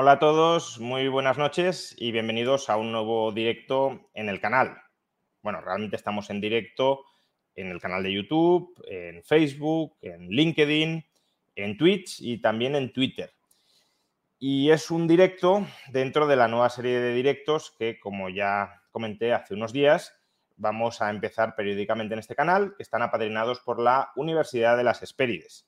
Hola a todos, muy buenas noches y bienvenidos a un nuevo directo en el canal. Bueno, realmente estamos en directo en el canal de YouTube, en Facebook, en LinkedIn, en Twitch y también en Twitter. Y es un directo dentro de la nueva serie de directos que, como ya comenté hace unos días, vamos a empezar periódicamente en este canal, que están apadrinados por la Universidad de las Hespérides,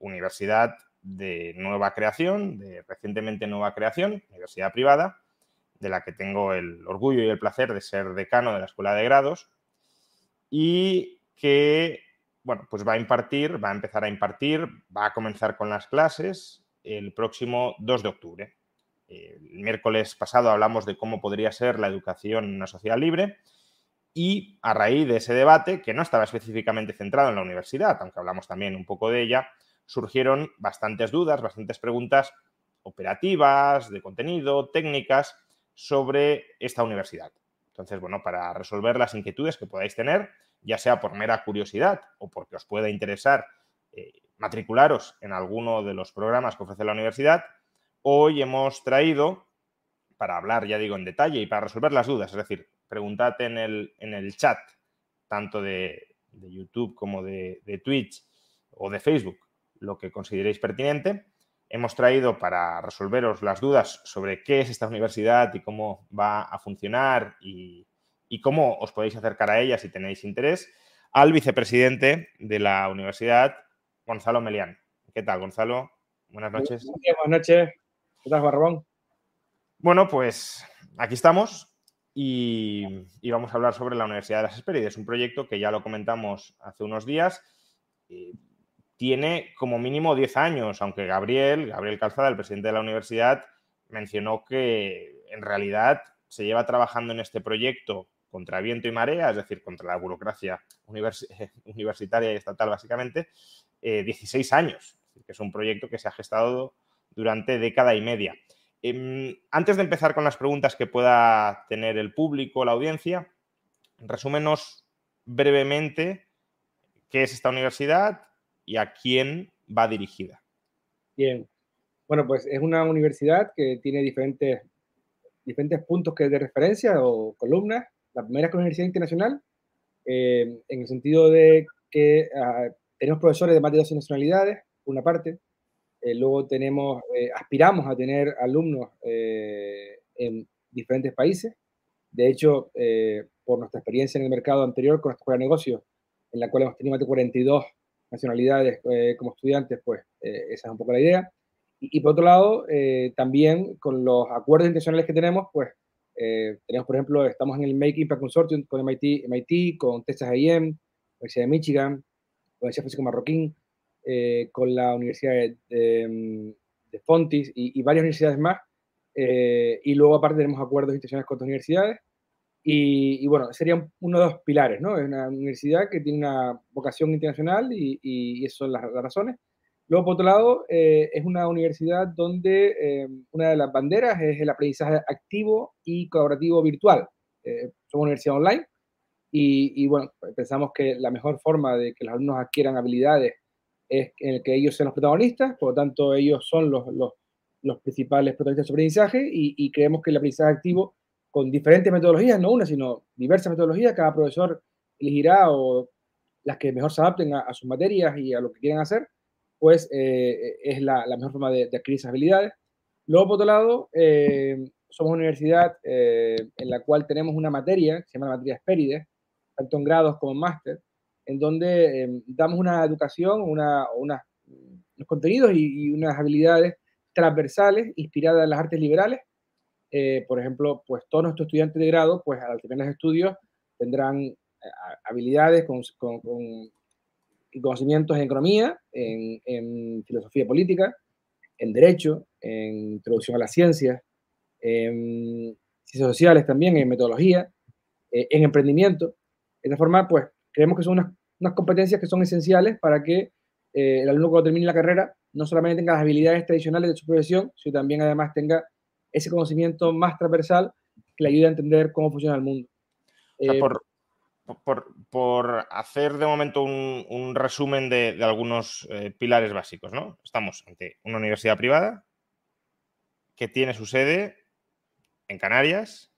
universidad de nueva creación, de recientemente nueva creación, universidad privada, de la que tengo el orgullo y el placer de ser decano de la Escuela de Grados, y que, bueno, pues va a impartir, va a empezar a impartir, va a comenzar con las clases el próximo 2 de octubre. El miércoles pasado hablamos de cómo podría ser la educación en una sociedad libre y a raíz de ese debate, que no estaba específicamente centrado en la universidad, aunque hablamos también un poco de ella, surgieron bastantes dudas, bastantes preguntas operativas, de contenido, técnicas sobre esta universidad. Entonces, bueno, para resolver las inquietudes que podáis tener, ya sea por mera curiosidad o porque os pueda interesar eh, matricularos en alguno de los programas que ofrece la universidad, hoy hemos traído, para hablar, ya digo, en detalle y para resolver las dudas, es decir, preguntad en el, en el chat, tanto de, YouTube como de, de Twitch o de Facebook, lo que consideréis pertinente. Hemos traído para resolveros las dudas sobre qué es esta universidad y cómo va a funcionar y, y cómo os podéis acercar a ella si tenéis interés, al vicepresidente de la universidad, Gonzalo Melián. ¿Qué tal, Gonzalo? Buenas noches. Buenas noches. ¿Qué tal, Barbón? Bueno, pues aquí estamos y, vamos a hablar sobre la Universidad de las Hespérides, un proyecto que ya lo comentamos hace unos días. Tiene como mínimo 10 años, aunque Gabriel, Gabriel Calzada, el presidente de la universidad, mencionó que en realidad se lleva trabajando en este proyecto contra viento y marea, es decir, contra la burocracia universitaria y estatal básicamente, 16 eh, años, que es un proyecto que se ha gestado durante década y media. Em, antes de empezar con las preguntas que pueda tener el público, la audiencia, resúmenos brevemente qué es esta universidad y a quién va dirigida. Bien, bueno, pues es una universidad que tiene diferentes, diferentes puntos que de referencia o columnas. La primera es una universidad internacional, eh, en el sentido de que ah, tenemos profesores de más de 12 nacionalidades, una parte. Eh, luego tenemos, eh, aspiramos a tener alumnos en diferentes países. De hecho, por nuestra experiencia en el mercado anterior con nuestra escuela de negocios, en la cual hemos tenido más de 42 nacionalidades como estudiantes, pues esa es un poco la idea. Y, por otro lado, también con los acuerdos internacionales que tenemos, pues tenemos, por ejemplo, estamos en el Make Impact Consortium con MIT, MIT con Texas A&M, Universidad de Michigan, Universidad Francisco Marroquín, eh, con la Universidad de, mm, Fontis y, varias universidades más. Eh, y luego aparte tenemos acuerdos internacionales con otras universidades. Y, bueno, serían uno de los pilares, ¿no? Es una universidad que tiene una vocación internacional y, y son las, razones. Luego, por otro lado, eh, es una universidad donde una de las banderas es el aprendizaje activo y colaborativo virtual. somos una universidad online y, bueno, pensamos que la mejor forma de que los alumnos adquieran habilidades es en que ellos sean los protagonistas, por lo tanto ellos son los, los, los principales protagonistas de su aprendizaje y, creemos que el aprendizaje activo con diferentes metodologías, no una, sino diversas metodologías, cada profesor elegirá o las que mejor se adapten a, sus materias y a lo que quieran hacer, pues eh, es la, mejor forma de, adquirir esas habilidades. Luego, por otro lado, eh, somos una universidad eh, en la cual tenemos una materia que se llama la materia Espérides, tanto en grados como en máster, en donde em, damos una educación, una, unos contenidos y, unas habilidades transversales inspiradas en las artes liberales. Eh, por ejemplo, pues todos nuestros estudiantes de grado, pues al terminar los estudios, tendrán eh, habilidades con, conocimientos en economía, en, filosofía política, en Derecho, en Introducción a las Ciencias, en Ciencias Sociales también, en Metodología, eh, en Emprendimiento. De esta forma, pues, creemos que son unas, competencias que son esenciales para que el alumno cuando termine la carrera no solamente tenga las habilidades tradicionales de su profesión, sino también además tenga ese conocimiento más transversal que le ayude a entender cómo funciona el mundo. Eh, por, hacer de momento un, resumen de, algunos eh, pilares básicos, ¿no? Estamos ante una universidad privada que tiene su sede en Canarias,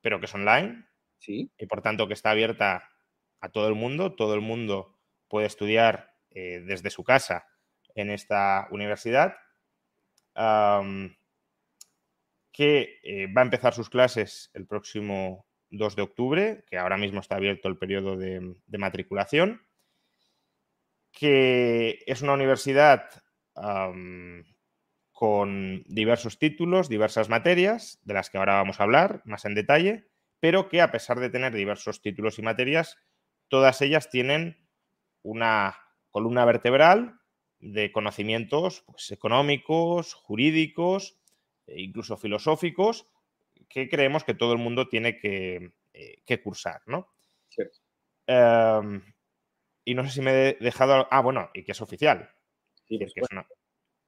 pero que es online, ¿Sí? y por tanto que está abierta a todo el mundo. Todo el mundo puede estudiar eh, desde su casa en esta universidad, que eh, va a empezar sus clases el próximo 2 de octubre, que ahora mismo está abierto el periodo de, matriculación, que es una universidad con diversos títulos, diversas materias, de las que ahora vamos a hablar más en detalle, pero que a pesar de tener diversos títulos y materias, todas ellas tienen una columna vertebral de conocimientos pues, económicos, jurídicos incluso filosóficos que creemos que todo el mundo tiene que, eh, cursar, ¿no? Em, y no sé si me he dejado... Ah, bueno, y que es oficial.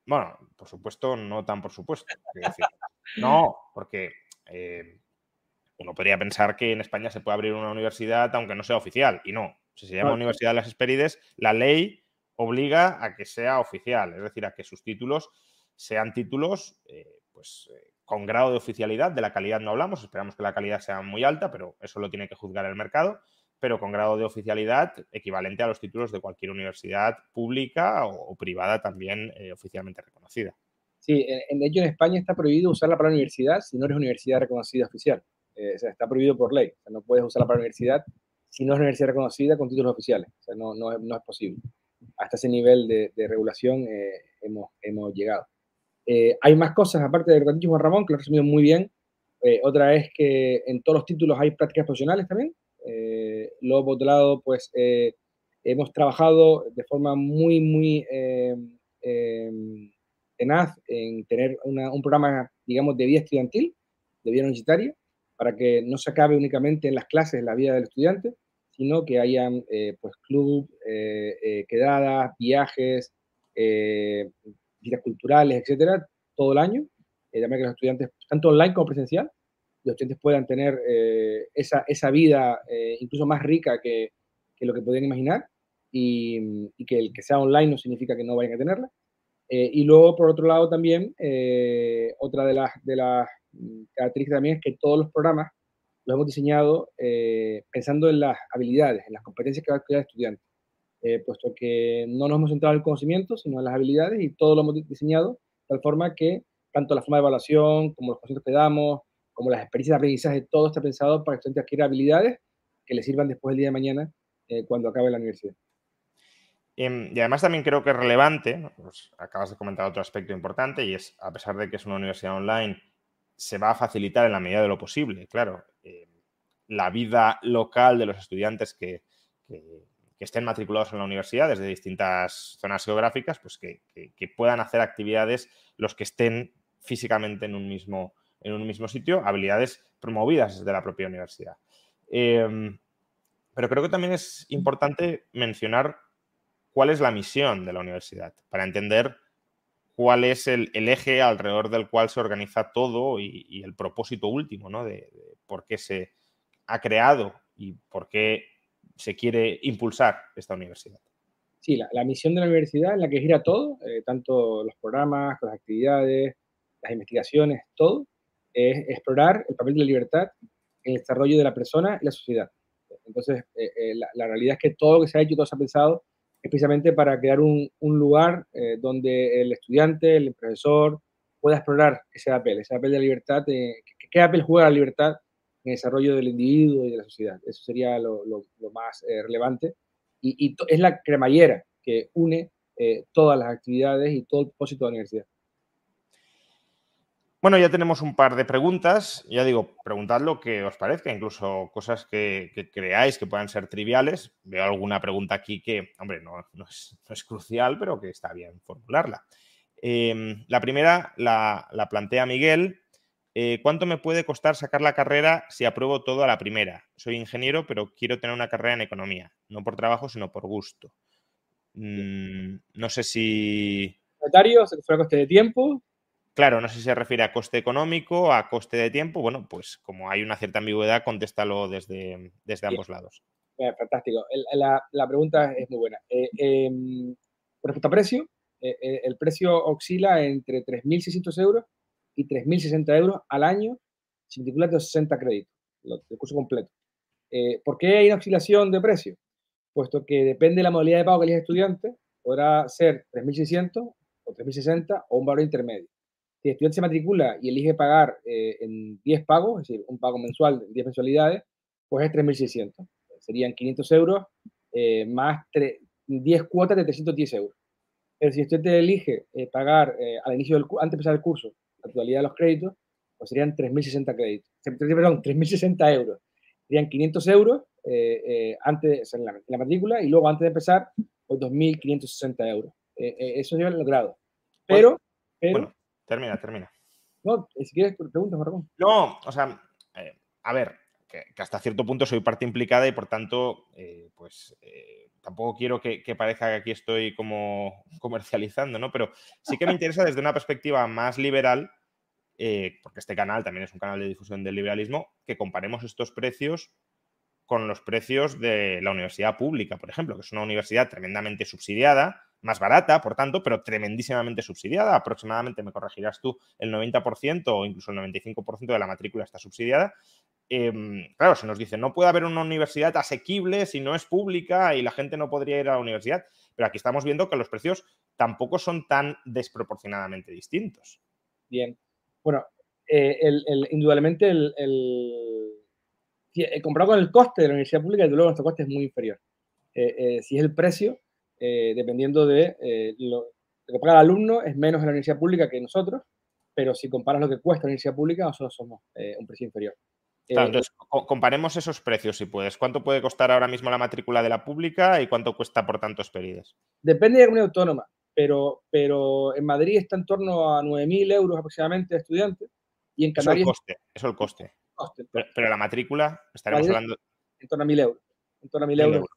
Bueno, por supuesto, no tan por supuesto. No, porque eh, uno podría pensar que en España se puede abrir una universidad aunque no sea oficial, y no. Si se llama Universidad de las Esperides, la ley obliga a que sea oficial, es decir, a que sus títulos sean títulos eh, pues, eh, con grado de oficialidad, de la calidad no hablamos, esperamos que la calidad sea muy alta, pero eso lo tiene que juzgar el mercado, pero con grado de oficialidad equivalente a los títulos de cualquier universidad pública o, privada también eh, oficialmente reconocida. Sí, en, hecho en España está prohibido usar la palabra universidad si no eres universidad reconocida oficial. o sea, está prohibido por ley. O sea, no puedes usar la palabra universidad si no es universidad reconocida con títulos oficiales. O sea, no, es, posible. Hasta ese nivel de, regulación eh, hemos, llegado. Eh, hay más cosas, aparte del que Juan Ramón, que lo ha resumido muy bien. Eh, otra es que en todos los títulos hay prácticas profesionales también. luego, por otro lado, pues hemos trabajado de forma muy, muy tenaz en tener un programa, digamos, de vida estudiantil, de vida universitaria, para que no se acabe únicamente en las clases la vida del estudiante, sino que hayan eh, pues club, eh, eh, quedadas, viajes, visitas culturales, etcétera, todo el año. también que los estudiantes, tanto online como presencial, los estudiantes puedan tener esa, esa, vida incluso más rica que, que, lo que podían imaginar y, que el que sea online no significa que no vayan a tenerla. y luego, por otro lado, también, otra de las, de las característica también es que todos los programas los hemos diseñado eh, pensando en las habilidades, en las competencias que va a estudiar el estudiante, eh, puesto que no nos hemos centrado en el conocimiento, sino en las habilidades y todo lo hemos diseñado de tal forma que tanto la forma de evaluación, como los conceptos que damos, como las experiencias de aprendizaje, todo está pensado para que el estudiante adquiera habilidades que le sirvan después del día de mañana eh, cuando acabe la universidad. Em, y además también creo que es relevante, pues acabas de comentar otro aspecto importante y es, a pesar de que es una universidad online, se va a facilitar en la medida de lo posible, claro, eh, la vida local de los estudiantes que, estén matriculados en la universidad desde distintas zonas geográficas, pues que, puedan hacer actividades los que estén físicamente en un mismo, en un mismo sitio, habilidades promovidas desde la propia universidad. Em, pero creo que también es importante mencionar cuál es la misión de la universidad para entender cuál es el, eje alrededor del cual se organiza todo y, el propósito último, ¿no? De, por qué se ha creado y por qué se quiere impulsar esta universidad. Sí, la, misión de la universidad en la que gira todo, eh, tanto los programas, las actividades, las investigaciones, todo, es explorar el papel de la libertad en el desarrollo de la persona y la sociedad. Entonces, eh, eh, la, realidad es que todo lo que se ha hecho, todo se ha pensado especialmente para crear un, lugar donde el estudiante, el profesor, pueda explorar ese papel, ese papel de la libertad, qué papel juega la libertad en el desarrollo del individuo y de la sociedad. Eso sería lo, más eh, relevante. Y, es la cremallera que une todas las actividades y todo el propósito de la universidad. Bueno, ya tenemos un par de preguntas. Ya digo, preguntad lo que os parezca, incluso cosas que, creáis que puedan ser triviales. Veo alguna pregunta aquí que, hombre, no, es, crucial, pero que está bien formularla. Em, la primera la, plantea Miguel. Eh, ¿Cuánto me puede costar sacar la carrera si apruebo todo a la primera? Soy ingeniero, pero quiero tener una carrera en economía, no por trabajo, sino por gusto. Mm, no sé si... ¿Monetario? ¿Se refiere a coste de tiempo? Claro, no sé si se refiere a coste económico, a coste de tiempo. Bueno, pues como hay una cierta ambigüedad, contéstalo desde, desde ambos lados. fantástico. la, pregunta es muy buena. Eh, em, respecto a precio, eh, eh, el precio oscila entre 3.600 euros y 3.060 euros al año si matrículas de 60 créditos, el curso completo. ¿Por qué hay una oscilación de precio? puesto que depende de la modalidad de pago que elija el estudiante, podrá ser 3.600 o 3.060 o un valor intermedio. Si el estudiante se matricula y elige pagar eh, en 10 pagos, es decir, un pago mensual de 10 mensualidades, pues es 3.600. Serían 500 euros eh, más 10 cuotas de 310 euros. Pero si el estudiante elige eh, pagar al inicio del antes de empezar el curso la totalidad de los créditos, pues serían 3.060 créditos. Perdón, 3.060 euros. Serían 500 euros eh, eh, antes en la, matrícula y luego antes de empezar, pues 2.560 euros. Eh, eso ya lo he logrado. Pero, Bueno, termina, termina. No, si quieres, preguntas, Marcón. No, o sea, a ver, que, hasta cierto punto soy parte implicada y por tanto, pues tampoco quiero que, que, parezca que aquí estoy como comercializando, ¿no? Pero sí que me interesa desde una perspectiva más liberal, porque este canal también es un canal de difusión del liberalismo, que comparemos estos precios con los precios de la universidad pública, por ejemplo, que es una universidad tremendamente subsidiada, más barata, por tanto, pero tremendísimamente subsidiada. Aproximadamente, me corregirás tú, el 90% o incluso el 95% de la matrícula está subsidiada. Em, claro, se nos dice, no puede haber una universidad asequible si no es pública y la gente no podría ir a la universidad. Pero aquí estamos viendo que los precios tampoco son tan desproporcionadamente distintos. Bien. Bueno, eh, indudablemente el eh, comparado con el coste de la universidad pública, desde luego nuestro coste es muy inferior. Eh, eh, si es el precio, dependiendo de lo, que paga el alumno, es menos en la universidad pública que nosotros, pero si comparas lo que cuesta la universidad pública, nosotros somos un precio inferior. entonces, comparemos esos precios si puedes. ¿Cuánto puede costar ahora mismo la matrícula de la pública y cuánto cuesta por tantos Esperides? Depende de la comunidad autónoma, pero, pero en Madrid está en torno a 9.000 euros aproximadamente de estudiantes y en Canarias... Eso el coste, eso el coste. Pero, la matrícula, estaremos hablando. En torno a 1.000 euros. En torno a 1.000 euros,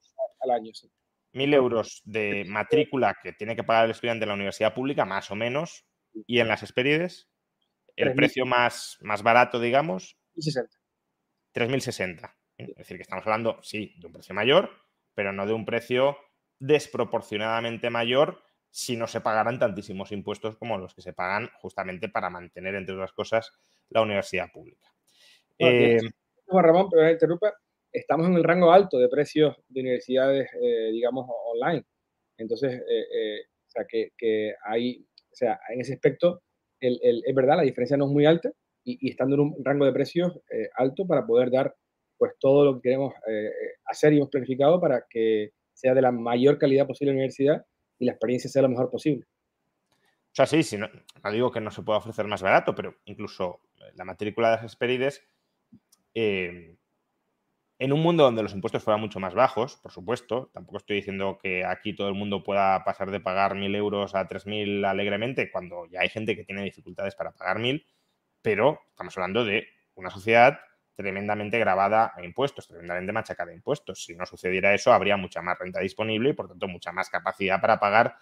al año, sí. 1.000 euros de matrícula que tiene que pagar el estudiante en la universidad pública, más o menos. Y en las Esperides, el precio más, más barato, digamos. 3.060. 3.060. Es decir, que estamos hablando, sí, de un precio mayor, pero no de un precio desproporcionadamente mayor si no se pagaran tantísimos impuestos como los que se pagan justamente para mantener, entre otras cosas, la universidad pública. Eh, Juan Ramón, pero interrumpa, estamos en el rango alto de precios de universidades, eh, digamos, online. Entonces, eh, o sea, que, que, hay, o sea, en ese aspecto, el, el, es verdad, la diferencia no es muy alta y, estando en un rango de precios alto para poder dar pues todo lo que queremos hacer y hemos planificado para que sea de la mayor calidad posible la universidad y la experiencia sea lo mejor posible. O sea, sí, sí no, digo que no se pueda ofrecer más barato, pero incluso la matrícula de las Esperides eh, en un mundo donde los impuestos fueran mucho más bajos, por supuesto, tampoco estoy diciendo que aquí todo el mundo pueda pasar de pagar mil euros a tres mil alegremente, cuando ya hay gente que tiene dificultades para pagar mil, pero estamos hablando de una sociedad tremendamente grabada a impuestos, tremendamente machacada a impuestos. Si no sucediera eso, habría mucha más renta disponible y, por tanto, mucha más capacidad para pagar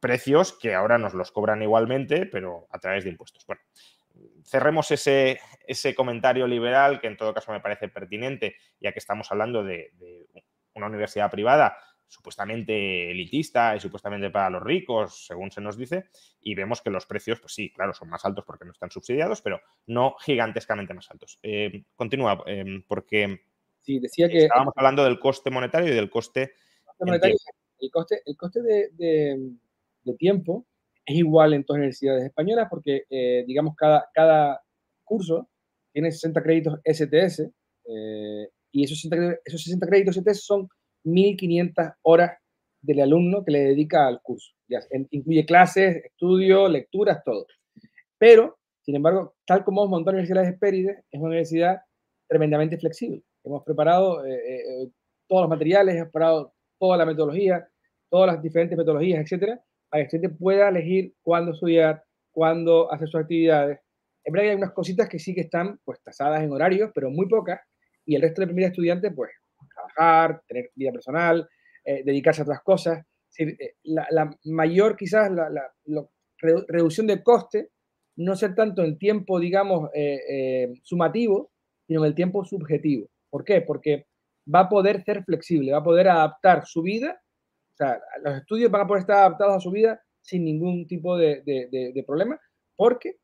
precios que ahora nos los cobran igualmente, pero a través de impuestos. Bueno, cerremos ese, ese, comentario liberal, que en todo caso me parece pertinente, ya que estamos hablando de, una universidad privada supuestamente elitista y supuestamente para los ricos, según se nos dice, y vemos que los precios, pues sí, claro, son más altos porque no están subsidiados, pero no gigantescamente más altos. Eh, continúa, eh, porque sí, decía que estábamos hablando del coste monetario y del coste... el coste, el coste de, de tiempo es igual en todas las universidades españolas porque, eh, digamos, cada, cada curso tiene 60 créditos STS y esos 60, esos 60 créditos STS son 1.500 horas del alumno que le dedica al curso. Ya, incluye clases, estudios, lecturas, todo. Pero, sin embargo, tal como hemos montado la Universidad de Espérides, es una universidad tremendamente flexible. Hemos preparado eh, todos los materiales, hemos preparado toda la metodología, todas las diferentes metodologías, etcétera, para que el estudiante pueda elegir cuándo estudiar, cuándo hacer sus actividades. Es verdad hay unas cositas que sí que están pues tasadas en horarios, pero muy pocas, y el resto de primer estudiante, pues, trabajar, tener vida personal, eh, dedicarse a otras cosas. Eh, la, mayor, quizás, la, reducción de coste, no ser tanto en tiempo, digamos, eh, sumativo, sino en el tiempo subjetivo. ¿Por qué? Porque va a poder ser flexible, va a poder adaptar su vida, o sea, los estudios van a poder estar adaptados a su vida sin ningún tipo de, problema, porque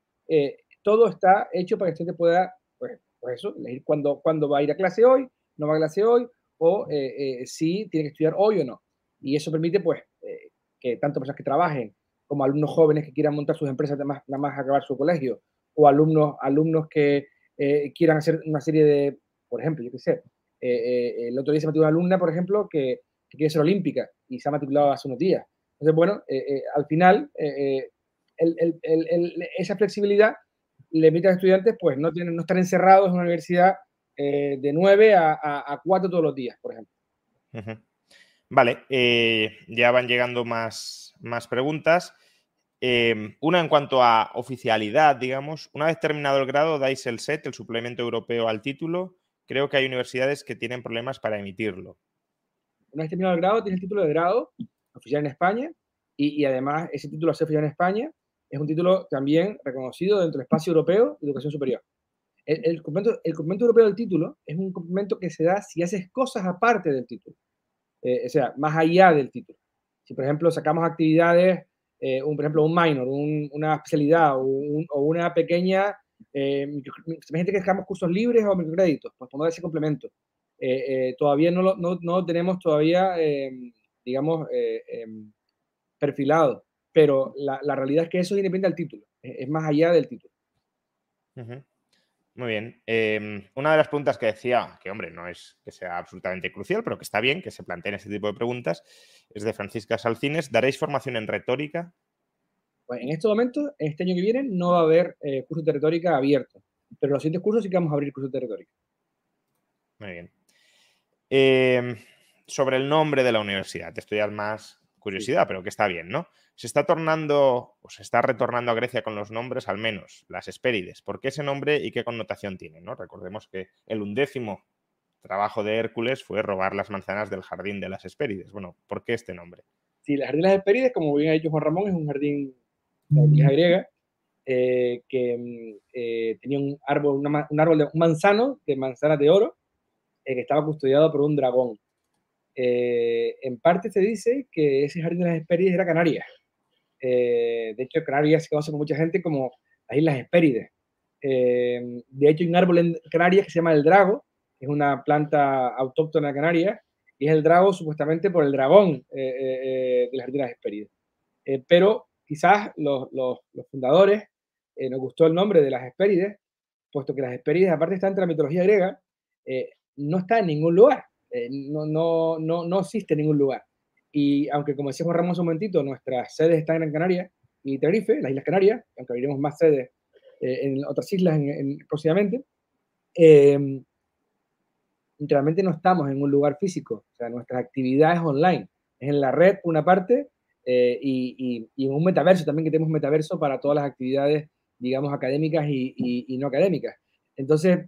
todo está hecho para que estudiante pueda, pues, pues eso, elegir cuándo, cuándo va a ir a clase hoy, no va a clase hoy, o eh, eh, si tiene que estudiar hoy o no. Y eso permite, pues, eh, que tanto personas que trabajen como alumnos jóvenes que quieran montar sus empresas nada más, nada más acabar su colegio, o alumnos, alumnos que quieran hacer una serie de, por ejemplo, yo qué sé, el otro día se matriculó una alumna, por ejemplo, que, quiere ser olímpica y se ha matriculado hace unos días. Entonces, bueno, al final, esa flexibilidad le permite a los estudiantes, pues, no, tienen, no estar encerrados en una universidad eh, de 9 a, 4 todos los días, por ejemplo. Vale, eh, ya van llegando más, más preguntas. Em, una en cuanto a oficialidad, digamos. Una vez terminado el grado, dais el SET, el suplemento europeo al título. Creo que hay universidades que tienen problemas para emitirlo. Una vez terminado el grado, tienes el título de grado oficial en España y, además ese título oficial en España es un título también reconocido dentro del espacio europeo de educación superior. El, complemento, el complemento europeo del título es un complemento que se da si haces cosas aparte del título, eh, o sea, más allá del título. Si, por ejemplo, sacamos actividades, eh, un, por ejemplo, un minor, una especialidad o, una pequeña, eh, imagínate que sacamos cursos libres o microcréditos, pues ponemos ese complemento. Eh, todavía no lo no, no tenemos todavía, digamos, em, perfilado, pero la, la, realidad es que eso es independiente del título, es, más allá del título. Muy bien. Em, una de las preguntas que decía, que hombre, no es que sea absolutamente crucial, pero que está bien que se planteen este tipo de preguntas, es de Francisca Salcines. ¿Daréis formación en retórica? Pues en estos momentos, este año que viene, no va a haber eh, cursos de retórica abiertos, pero los siguientes cursos sí que vamos a abrir cursos de retórica. Muy bien. Em, sobre el nombre de la universidad, esto ya es más curiosidad, pero que está bien, ¿no? se está tornando o se está retornando a Grecia con los nombres, al menos, las Hespérides. ¿Por qué ese nombre y qué connotación tiene? ¿no? Recordemos que el undécimo trabajo de Hércules fue robar las manzanas del jardín de las Hespérides. Bueno, ¿por qué este nombre? Sí, el jardín de las Hespérides, como bien ha dicho Juan Ramón, es un jardín de la iglesia griega eh, que mm, eh, tenía un árbol, un árbol de un manzano de manzanas de oro eh, que estaba custodiado por un dragón. En parte se dice que ese jardín de las Hespérides era Canarias eh, de hecho, Canarias se conoce con mucha gente como las Islas Hespérides. Eh, de hecho, hay un árbol en Canarias que se llama el drago, que es una planta autóctona de Canarias, y es el drago supuestamente por el dragón eh, de las Islas Hespérides. pero quizás los, los, fundadores nos gustó el nombre de las Hespérides, puesto que las Hespérides, aparte estar entre la mitología griega, no está en ningún lugar, no, no, no, no existe ningún lugar. Y aunque, como decía Juan Ramón hace un momentito, nuestras sedes están en Gran Canaria y Tenerife, las Islas Canarias, aunque abriremos más sedes eh, en otras islas en, próximamente, eh, literalmente no estamos en un lugar físico. O sea, nuestras actividades online. Es en la red, una parte, eh, y, y, en un metaverso también, que tenemos metaverso para todas las actividades, digamos, académicas y, y no académicas. Entonces,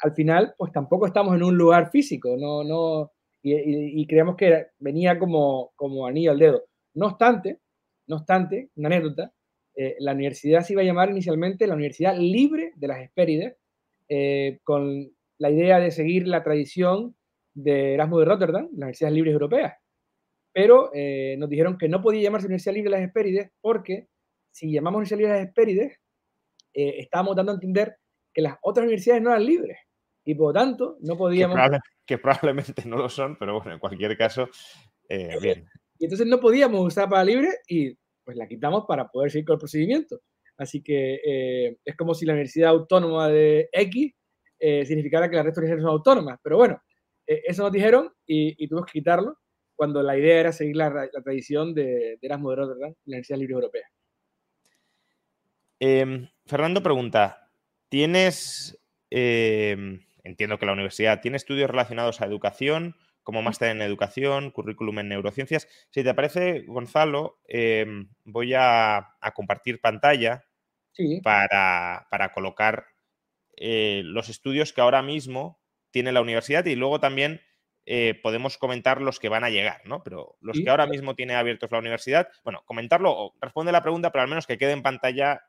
al final, pues tampoco estamos en un lugar físico, no, no, y, creemos que venía como, como anillo al dedo. No obstante, no obstante, una anécdota, eh, la universidad se iba a llamar inicialmente la Universidad Libre de las Hespérides, eh, con la idea de seguir la tradición de Erasmus de Rotterdam, las universidades libres europeas. Pero eh, nos dijeron que no podía llamarse Universidad Libre de las Hespérides porque si llamamos Universidad Libre de las Hespérides, estábamos dando a entender que las otras universidades no eran libres y por lo tanto no podíamos... Que, probablemente no lo son, pero bueno, en cualquier caso, eh, bien. Y entonces no podíamos usar para libre y pues la quitamos para poder seguir con el procedimiento. Así que eh, es como si la Universidad Autónoma de X eh, significara que las restos son autónomas. Pero bueno, eso nos dijeron y, tuvimos que quitarlo cuando la idea era seguir la, tradición de, de Erasmus de Rotterdam, la Universidad Libre Europea. Em, Fernando pregunta, ¿tienes em, entiendo que la universidad tiene estudios relacionados a educación, como máster en educación, currículum en neurociencias. Si te parece, Gonzalo, em, voy a, compartir pantalla para, colocar eh, los estudios que ahora mismo tiene la universidad y luego también eh, podemos comentar los que van a llegar, ¿no? Pero los que ahora mismo tiene abiertos la universidad, bueno, comentarlo o responde la pregunta, pero al menos que quede en pantalla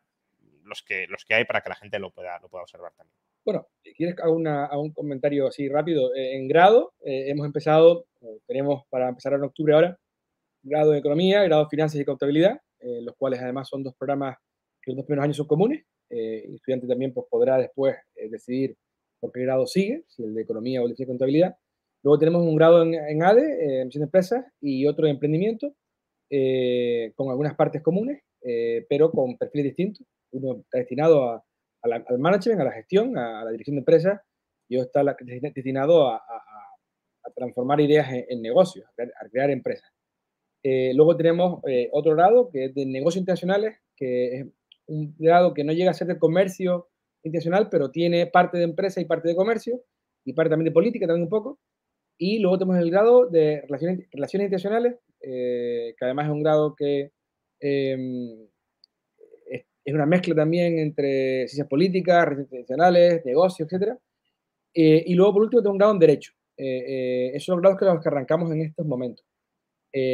los que, los que hay para que la gente lo pueda, lo pueda observar también. Bueno, quieres una, un comentario así rápido. Eh, en grado eh, hemos empezado, tenemos para empezar en octubre ahora, grado de economía, grado de finanzas y contabilidad, los cuales además son dos programas que los dos primeros años son comunes. el estudiante también pues, podrá después decidir por qué grado sigue, si el de economía o el de contabilidad. Luego tenemos un grado en, ADE, eh, en de empresas, y otro de emprendimiento, eh, con algunas partes comunes, eh, pero con perfiles distintos. Uno está destinado al management, a la gestión, a, la dirección de empresas, y otro está destinado a, transformar ideas en, negocios, a crear, empresas. luego tenemos otro grado que es de negocios internacionales, que es un grado que no llega a ser de comercio internacional, pero tiene parte de empresa y parte de comercio, y parte también de política, también un poco. Y luego tenemos el grado de Relaciones, relaciones Internacionales, eh, que además es un grado que em, es, una mezcla también entre ciencias políticas, internacionales, negocios, etc. Eh, y luego, por último, tenemos un grado en Derecho. Eh, esos son los grados que los que arrancamos en estos momentos.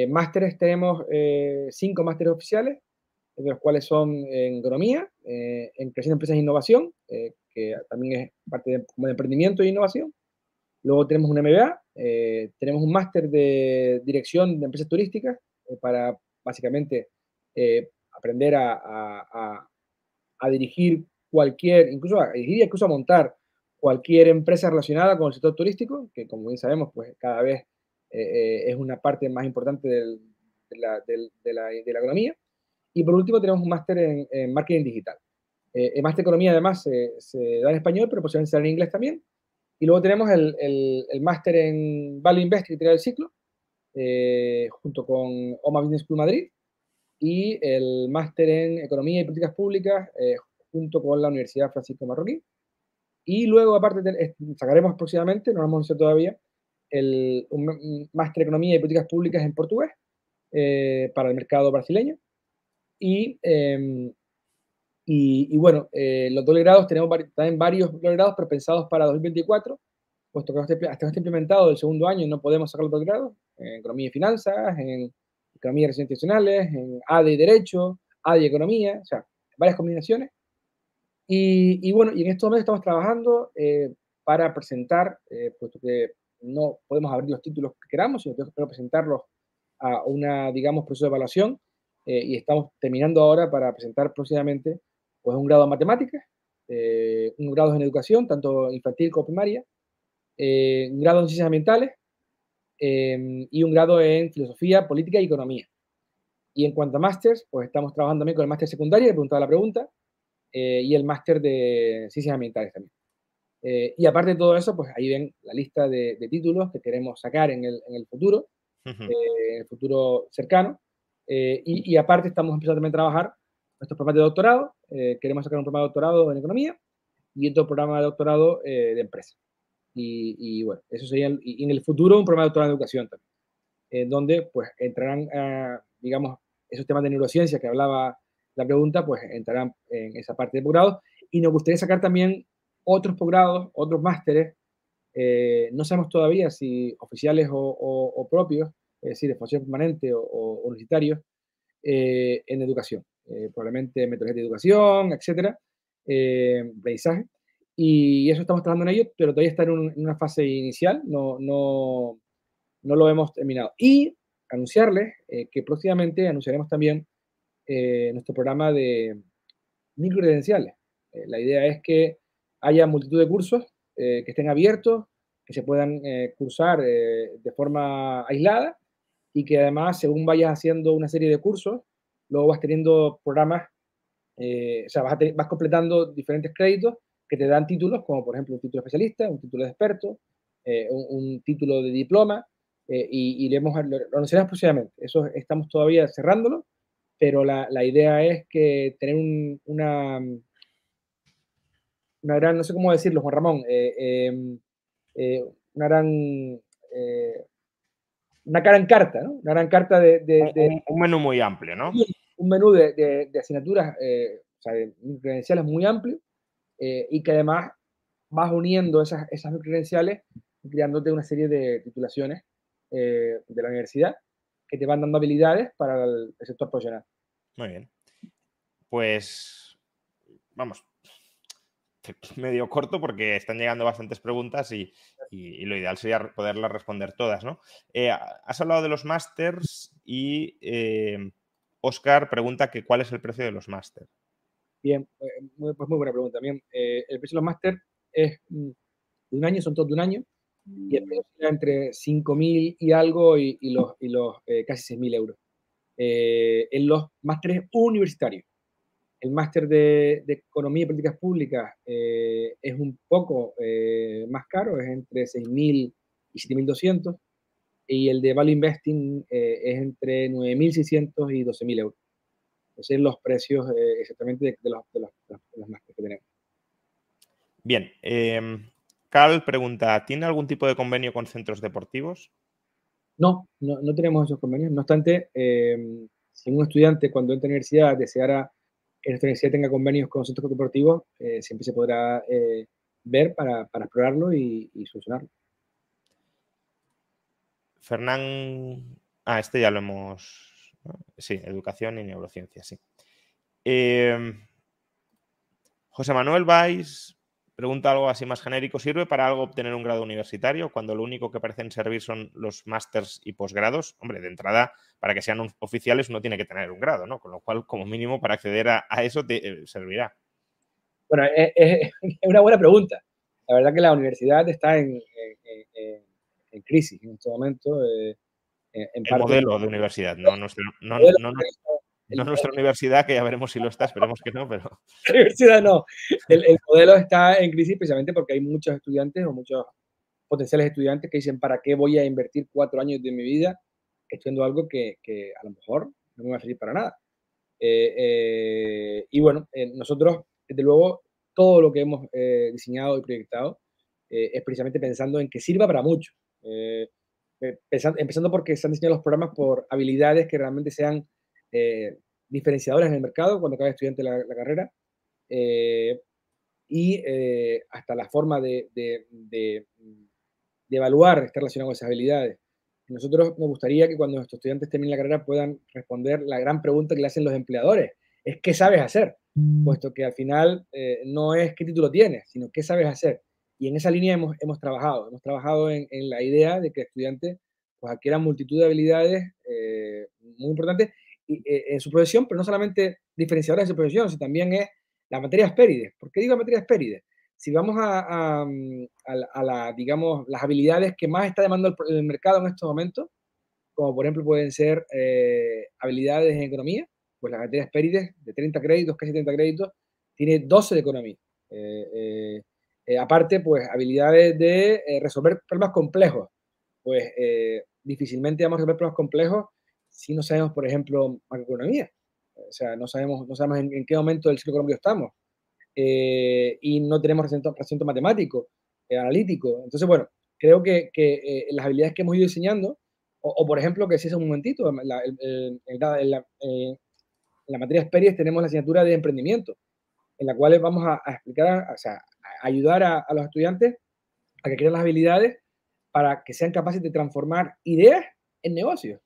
másteres tenemos cinco másteres oficiales, de los cuales son en economía, en creación de empresas e innovación, que también es parte de, como de emprendimiento e innovación, Luego tenemos un MBA, eh, tenemos un máster de dirección de empresas turísticas eh, para básicamente eh, aprender a, dirigir cualquier, incluso a dirigir incluso a montar cualquier empresa relacionada con el sector turístico, que como bien sabemos, pues cada vez es una parte más importante de, la, economía. Y por último tenemos un máster en, marketing digital. el máster de economía además se, da en español, pero posiblemente será en inglés también. Y luego tenemos el, el, máster en Value Invest, que del ciclo, eh, junto con OMA Business School Madrid, y el máster en Economía y Políticas Públicas, eh, junto con la Universidad Francisco Marroquín. Y luego, aparte, sacaremos próximamente, no lo hemos anunciado todavía, el, un máster en Economía y Políticas Públicas en portugués eh, para el mercado brasileño. Y em, y, bueno, eh, los doble grados, tenemos también varios grados, pero pensados para 2024, puesto que hasta no implementado el segundo año no podemos sacar los doble grados, en Economía y Finanzas, en Economía y Relaciones Internacionales, en ADE y Derecho, ADE y Economía, o sea, varias combinaciones. Y, y bueno, y en estos momentos estamos trabajando eh, para presentar, eh, puesto que no podemos abrir los títulos que queramos, sino que tenemos presentarlos a una, digamos, proceso de evaluación, y estamos terminando ahora para presentar próximamente pues un grado en matemáticas, eh, un grado en educación, tanto infantil como primaria, eh, un grado en ciencias ambientales em, y un grado en filosofía, política y economía. Y en cuanto a másters, pues estamos trabajando también con el máster secundario, he preguntado la pregunta, eh, y el máster de ciencias ambientales también. y aparte de todo eso, pues ahí ven la lista de, títulos que queremos sacar en el, en el futuro, en el futuro cercano. Y, y, aparte estamos empezando también a trabajar nuestros programas de doctorado. Eh, queremos sacar un programa de doctorado en economía y otro programa de doctorado eh, de empresa. Y, bueno, eso sería, y en el futuro un programa de doctorado en educación también, en donde pues entrarán, digamos, esos temas de neurociencia que hablaba la pregunta, pues entrarán en esa parte de posgrado. Y nos gustaría sacar también otros posgrados, otros másteres, eh, no sabemos todavía si oficiales o, propios, es decir, de formación permanente o, universitarios, en educación. Eh, probablemente metodología de educación, etcétera, eh, aprendizaje. Y eso estamos trabajando en ello, pero todavía está en, una fase inicial, no, no, no, lo hemos terminado. Y anunciarles eh, que próximamente anunciaremos también nuestro programa de microcredenciales. la idea es que haya multitud de cursos que estén abiertos, que se puedan cursar de forma aislada y que además, según vayas haciendo una serie de cursos, luego vas teniendo programas, eh, o sea, vas, vas, completando diferentes créditos que te dan títulos, como por ejemplo un título de especialista, un título de experto, eh, un, título de diploma, eh, y, y le hemos, lo, anunciaremos próximamente. Eso estamos todavía cerrándolo, pero la, la idea es que tener un, una, una gran, no sé cómo decirlo, Juan Ramón, em, una gran una gran carta, ¿no? Una gran carta de... un, menú muy amplio, ¿no? Un menú de, asignaturas, eh, o sea, de credenciales muy amplio eh, y que además vas uniendo esas, esas credenciales creándote una serie de titulaciones de la universidad que te van dando habilidades para el, sector profesional. Muy bien. Pues, vamos, medio corto porque están llegando bastantes preguntas y, lo ideal sería poderlas responder todas, ¿no? Eh, has hablado de los másters y Oscar eh, pregunta que cuál es el precio de los másters. Bien, eh, pues muy buena pregunta. Bien, el precio de los másters es mm, de un año, son todos de un año, y el precio está entre 5.000 y algo y, los, y los casi 6.000 euros. en los másteres universitarios. El máster de, Economía y Políticas Públicas eh, es un poco eh, más caro, es entre 6.000 y 7.200, y el de Value Investing eh, es entre 9.600 y 12.000 euros. Son los precios exactamente de, los, de, que tenemos. Bien. Em, Carl pregunta, ¿tiene algún tipo de convenio con centros deportivos? No, no, no tenemos esos convenios. No obstante, em, si un estudiante cuando entra a la universidad deseara que nuestra universidad tenga convenios con centros deportivos, eh, siempre se podrá eh, ver para, para, explorarlo y, solucionarlo. Fernán, ah, este ya lo hemos, sí, educación y neurociencia, sí. Eh, José Manuel Valls Pregunta algo así más genérico. ¿Sirve para algo obtener un grado universitario cuando lo único que parecen servir son los másters y posgrados? Hombre, de entrada, para que sean oficiales uno tiene que tener un grado, ¿no? Con lo cual, como mínimo, para acceder a, eso te eh, servirá. Bueno, es, una buena pregunta. La verdad que la universidad está en, crisis en este momento. Eh, en el modelo de universidad, no, nuestro, no, no nuestra universidad, que ya veremos si lo está, esperemos que no, pero... La universidad no. El, modelo está en crisis precisamente porque hay muchos estudiantes o muchos potenciales estudiantes que dicen, ¿para qué voy a invertir cuatro años de mi vida estudiando algo que, a lo mejor no me va a servir para nada? Eh, eh, y bueno, eh, nosotros, desde luego, todo lo que hemos diseñado y proyectado es precisamente pensando en que sirva para mucho. Empezando porque se han diseñado los programas por habilidades que realmente sean eh, diferenciadores en el mercado cuando cada estudiante la, la carrera eh, y eh, hasta la forma de, de, de, evaluar está relacionado con esas habilidades. Nosotros nos gustaría que cuando nuestros estudiantes terminen la carrera puedan responder la gran pregunta que le hacen los empleadores, es qué sabes hacer, mm. puesto que al final no es qué título tienes, sino qué sabes hacer. Y en esa línea hemos, hemos trabajado, hemos trabajado en, en, la idea de que el estudiante pues, adquiera multitud de habilidades muy importantes eh, en su profesión, pero no solamente diferenciadores de su profesión, sino también es las materias pérides. ¿Por qué digo materias pérides? Si vamos a, mm, la, digamos, las habilidades que más está demandando el, mercado en estos momentos, como por ejemplo pueden ser eh, habilidades en economía, pues las materias pérides de 30 créditos, casi 30 créditos, tiene 12 de economía. Eh, aparte, pues habilidades de resolver problemas complejos. Pues difícilmente vamos a resolver problemas complejos si no sabemos, por ejemplo, macroeconomía. O sea, no sabemos, no sabemos en, qué momento del ciclo económico estamos. Eh, y no tenemos recinto, matemático, eh, analítico. Entonces, bueno, creo que, eh, las habilidades que hemos ido diseñando, o, por ejemplo, que si es un momentito, en la, la materia Experience tenemos la asignatura de emprendimiento, en la cual vamos a, explicar, o sea, a ayudar a, los estudiantes a que creen las habilidades para que sean capaces de transformar ideas en negocios.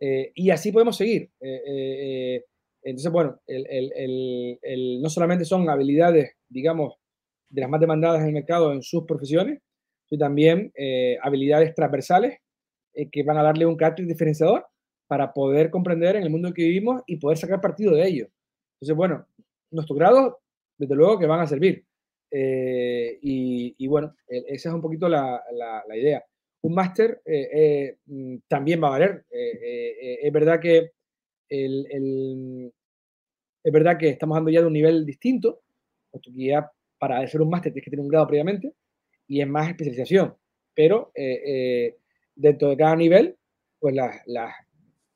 Eh, y así podemos seguir. Eh, eh, entonces, bueno, no solamente son habilidades, digamos, de las más demandadas en el mercado en sus profesiones, sino también habilidades transversales que van a darle un carácter diferenciador para poder comprender en el mundo en que vivimos y poder sacar partido de ello. Entonces, bueno, nuestros grados, desde luego que van a servir. Y, bueno, e, esa es un poquito la idea un máster eh, eh, mm, también va a valer. Eh, es verdad que el, es verdad que estamos hablando ya de un nivel distinto, porque ya para hacer un máster tienes que tener un grado previamente y es más especialización. Pero dentro de cada nivel, pues las, las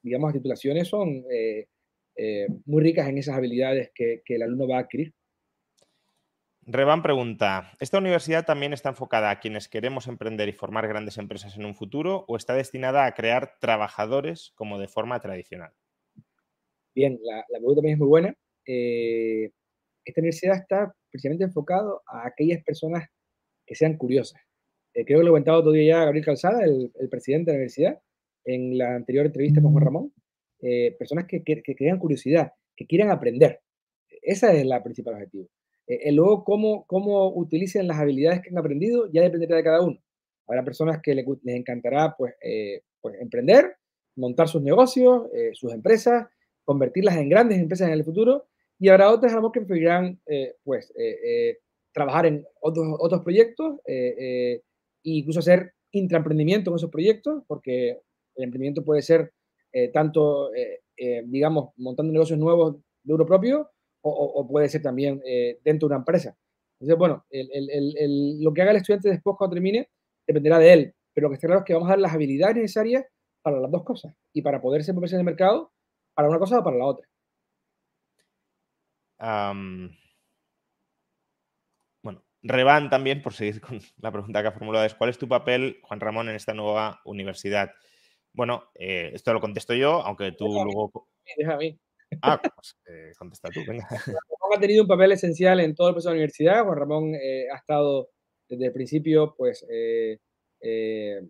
digamos, titulaciones son muy ricas en esas habilidades que, que el alumno va a adquirir. Revan pregunta, ¿esta universidad también está enfocada a quienes queremos emprender y formar grandes empresas en un futuro o está destinada a crear trabajadores como de forma tradicional? Bien, la, pregunta también es muy buena. Eh, esta universidad está precisamente enfocado a aquellas personas que sean curiosas. Eh, creo que lo he comentado todo día ya Gabriel Calzada, el, presidente de la universidad, en la anterior entrevista con Juan Ramón. Eh, personas que, que, que tengan curiosidad, que quieran aprender. Ese es el principal objetivo. Eh, luego, cómo, cómo utilicen las habilidades que han aprendido ya dependerá de cada uno. Habrá personas que les, encantará pues, eh, pues, emprender, montar sus negocios, eh, sus empresas, convertirlas en grandes empresas en el futuro, y habrá otras a que preferirán pues, trabajar en otros, otros proyectos e incluso hacer intraemprendimiento en esos proyectos, porque el emprendimiento puede ser tanto, digamos, montando negocios nuevos de uno propio, o, puede ser también eh, dentro de una empresa. Entonces, bueno, lo que haga el estudiante después cuando termine dependerá de él, pero lo que está claro es que vamos a dar las habilidades necesarias para las dos cosas y para poder ser profesional en el mercado para una cosa o para la otra. bueno, Revan también, por seguir con la pregunta que ha formulado, es ¿cuál es tu papel, Juan Ramón, en esta nueva universidad? Bueno, eh, esto lo contesto yo, aunque tú luego... Ah, pues eh, contesta tú, venga. Ramón ha tenido un papel esencial en todo el proceso de la universidad. Juan Ramón eh, ha estado desde el principio, pues, eh, eh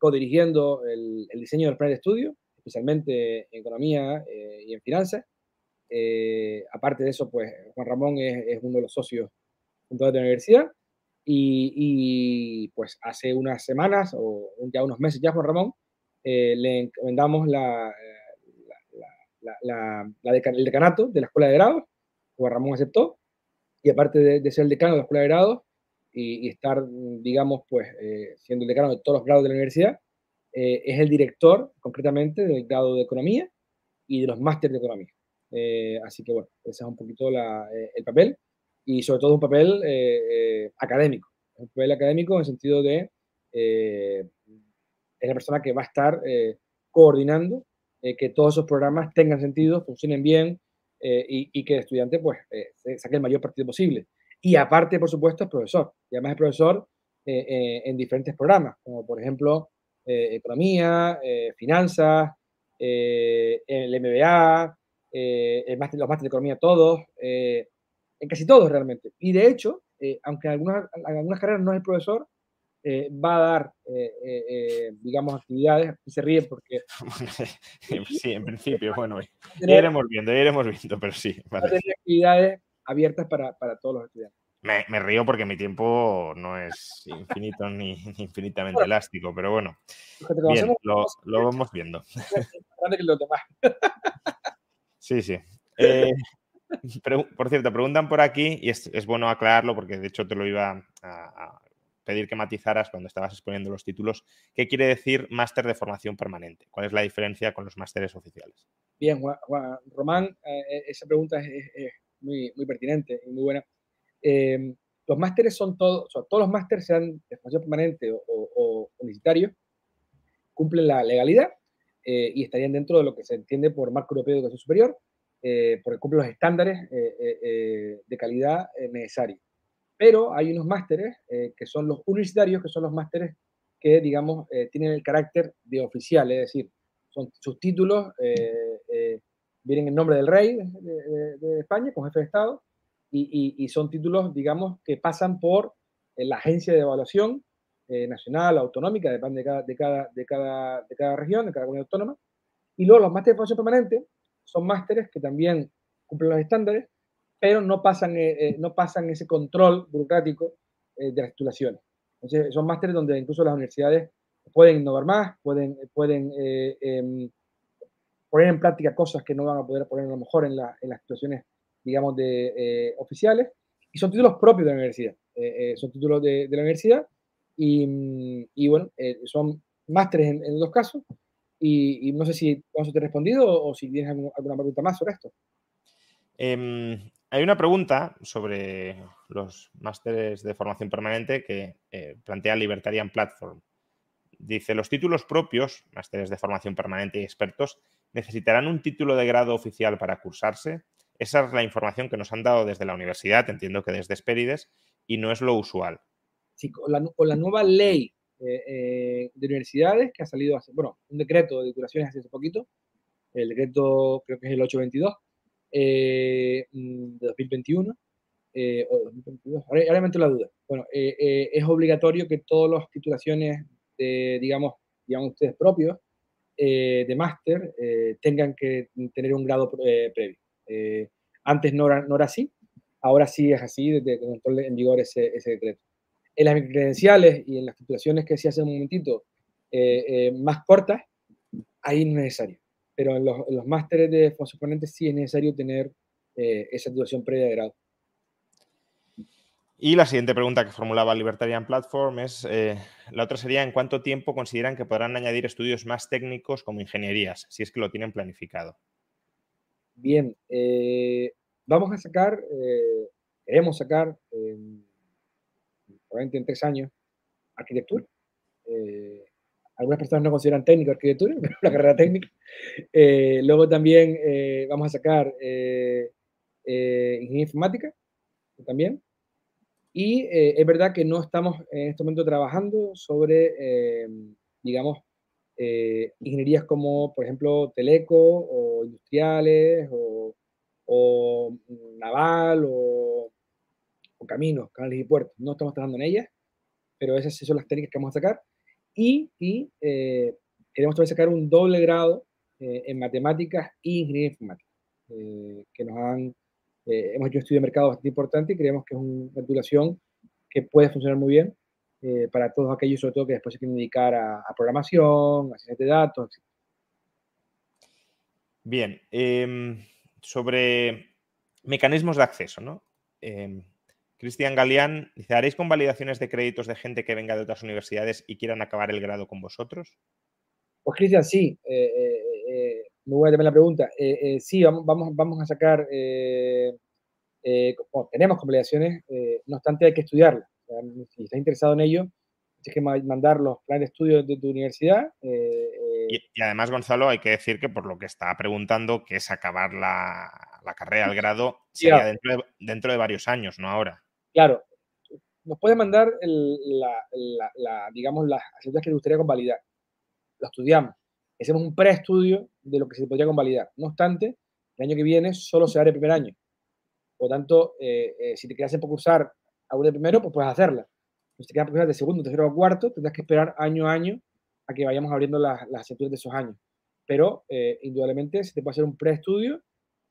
codirigiendo el, diseño del plan de estudio, especialmente en economía y en finanzas. aparte de eso, pues, Juan Ramón es, uno de los socios fundadores de la universidad. Y, y, pues hace unas semanas o ya unos meses ya Juan Ramón le encomendamos la, la, el decanato de la Escuela de Grados, Juan Ramón aceptó, y aparte de, ser el decano de la Escuela de Grados y, estar, digamos, pues, eh, siendo el decano de todos los grados de la universidad, eh, es el director, concretamente, del grado de Economía y de los másteres de Economía. Eh, así que, bueno, ese es un poquito el papel, y sobre todo un papel académico, un papel académico en el sentido de es la persona que va a estar coordinando eh, que todos esos programas tengan sentido, funcionen bien eh, y, que el estudiante pues eh, saque el mayor partido posible. Y aparte, por supuesto, es profesor. Y además es profesor en diferentes programas, como por ejemplo economía, finanzas, el MBA, el los másteres de economía todos, en casi todos realmente. Y de hecho, aunque en algunas, carreras no es profesor, eh, va a dar, eh, eh, digamos, actividades, y se ríe porque... sí, en principio, bueno, ya iremos viendo, ya iremos viendo, pero sí. Vale. actividades abiertas para, para, todos los estudiantes. Me, me, río porque mi tiempo no es infinito ni, infinitamente elástico, pero bueno, bien, lo, lo, vamos viendo. sí, sí. por cierto, preguntan por aquí, y es, es, bueno aclararlo porque de hecho te lo iba a, pedir que matizaras cuando estabas exponiendo los títulos. ¿Qué quiere decir máster de formación permanente? ¿Cuál es la diferencia con los másteres oficiales? Bien, Román, eh, eh, esa pregunta es, muy, muy, pertinente y muy buena. Em, los másteres son todos, todos los másteres, sean de formación permanente o, universitarios, cumplen la legalidad eh, y estarían dentro de lo que se entiende por marco europeo de educación superior, porque cumplen los estándares de calidad necesarios. Pero hay unos másteres eh, que son los universitarios, que son los másteres que, digamos, eh, tienen el carácter de oficial, es decir, son sus títulos, eh, vienen en nombre del rey de, España, como jefe de Estado, y, son títulos, digamos, que pasan por la agencia de evaluación nacional, autonómica, depende de cada, de, cada, de, cada, de cada región, de cada comunidad autónoma. Y luego los másteres de formación permanente son másteres que también cumplen los estándares, pero no pasan, eh, eh, no pasan ese control burocrático eh, de las titulaciones. Entonces, son másteres donde incluso las universidades pueden innovar más, pueden, pueden em, poner en práctica cosas que no van a poder poner a lo mejor en, la, en las situaciones, digamos, de, oficiales, y son títulos propios de la universidad, son títulos de, la universidad, y, y bueno, son másteres en, en, los casos, y, no sé si vamos a te he respondido o, si tienes alguna pregunta más sobre esto. Em, hay una pregunta sobre los másteres de formación permanente que eh, plantea Libertarian Platform. Dice, los títulos propios, másteres de formación permanente y expertos, necesitarán un título de grado oficial para cursarse. Esa es la información que nos han dado desde la universidad, entiendo que desde Esperides, y no es lo usual. Sí, con la, nueva ley eh, eh, de universidades que ha salido hace, bueno, un decreto de titulaciones hace poquito, el decreto creo que es el 822 eh, mm, de 2021, o 2022, ahora, ahora me la duda. Bueno, es obligatorio que todas las titulaciones, de, digamos, digamos ustedes propios, de máster, tengan que tener un grado previo. antes no era, no era así, ahora sí es así, desde que entró en vigor ese, ese decreto en las credenciales y en las titulaciones que se hace un momentito eh, eh, más cortas, ahí no es necesario. Pero en los, los másteres de suponentes sí es necesario tener eh, esa titulación previa de grado. Y la siguiente pregunta que formulaba Libertarian Platform es, la otra sería, ¿en cuánto tiempo consideran que podrán añadir estudios más técnicos como ingenierías, si es que lo tienen planificado? Bien, vamos a sacar, queremos sacar probablemente en tres años, arquitectura. Eh, algunas personas no consideran técnico arquitectura, pero la carrera técnica. Eh, luego también eh, vamos a sacar ingeniería informática, también. Y es verdad que no estamos en este momento trabajando sobre, digamos, ingenierías como, por ejemplo, teleco o industriales o, o naval o o caminos, canales y puertos. No estamos trabajando en ellas, pero esas son las técnicas que vamos a sacar. Y, eh, queremos también sacar un doble grado eh, en matemáticas y ingeniería informática, eh, que nos han, hemos hecho un estudio de mercado bastante importante y creemos que es una titulación que puede funcionar muy bien para todos aquellos, sobre todo que después se quieren dedicar a, programación, a ciencias de datos, etc. Bien, em, sobre mecanismos de acceso, ¿no? Cristian Galeán dice, ¿haréis convalidaciones de créditos de gente que venga de otras universidades y quieran acabar el grado con vosotros? Pues Cristian, sí. Eh, eh, eh, me voy a también la pregunta. sí, vamos, vamos, a sacar, tenemos convalidaciones, no obstante hay que estudiarlas. si estás interesado en ello, tienes que mandar los planes de estudio de tu universidad. Y, además, Gonzalo, hay que decir que por lo que está preguntando, que es acabar la, carrera, el grado, sería dentro dentro de varios años, no ahora. Claro, nos puede mandar la, digamos, las asignaturas que le gustaría convalidar. Lo estudiamos. Hacemos un preestudio de lo que se podría convalidar. No obstante, el año que viene solo se hará el primer año. Por tanto, eh, eh, si te quedas en cursar a uno de primero, pues puedes hacerla. Si te quedas por cursar de segundo, tercero o cuarto, tendrás que esperar año a año a que vayamos abriendo las, las de esos años. Pero, eh, indudablemente, se te puede hacer un preestudio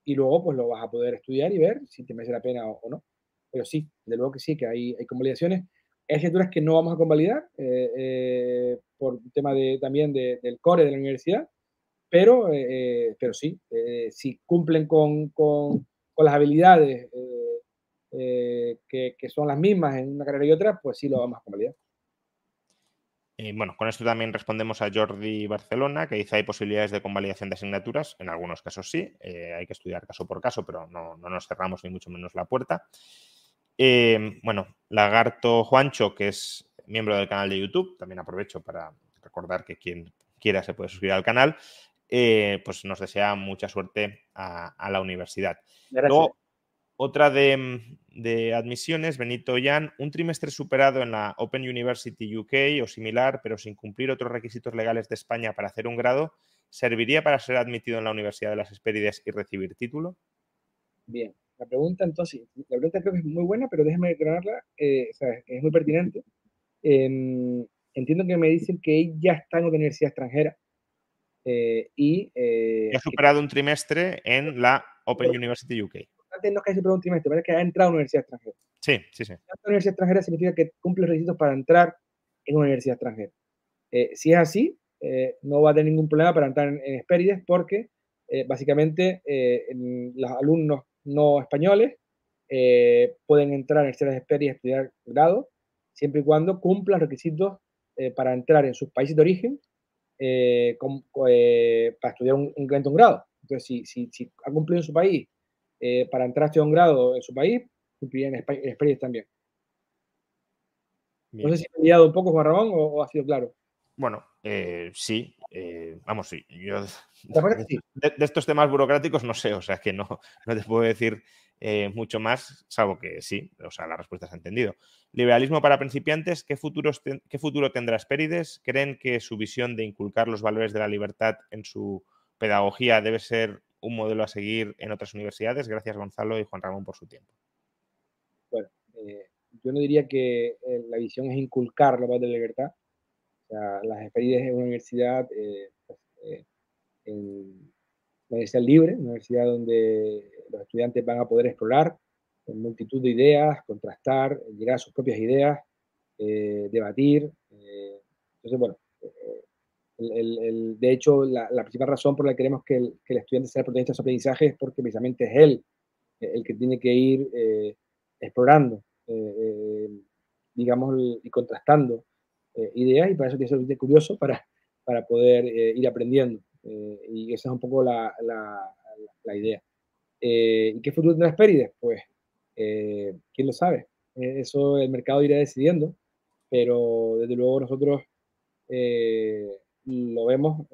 y luego pues lo vas a poder estudiar y ver si te merece la pena o no pero sí, de luego que sí, que hay, hay convalidaciones. Hay asignaturas que no vamos a convalidar eh, eh, por tema de, también del core de la universidad, pero, eh, pero sí, si cumplen con, con, las habilidades que, que, son las mismas en una carrera y otra, pues sí lo vamos a convalidar. bueno, con esto también respondemos a Jordi Barcelona, que dice hay posibilidades de convalidación de asignaturas. En algunos casos sí, hay que estudiar caso por caso, pero no, no nos cerramos ni mucho menos la puerta. Em, bueno, Lagarto Juancho, que es miembro del canal de YouTube, también aprovecho para recordar que quien quiera se puede suscribir al canal, eh, pues nos desea mucha suerte a, la universidad. Luego, otra de, de, admisiones, Benito Yan, un trimestre superado en la Open University UK o similar, pero sin cumplir otros requisitos legales de España para hacer un grado, ¿serviría para ser admitido en la Universidad de las Espérides y recibir título? Bien, la pregunta, entonces, la pregunta creo que es muy buena, pero déjeme declararla, eh, o sea, es muy pertinente. Em, entiendo que me dicen que ella está en una universidad extranjera eh, y... Eh, ha superado un trimestre en la Open University UK. Antes no es que haya superado un trimestre, parece que ha entrado a una universidad extranjera. Sí, sí, sí. La universidad extranjera significa que cumple los requisitos para entrar en una universidad extranjera. Eh, si es así, no va a tener ningún problema para entrar en, en Esperides porque básicamente los alumnos no españoles eh, pueden entrar en universidades de y estudiar grado, siempre y cuando cumplan requisitos eh, para entrar en sus países de origen eh, para estudiar un, un, grado. Entonces, si, si, si, ha cumplido en su país para entrar a estudiar un grado en su país, cumpliría en, España, también. No sé si he liado un poco, Juan Ramón, o, ha sido claro. Bueno, sí, Eh, vamos, sí, yo de, estos temas burocráticos no sé, o sea que no, no te puedo decir eh, mucho más, salvo que sí, o sea, la respuesta se ha entendido. Liberalismo para principiantes, ¿qué, ¿qué futuro tendrá Espérides? ¿Creen que su visión de inculcar los valores de la libertad en su pedagogía debe ser un modelo a seguir en otras universidades? Gracias Gonzalo y Juan Ramón por su tiempo. Bueno, eh, yo no diría que la visión es inculcar los valores de la libertad. Sea, las Espérides es una universidad pues, en, una universidad libre, una universidad donde los estudiantes van a poder explorar en multitud de ideas, contrastar, llegar a sus propias ideas, eh, debatir. Eh, entonces, bueno, eh, de hecho, la, principal razón por la que queremos que el, estudiante sea protagonista de su aprendizaje es porque precisamente es él el que tiene que ir explorando, digamos, y contrastando ideas, y para eso tiene que ser curioso para, para poder ir aprendiendo. y esa es un poco la, la idea. Eh, ¿Y qué futuro tendrá Esperides? Pues, eh, ¿quién lo sabe? Eh, eso el mercado irá decidiendo, pero desde luego nosotros lo vemos,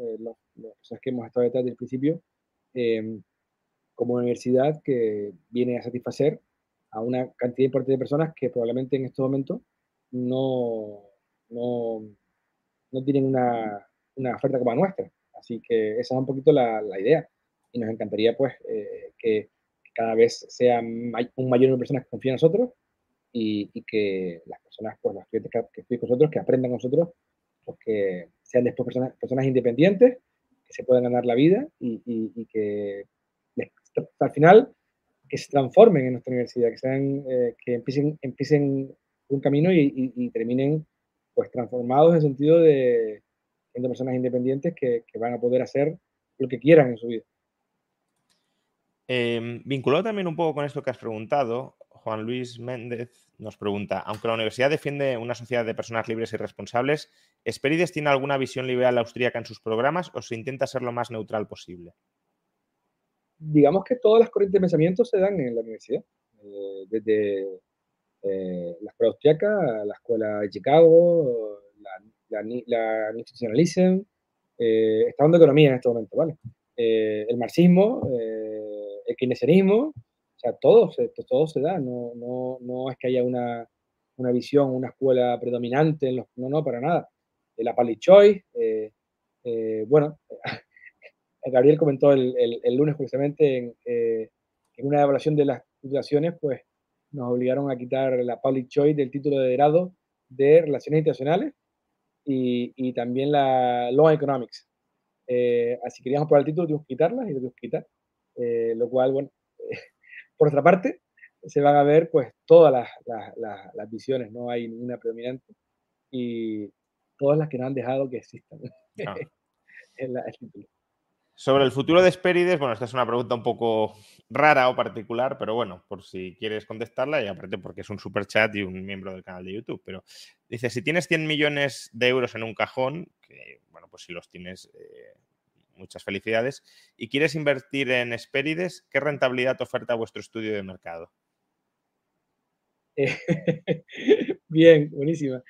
las cosas que hemos estado detrás del principio, como una universidad que viene a satisfacer a una cantidad importante de personas que probablemente en estos momentos no, no, no tienen una, una, oferta como la nuestra. Así que esa es un poquito la, la idea y nos encantaría pues eh, que cada vez sea un mayor número de personas que confíen en nosotros y, que las personas, pues los estudiantes que, que estudien con nosotros, que aprendan con nosotros, pues que sean después personas, personas independientes, que se puedan ganar la vida y, y, que al final que se transformen en nuestra universidad, que sean, eh, que empiecen, empiecen un camino y, terminen pues transformados en el sentido de siendo personas independientes que, que van a poder hacer lo que quieran en su vida. Em, vinculado también un poco con esto que has preguntado, Juan Luis Méndez nos pregunta, aunque la universidad defiende una sociedad de personas libres y responsables, ¿Esperides tiene alguna visión liberal austríaca en sus programas o se intenta ser lo más neutral posible? Digamos que todas las corrientes de pensamiento se dan en la universidad, eh, desde eh, la escuela austríaca, la escuela de Chicago, la, la, eh, está de economía en este momento, ¿vale? el marxismo, el keynesianismo, o sea, todo se, todo se da, no, no, no es que haya una, una, visión, una escuela predominante, en los, no, no, para nada. La Pali Choi, eh, eh, bueno, Gabriel comentó el, el, lunes justamente en, eh, en, una evaluación de las titulaciones, pues nos obligaron a quitar la Public Choice del título de grado de Relaciones Internacionales y, y también la Law Economics. Eh, así queríamos probar el título, tuvimos que quitarla y lo tuvimos que quitar. Eh, lo cual, bueno, por otra parte, se van a ver pues todas las, las, las, visiones, no hay ninguna predominante y todas las que no han dejado que existan ah. en el título. Sobre el futuro de Esperides, bueno, esta es una pregunta un poco rara o particular, pero bueno, por si quieres contestarla, y aparte porque es un super chat y un miembro del canal de YouTube, pero dice, si tienes 100 millones de euros en un cajón, que bueno, pues si los tienes, eh, muchas felicidades, y quieres invertir en Esperides, ¿qué rentabilidad oferta vuestro estudio de mercado? bien, buenísima.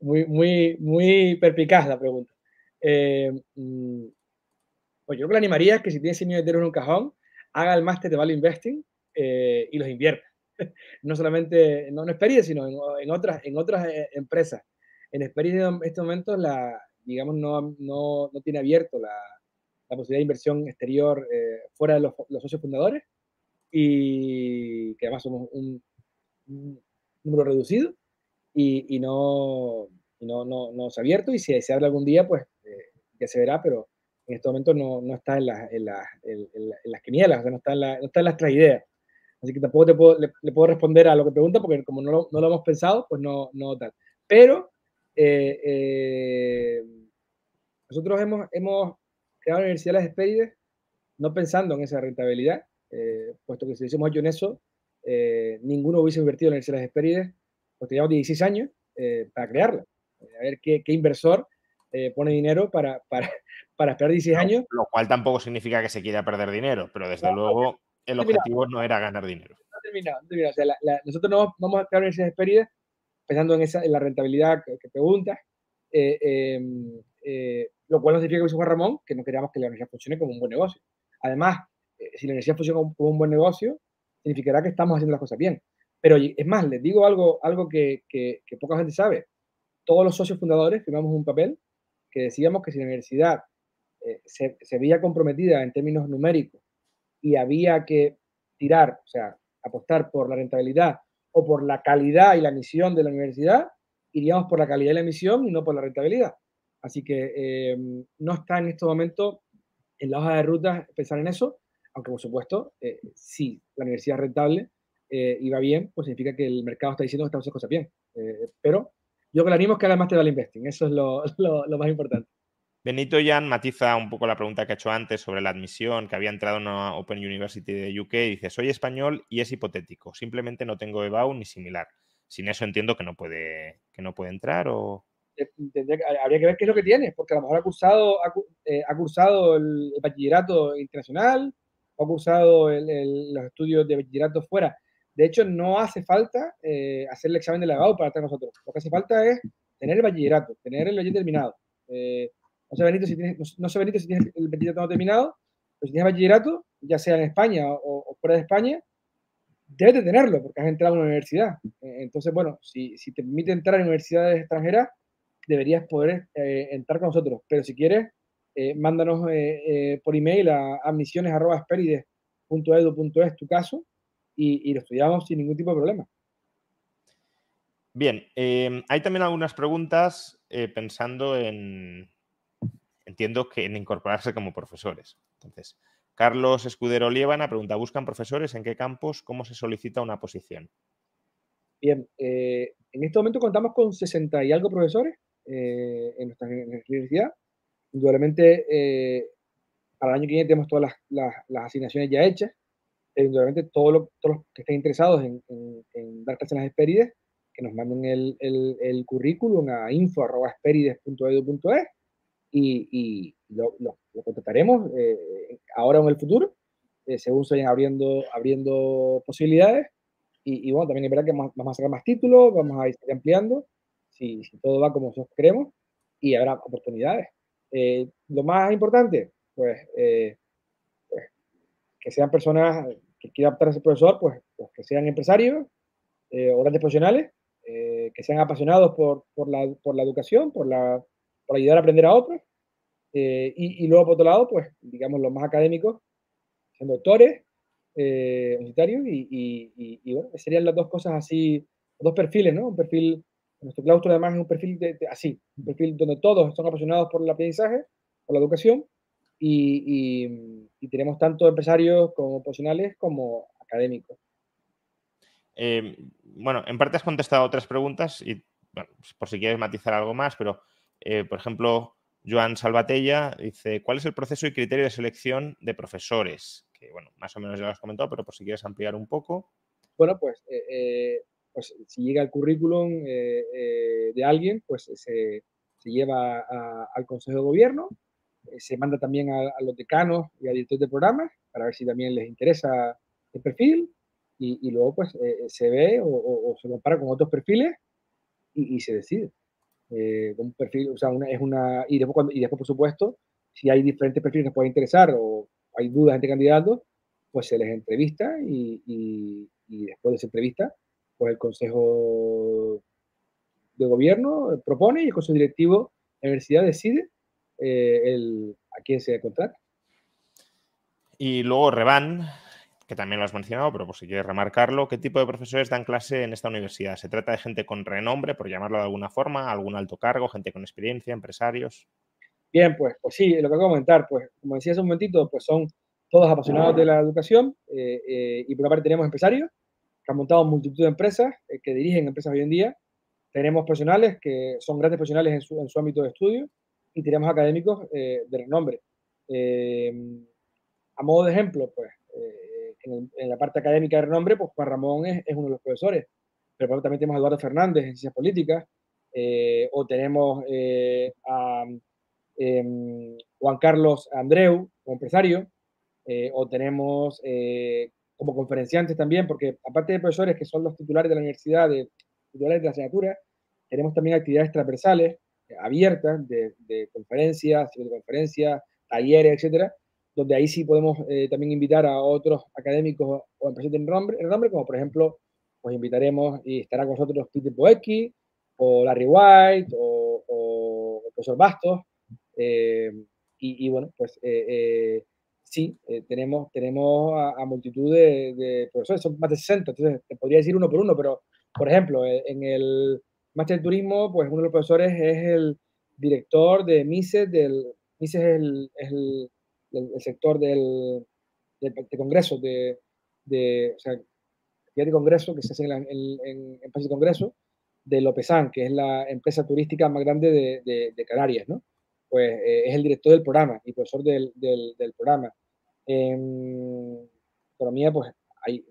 Muy, muy, muy perpicaz la pregunta. Eh, mm, pues yo lo que le animaría es que si tienes 100 millones de en un cajón, haga el máster de Value Investing eh, y los invierta. no solamente, no en Esperides, sino en, otras, en otras eh, empresas. En Esperides en este momento, la, digamos, no, no, no tiene abierto la, la posibilidad de inversión exterior eh, fuera de los, socios fundadores y que además somos un, número reducido y, no, no, no, no, se ha abierto y si se abre algún día, pues eh, ya se verá, pero en este momento no, no está en, en, en, las quinielas, no está en, no está en las tres ideas. Así que tampoco te puedo, le, puedo responder a lo que pregunta porque como no lo, no lo hemos pensado, pues no, no tal. Pero eh, nosotros hemos, hemos crear la Universidad de las Espérides no pensando en esa rentabilidad, eh, puesto que si hubiésemos hecho en eso, eh, ninguno hubiese invertido en la Universidad de las Espérides, pues teníamos 16 años eh, para crearla. a ver qué, inversor pone dinero para, para, para, esperar 16 años. Lo cual tampoco significa que se quiera perder dinero, pero desde luego el objetivo no era ganar dinero. No terminado, O sea, nosotros no, vamos a la Universidad de Espérides pensando en, esa, en la rentabilidad que, que preguntas. Em, lo cual no significa, como dice Juan Ramón, que no queramos que la universidad funcione como un buen negocio. Además, eh, si la universidad funciona como, un buen negocio, significará que estamos haciendo las cosas bien. Pero es más, les digo algo, algo que, que, poca gente sabe. Todos los socios fundadores firmamos un papel que decíamos que si la universidad eh, se, veía comprometida en términos numéricos y había que tirar, o sea, apostar por la rentabilidad o por la calidad y la misión de la universidad, iríamos por la calidad y la misión y no por la rentabilidad. Así que eh, no está en este momento en la hoja de ruta pensar en eso, aunque por supuesto, eh, si la universidad es rentable y va bien, pues significa que el mercado está diciendo que estamos haciendo cosas bien. pero yo que le animo es que te da el investing, eso es lo, más importante. Benito Jan matiza un poco la pregunta que ha hecho antes sobre la admisión, que había entrado en una Open University de UK. Dice, soy español y es hipotético. Simplemente no tengo EBAU ni similar. Sin eso entiendo que no puede, que no puede entrar o... Eh, habría que ver qué es lo que tiene, porque a lo mejor ha cursado, ha, eh, cursado el, bachillerato internacional, o ha cursado los estudios de bachillerato fuera. De hecho, no hace falta eh, hacer el examen de legado para estar nosotros. Lo que hace falta es tener el bachillerato, tener el ley terminado. No, sé Benito, si tienes, no, sé Benito si tienes el bachillerato no terminado, pero si tienes bachillerato, ya sea en España o, fuera de España, debes de tenerlo porque has entrado a una universidad. Entonces, bueno, si, si te permite entrar a universidades extranjeras, deberías poder eh, entrar con nosotros. Pero si quieres, eh, mándanos eh, por email a admisiones.esperides.edu.es tu caso y, y, lo estudiamos sin ningún tipo de problema. Bien, hay también algunas preguntas pensando en, entiendo que en incorporarse como profesores. Entonces, Carlos Escudero Lievana pregunta, ¿buscan profesores? ¿En qué campos? ¿Cómo se solicita una posición? Bien, en este momento contamos con 60 y algo profesores eh, en, nuestra, universidad. Indudablemente, eh, para el año que viene tenemos todas las, las, asignaciones ya hechas. Eh, indudablemente, todos los que estén interesados en, en, dar clases en las Esperides, que nos manden el, el, el currículum a info.esperides.edu.es y, y lo, lo, lo, contrataremos ahora o en el futuro, según se vayan abriendo, abriendo posibilidades. Y, y, bueno, también es verdad que vamos, vamos a sacar más títulos, vamos a ir ampliando si, todo va como nosotros queremos y habrá oportunidades. Eh, lo más importante, pues, eh, pues, que sean personas que quieran optar a ser profesor, pues, pues que sean empresarios eh, o grandes profesionales, que sean apasionados por, por, la, por, la, educación, por, la, por ayudar a aprender a otros. Y, y, luego, por otro lado, pues, digamos, los más académicos, son doctores, universitarios, y, y, y, bueno, serían las dos cosas así, dos perfiles, ¿no? Un perfil nuestro claustro además es un perfil de, así, un perfil donde todos son apasionados por el aprendizaje, por la educación, y, tenemos tanto empresarios como profesionales como académicos. Eh, bueno, en parte has contestado otras preguntas y por si quieres matizar algo más, pero eh, por ejemplo, Joan Salvatella dice, ¿cuál es el proceso y criterio de selección de profesores? Que bueno, más o menos ya lo has comentado, pero por si quieres ampliar un poco. Bueno, pues eh, pues si llega el currículum eh, eh, de alguien, pues se, lleva al Consejo de Gobierno, eh, se manda también a, los decanos y a directores de programas para ver si también les interesa el perfil y, y luego pues se ve o, se compara con otros perfiles y, se decide. Un perfil, o sea, una, es una, y después, cuando, y después, por supuesto, si hay diferentes perfiles que les pueden interesar o hay dudas entre candidatos, pues se les entrevista y, y después de esa entrevista pues el Consejo de Gobierno propone y el Consejo Directivo de la Universidad decide eh, el, a quién se contrata. Y luego Revan, que también lo has mencionado, pero por si quieres remarcarlo, ¿qué tipo de profesores dan clase en esta universidad? ¿Se trata de gente con renombre, por llamarlo de alguna forma, algún alto cargo, gente con experiencia, empresarios? Bien, pues, pues sí, lo que acabo de comentar, pues como decía hace un momentito, pues son todos apasionados de la educación eh, eh, y por otra parte tenemos empresarios que han montado multitud de empresas, eh, que dirigen empresas hoy en día. Tenemos profesionales que son grandes profesionales en su, ámbito de estudio y tenemos académicos eh, de renombre. A modo de ejemplo, pues, en, en, la parte académica de renombre, pues Juan Ramón es, es uno de los profesores, pero también tenemos a Eduardo Fernández en Ciencias Políticas, o tenemos a em, Juan Carlos Andreu como empresario, o tenemos como conferenciantes también, porque aparte de profesores que son los titulares de la universidad, de, titulares de la asignatura, tenemos también actividades transversales, abiertas de, de conferencias, talleres, etcétera, donde ahí sí podemos también invitar a otros académicos o empresarios de renombre, nombre, como por ejemplo, pues invitaremos y estará con nosotros Peter Boecki, o Larry White, o, o el profesor Bastos, y, bueno, pues sí, eh, tenemos, tenemos a, multitud de, profesores, son más de 60, entonces te podría decir uno por uno, pero por ejemplo, eh, en el máster de turismo, pues uno de los profesores es el director de MISES, del, MISES es el, el, el, sector del, del de congresos, de, de, o sea, de congreso que se hace en, en, en, de congreso, de Lopesan, que es la empresa turística más grande de, de Canarias, ¿no? Pues eh, es el director del programa y profesor del, del, del programa. En economía, pues hay,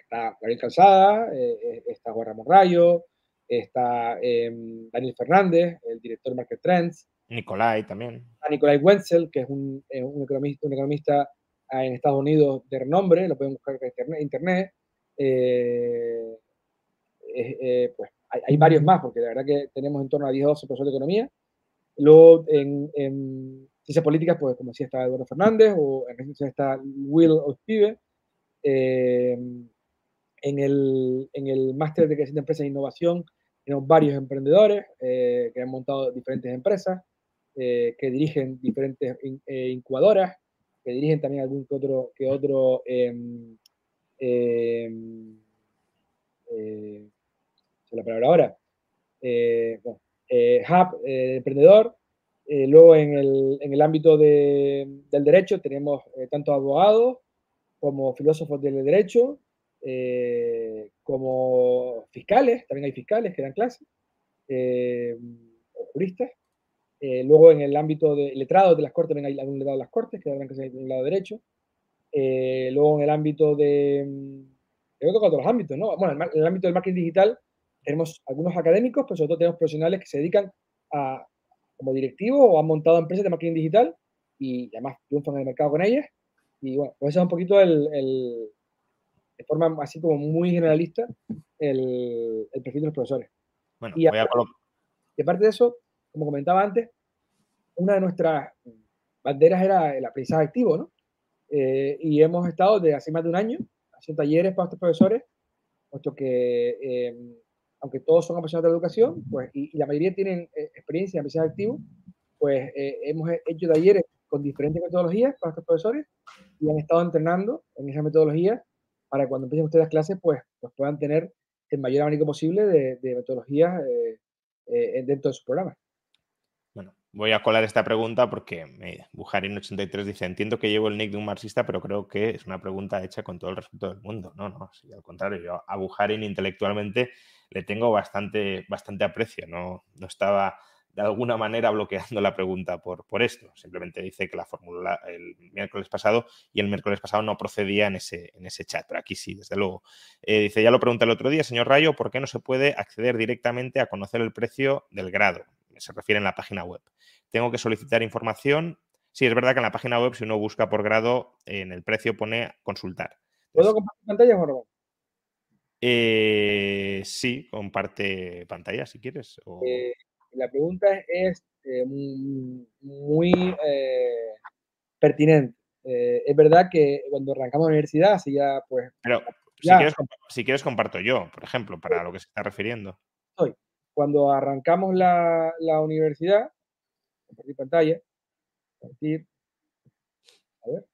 está Gabriel Calzada, eh, eh, está Juan Ramón Rayo, está em, Daniel Fernández, el director de Market Trends. Nicolai también. A Nicolai Wenzel, que es un, eh, economista, un ah, en Estados Unidos de renombre, lo pueden buscar en internet. pues hay, hay, varios más, porque la verdad que tenemos en torno a 10 o 12 profesores de economía. Luego, en, en ciencias políticas, pues como decía, está Eduardo Fernández, o en ciencias está Will Ospive. Eh, en el, en el máster de creación de empresas e innovación tenemos varios emprendedores eh, que han montado diferentes empresas, eh, que dirigen diferentes incubadoras, que dirigen también algún que otro, que otro em, em, la palabra ahora, bueno, hub emprendedor, eh, luego, en el, en el ámbito de, del derecho, tenemos eh, tanto abogados como filósofos del derecho, eh, como fiscales, también hay fiscales que dan clases, o juristas. Luego, en el ámbito de letrados de las cortes, también hay algún letrado de las cortes que dan clases en el lado derecho. luego, en el ámbito de. He tocado todos los ámbitos, ¿no? Bueno, en el ámbito del marketing digital, tenemos algunos académicos, pero sobre todo tenemos profesionales que se dedican a como directivo o han montado empresas de marketing digital y además triunfan en el mercado con ellas. Y bueno, pues eso es un poquito el, el de forma así como muy generalista el, el perfil de los profesores. Bueno, y, voy aparte, y aparte de eso, como comentaba antes, una de nuestras banderas era el aprendizaje activo, ¿no? Eh, y hemos estado desde hace más de un año haciendo talleres para estos profesores, puesto que eh, aunque todos son apasionados de la educación, pues, y, la mayoría tienen eh, experiencia en aprendizaje activo, pues eh, hemos hecho talleres con diferentes metodologías para estos profesores y han estado entrenando en esas metodologías para cuando empiecen ustedes las clases, pues, pues puedan tener el mayor abanico posible de, metodologías eh, dentro de sus programas. Voy a colar esta pregunta porque Bujarin83 dice, entiendo que llevo el nick de un marxista, pero creo que es una pregunta hecha con todo el respeto del mundo. No, no, al contrario, yo a Bujarin intelectualmente le tengo bastante, bastante aprecio. No, no estaba de alguna manera bloqueando la pregunta por, por esto. Simplemente dice que la fórmula el miércoles pasado y el miércoles pasado no procedía en ese, en ese chat, pero aquí sí, desde luego. Eh, dice, ya lo pregunté el otro día, señor Rayo, ¿por qué no se puede acceder directamente a conocer el precio del grado? Se refiere en la página web. Tengo que solicitar información. Sí, es verdad que en la página web, si uno busca por grado, en el precio pone consultar. ¿Puedo compartir pantalla o eh, sí, comparte pantalla si quieres. Eh, la pregunta es eh, muy pertinente. es verdad que cuando arrancamos la universidad, así ya pues... Pero Si, quieres, si, quieres, comparto yo, por ejemplo, para lo que se está refiriendo. Cuando arrancamos la, la universidad, compartir pantalla, compartir... A ver.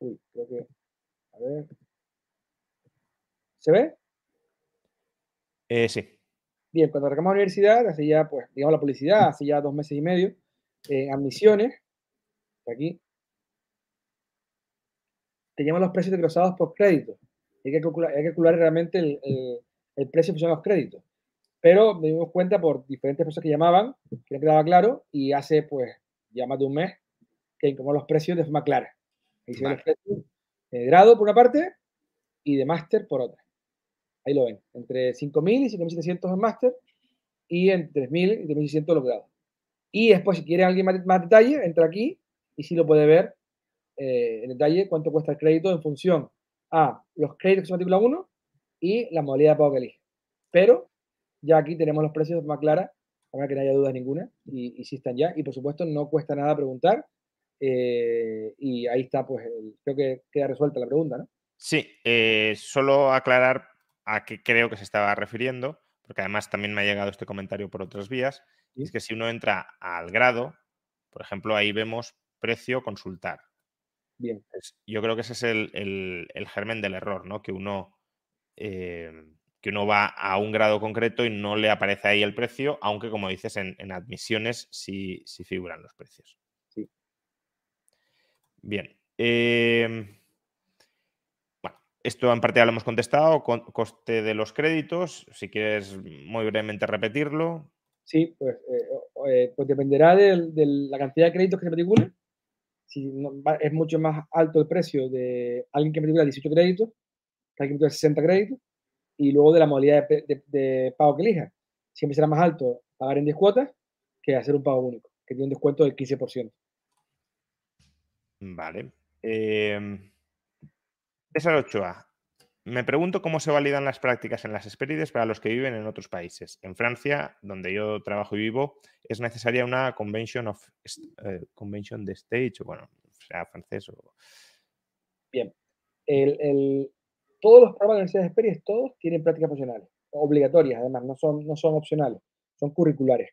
Uy, creo que... A ver. ¿Se ve? Eh, sí. Bien, cuando arrancamos la universidad, hace ya, pues, digamos la publicidad, hace ya dos meses y medio, en admisiones, aquí, teníamos los precios desglosados por crédito. Hay que calcular, hay que calcular realmente el, el, precio de los créditos. Pero me dimos cuenta por diferentes personas que llamaban, que no quedaba claro, y hace pues ya más de un mes que incomodó los precios de forma clara. Ahí se los precios de grado por una parte y de máster por otra. Ahí lo ven, entre 5.000 y 5.700 en máster y entre 3.000 y 3.600 los grados. Y después, si quieren alguien más, más, detalle, entra aquí y sí lo puede ver eh, en detalle cuánto cuesta el crédito en función a los créditos que se matrícula uno y la modalidad de pago que elige. Pero ya aquí tenemos los precios más claros para que no haya duda ninguna, y, y sí están ya. Y por supuesto, no cuesta nada preguntar. Eh, y ahí está, pues, creo que queda resuelta la pregunta, ¿no? Sí, eh, solo aclarar a qué creo que se estaba refiriendo, porque además también me ha llegado este comentario por otras vías, es que si uno entra al grado, por ejemplo, ahí vemos precio consultar. Bien. yo creo que ese es el, germen del error, ¿no? Que uno, eh, que uno va a un grado concreto y no le aparece ahí el precio, aunque como dices, en, admisiones sí, sí, figuran los precios. Sí. Bien. Em, esto en parte ya lo hemos contestado, coste de los créditos, si quieres muy brevemente repetirlo. Sí, pues, eh, eh, pues dependerá de, la cantidad de créditos que se matricule. Si es mucho más alto el precio de alguien que matricula 18 créditos, que alguien que matricula 60 créditos, y luego de la modalidad de, pago que elija. Siempre será más alto pagar en 10 cuotas que hacer un pago único, que tiene un descuento del 15%. Vale. Eh... César Ochoa. Me pregunto cómo se validan las prácticas en las Espérides para los que viven en otros países. En Francia, donde yo trabajo y vivo, es necesaria una convention of eh, convention de stage, o bueno, sea francés o. Bien. Todos los programas de la Universidad de Espérides, todos tienen prácticas profesionales, obligatorias además, no son, no son opcionales, son curriculares.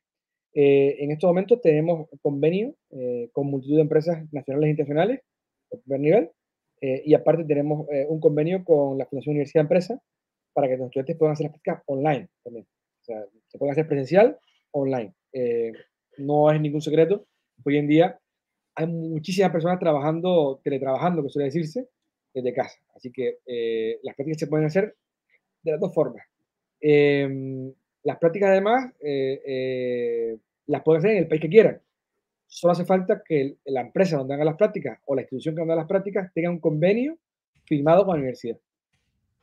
Eh, en estos momentos tenemos convenio eh, con multitud de empresas nacionales e internacionales, de primer nivel, eh, y aparte tenemos eh, un convenio con la Fundación Universidad Empresa para que los estudiantes puedan hacer las prácticas online también. O sea, se puede hacer presencial, online. Eh, no es ningún secreto. Hoy en día hay muchísimas personas trabajando, teletrabajando, que suele decirse, desde casa. Así que las prácticas se pueden hacer de las dos formas. Em, las prácticas además las pueden hacer en el país que quieran. Solo hace falta que la empresa donde hagan las prácticas o la institución que haga las prácticas tenga un convenio firmado con la universidad,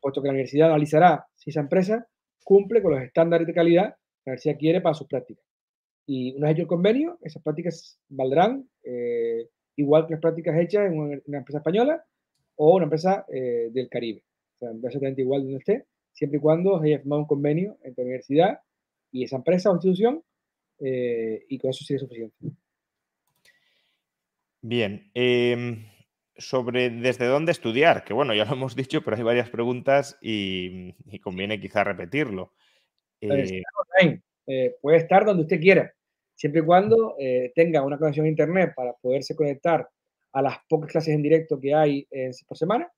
puesto que la universidad analizará si esa empresa cumple con los estándares de calidad que la universidad quiere para sus prácticas. Y una vez hecho el convenio, esas prácticas valdrán eh, igual que las prácticas hechas en una, empresa española o una empresa eh, del Caribe. O sea, exactamente igual donde esté, siempre y cuando haya firmado un convenio entre la universidad y esa empresa o institución, eh, y con eso sería suficiente. Bien. Em, sobre desde dónde estudiar, que bueno, ya lo hemos dicho, pero hay varias preguntas y, conviene quizá repetirlo. Eh, eh, puede estar donde usted quiera, siempre y cuando tenga una conexión a Internet para poderse conectar a las pocas clases en directo que hay por semana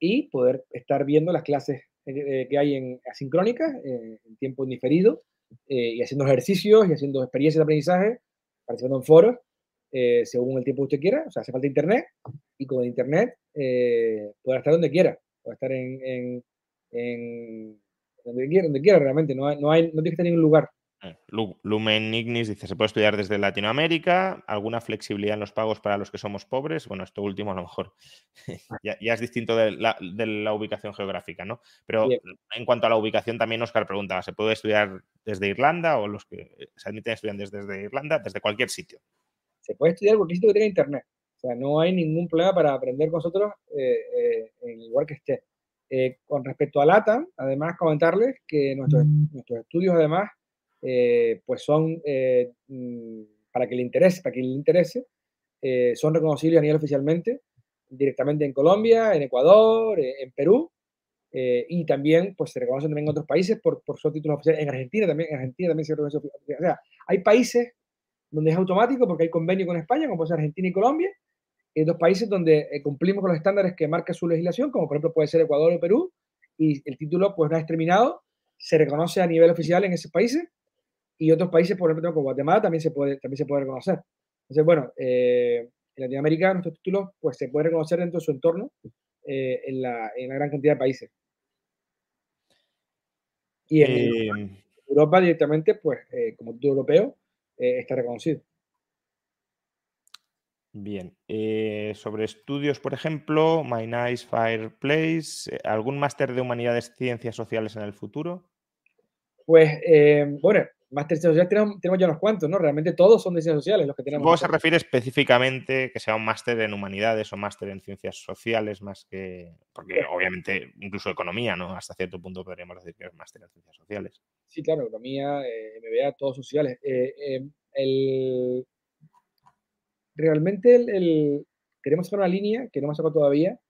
y poder estar viendo las clases que hay en asincrónicas, en tiempo indiferido, y haciendo ejercicios y haciendo experiencias de aprendizaje, participando en foros eh, según el tiempo que usted quiera, o sea, hace falta internet y con internet eh, puede estar donde quiera, puede estar en, donde, quiera, realmente, no, no, hay, no tiene que estar en ningún lugar. Eh, Lumen Ignis dice, se puede estudiar desde Latinoamérica, alguna flexibilidad en los pagos para los que somos pobres. Bueno, esto último a lo mejor ya, es distinto de la, ubicación geográfica, ¿no? Pero en cuanto a la ubicación, también Oscar preguntaba, ¿se puede estudiar desde Irlanda o los que se admiten estudiantes desde Irlanda, desde cualquier sitio? se puede estudiar cualquier sitio que tenga internet. O sea, no hay ningún problema para aprender con nosotros eh, eh, en el lugar que esté. Eh, con respecto a LATAM, además comentarles que nuestros, nuestros estudios además pues son mm, para que le interese, para que le interese, son reconocibles a nivel oficialmente, directamente en Colombia, en Ecuador, en Perú, y también pues se reconocen también en otros países por, por sus títulos oficiales. En Argentina también, en Argentina también se reconoce. O sea, hay países donde es automático porque hay convenio con España, como puede ser Argentina y Colombia, y dos países donde eh, cumplimos con los estándares que marca su legislación, como por ejemplo puede ser Ecuador o Perú, y el título, pues una vez terminado, se reconoce a nivel oficial en esos países, y otros países, por ejemplo, como Guatemala, también se puede, también se puede reconocer. Entonces, bueno, eh, en Latinoamérica nuestros títulos pues, se pueden reconocer dentro de su entorno eh, en, la, en, gran cantidad de países. Y en Europa directamente, pues como título europeo, eh, está reconocido. Bien. Eh, sobre estudios, por ejemplo, My Nice Fireplace, eh, ¿algún máster de humanidades, ciencias sociales en el futuro? Pues, bueno, De ciencias sociales tenemos, tenemos, ya unos cuantos, ¿no? Realmente todos son de ciencias sociales los que tenemos. ¿Cómo se refiere específicamente que sea un máster en humanidades o máster en ciencias sociales más que. Porque obviamente incluso economía, ¿no? Hasta cierto punto podríamos decir que es máster en ciencias sociales. Sí, claro, economía, eh, MBA, todos sociales. Eh, eh, el, realmente el, queremos hacer una línea que no hemos sacado todavía,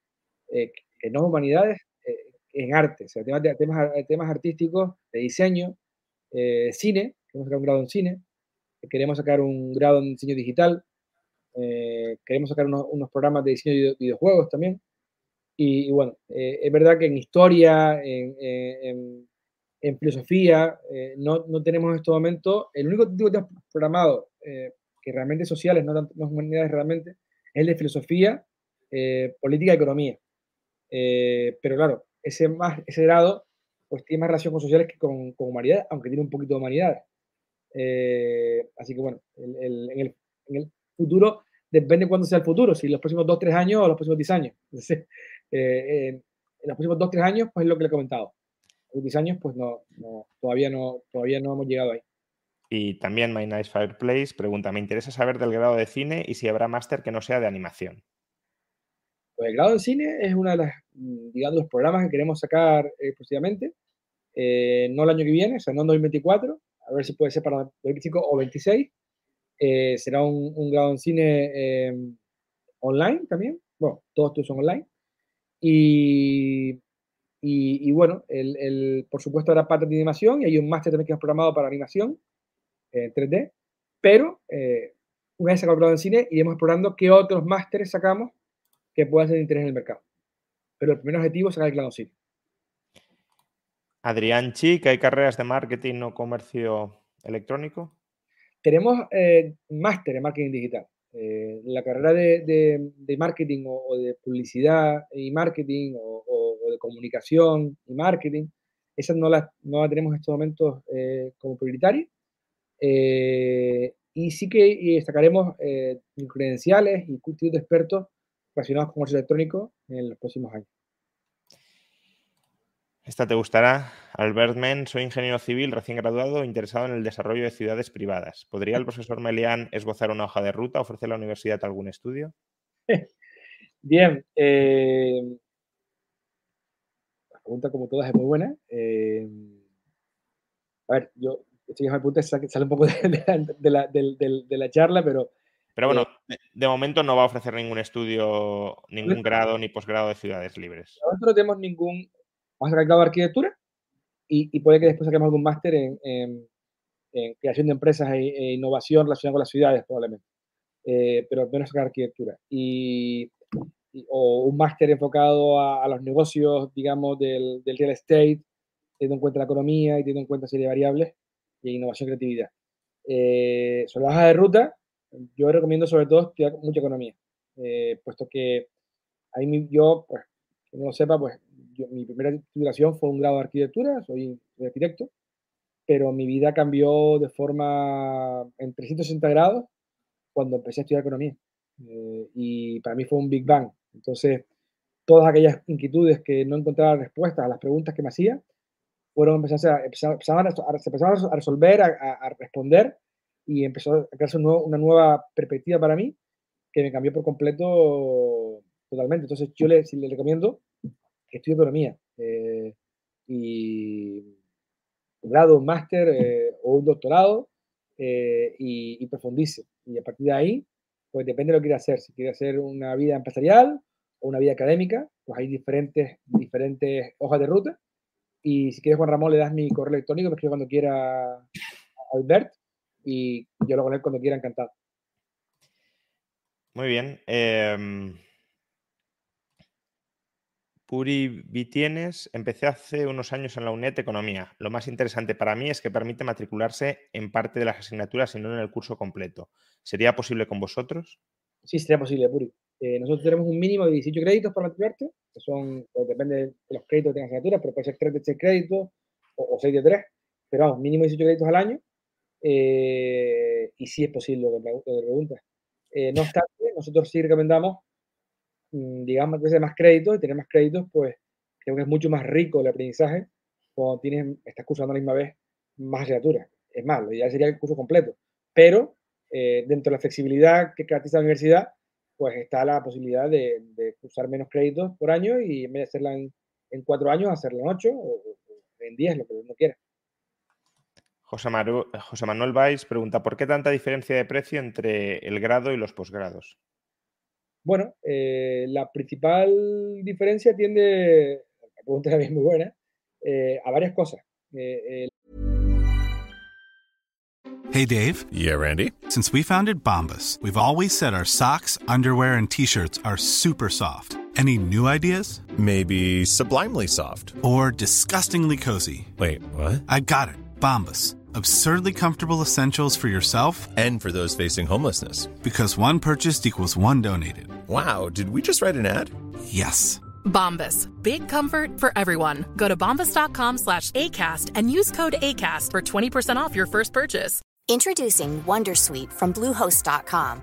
eh, que no es humanidades, eh, en arte, o sea, temas, temas, temas artísticos, de diseño, eh, cine, queremos sacar un grado en cine, queremos sacar un grado en diseño digital, eh, queremos sacar unos, unos, programas de diseño de videojuegos también. Y, y bueno, eh, es verdad que en historia, en, en, en filosofía, eh, no, no, tenemos en este momento, el único tipo que tenemos programado, eh, que realmente es sociales, no, no humanidades realmente, es el de filosofía, política y economía. pero claro, ese, más, ese grado pues tiene más relación con sociales que con, humanidades, aunque tiene un poquito de humanidades. Eh, así que bueno, en, el, futuro depende cuándo sea el futuro, si los próximos 2, 3 años o los próximos 10 años. Eh, en los próximos 2, 3 años, pues es lo que le he comentado. En 10 años, pues no, no, todavía, no, todavía no hemos llegado ahí. Y también My Nice Fireplace pregunta, me interesa saber del grado de cine y si habrá máster que no sea de animación. Pues el grado de cine es uno de digamos, los programas que queremos sacar eh, próximamente, eh, no el año que viene, o sea, no en 2024, a ver si puede ser para 2025 o 26. Eh, será un, un, grado en cine eh, online también, bueno, todos estos son online. Y, y, bueno, el, el, por supuesto habrá parte de animación y hay un máster también que es programado para animación en 3D, pero una vez sacado el grado en cine, iremos explorando qué otros másteres sacamos que puedan ser de interés en el mercado. Pero el primer objetivo es sacar el en cine. Adrián Chic, ¿hay carreras de marketing o comercio electrónico? Tenemos eh, máster en marketing digital. Eh, la carrera de, de, de marketing o, o, de publicidad y marketing o, o, de comunicación y marketing, esa no la, no la tenemos en estos momentos eh, como prioritaria. Eh, y sí que destacaremos eh, credenciales y cultivos de expertos relacionados con comercio electrónico en los próximos años. Esta te gustará. Albert Men, soy ingeniero civil recién graduado interesado en el desarrollo de ciudades privadas. ¿Podría el profesor Melián esbozar una hoja de ruta, ofrecer a la universidad algún estudio? Bien. Eh, la pregunta, como todas, es muy buena. Eh, a ver, yo estoy en el punto, sale un poco de, de, de, la, de la, charla, pero pero bueno, de, de, momento no va a ofrecer ningún estudio, ningún grado ni posgrado de ciudades libres. Nosotros no tenemos ningún, grado de arquitectura y, y, puede que después saquemos algún máster en, en, en, creación de empresas e, e, innovación relacionada con las ciudades, probablemente. Eh, pero menos sacar arquitectura. Y, y o un máster enfocado a, a, los negocios, digamos, del, del, real estate, teniendo en cuenta la economía y teniendo en cuenta serie de variables y innovación y creatividad. Eh, sobre la hoja de ruta, yo recomiendo sobre todo estudiar mucha economía, eh, puesto que ahí yo, pues, que no lo sepa, pues yo, mi primera titulación fue un grado de arquitectura, soy, arquitecto, pero mi vida cambió de forma en 360 grados cuando empecé a estudiar economía. Eh, y para mí fue un Big Bang. Entonces, todas aquellas inquietudes que no encontraba respuestas a las preguntas que me hacía, fueron empezaron a, empezaban a, se empezaban a resolver, a, a responder, y empezó a crearse un nuevo, una nueva perspectiva para mí que me cambió por completo totalmente. Entonces, yo le, le recomiendo que estudie economía eh, y grado, máster eh, o un doctorado eh, y, y, profundice. Y a partir de ahí, pues depende de lo que quiera hacer. Si quiere hacer una vida empresarial o una vida académica, pues hay diferentes, diferentes hojas de ruta. Y si quieres, Juan Ramón, le das mi correo electrónico, me escribe cuando quiera Albert y yo lo con él cuando quiera, encantado. Muy bien. Eh, Puri Vitienes, empecé hace unos años en la UNED Economía. Lo más interesante para mí es que permite matricularse en parte de las asignaturas y no en el curso completo. ¿Sería posible con vosotros? Sí, sería posible, Puri. Eh, nosotros tenemos un mínimo de 18 créditos para matricularte, que son, pues, depende de los créditos de la asignatura, pero puede ser 3 de 6 créditos o, o 6 de 3, pero vamos, mínimo 18 créditos al año eh, y sí es posible lo que, lo que preguntas. Eh, no obstante, nosotros sí recomendamos, mm, digamos, que más créditos y tener más créditos, pues creo que es mucho más rico el aprendizaje cuando tienes, estás cursando a la misma vez más asignaturas. es más, ya sería el curso completo. Pero eh, dentro de la flexibilidad que caracteriza la universidad, pues está la posibilidad de, cursar menos créditos por año y en vez de hacerla en, cuatro años, hacerla en ocho o, en diez, lo que uno quiera. José, José Manuel Valls pregunta, ¿por qué tanta diferencia de precio entre el grado y los posgrados? Bueno, eh, la principal diferencia tiende, la pregunta también muy buena, eh, a varias cosas. Eh, hey Dave. Yeah, Randy. Since we founded Bombus, we've always said our socks, underwear, and t-shirts are super soft. Any new ideas? Maybe sublimely soft. Or disgustingly cozy. Wait, what? I got it. Bombus absurdly comfortable essentials for yourself and for those facing homelessness. Because one purchased equals one donated. Wow, did we just write an ad? Yes. Bombas. Big comfort for everyone. Go to bombas.com slash ACAST and use code ACAST for 20% off your first purchase. Introducing Wondersuite from Bluehost.com.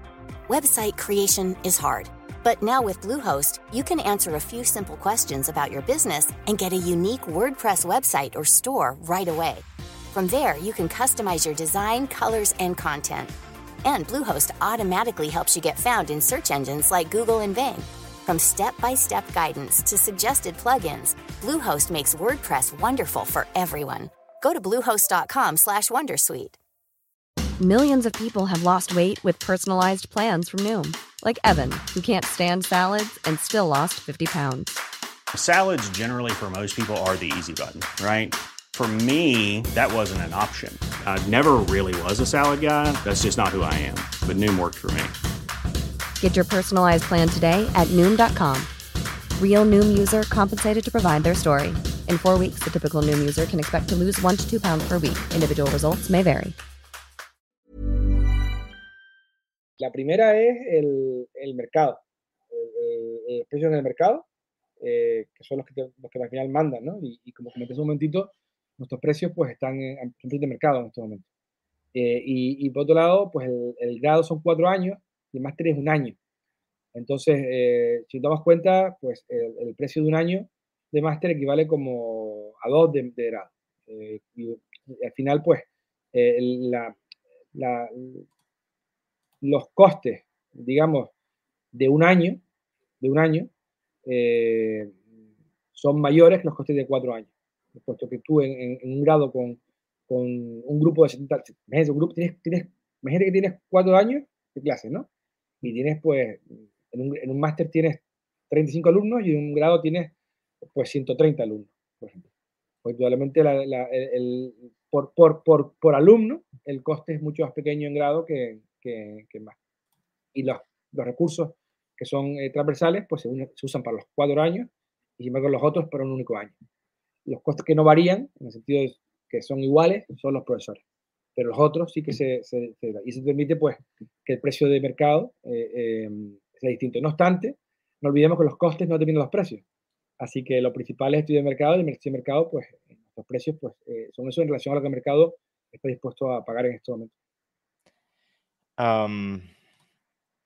Website creation is hard. But now with Bluehost, you can answer a few simple questions about your business and get a unique WordPress website or store right away. From there, you can customize your design, colors, and content. And Bluehost automatically helps you get found in search engines like Google and Bing. From step-by-step guidance to suggested plugins, Bluehost makes WordPress wonderful for everyone. Go to bluehost.com/wondersuite. Millions of people have lost weight with personalized plans from Noom, like Evan, who can't stand salads and still lost 50 pounds. Salads generally for most people are the easy button, right? For me, that wasn't an option. I never really was a salad guy. That's just not who I am. But Noom worked for me. Get your personalized plan today at Noom.com. Real Noom user compensated to provide their story. In four weeks, the typical Noom user can expect to lose one to two pounds per week. Individual results may vary. La primera es el, el mercado, el, el, precio en el mercado, eh, que son los que, te, los que al final mandan, ¿no? Y, y como comenté hace un momentito, nuestros precios pues están en, en de mercado en este momento. Eh, y, por otro lado, pues el, grado son cuatro años y el máster es un año. Entonces, eh, si nos damos cuenta, pues el, precio de un año de máster equivale como a dos de, grado. Eh, y, al final, pues, los costes, digamos, de un año, de un año, son mayores que los costes de cuatro años puesto que tú en, en, un grado con, con, un grupo de 70, imagínate, un grupo, tienes, tienes, imagínate que tienes cuatro años de clase, ¿no? Y tienes, pues, en un, en un máster tienes 35 alumnos y en un grado tienes, pues, 130 alumnos, por ejemplo. Pues, probablemente la, la, el, el, por, por, por, por, alumno el coste es mucho más pequeño en grado que, que, que en máster. Y los, los recursos que son eh, transversales, pues se, usan para los cuatro años y sin embargo los otros para un único año. Los costes que no varían, en el sentido de que son iguales, son los profesores. Pero los otros sí que se, se, se y se permite pues que el precio de mercado eh, eh, sea distinto. No obstante, no olvidemos que los costes no determinan los precios. Así que lo principal es de mercado y el estudio de mercado, pues los precios pues, eh, son eso en relación a lo que el mercado está dispuesto a pagar en este momento.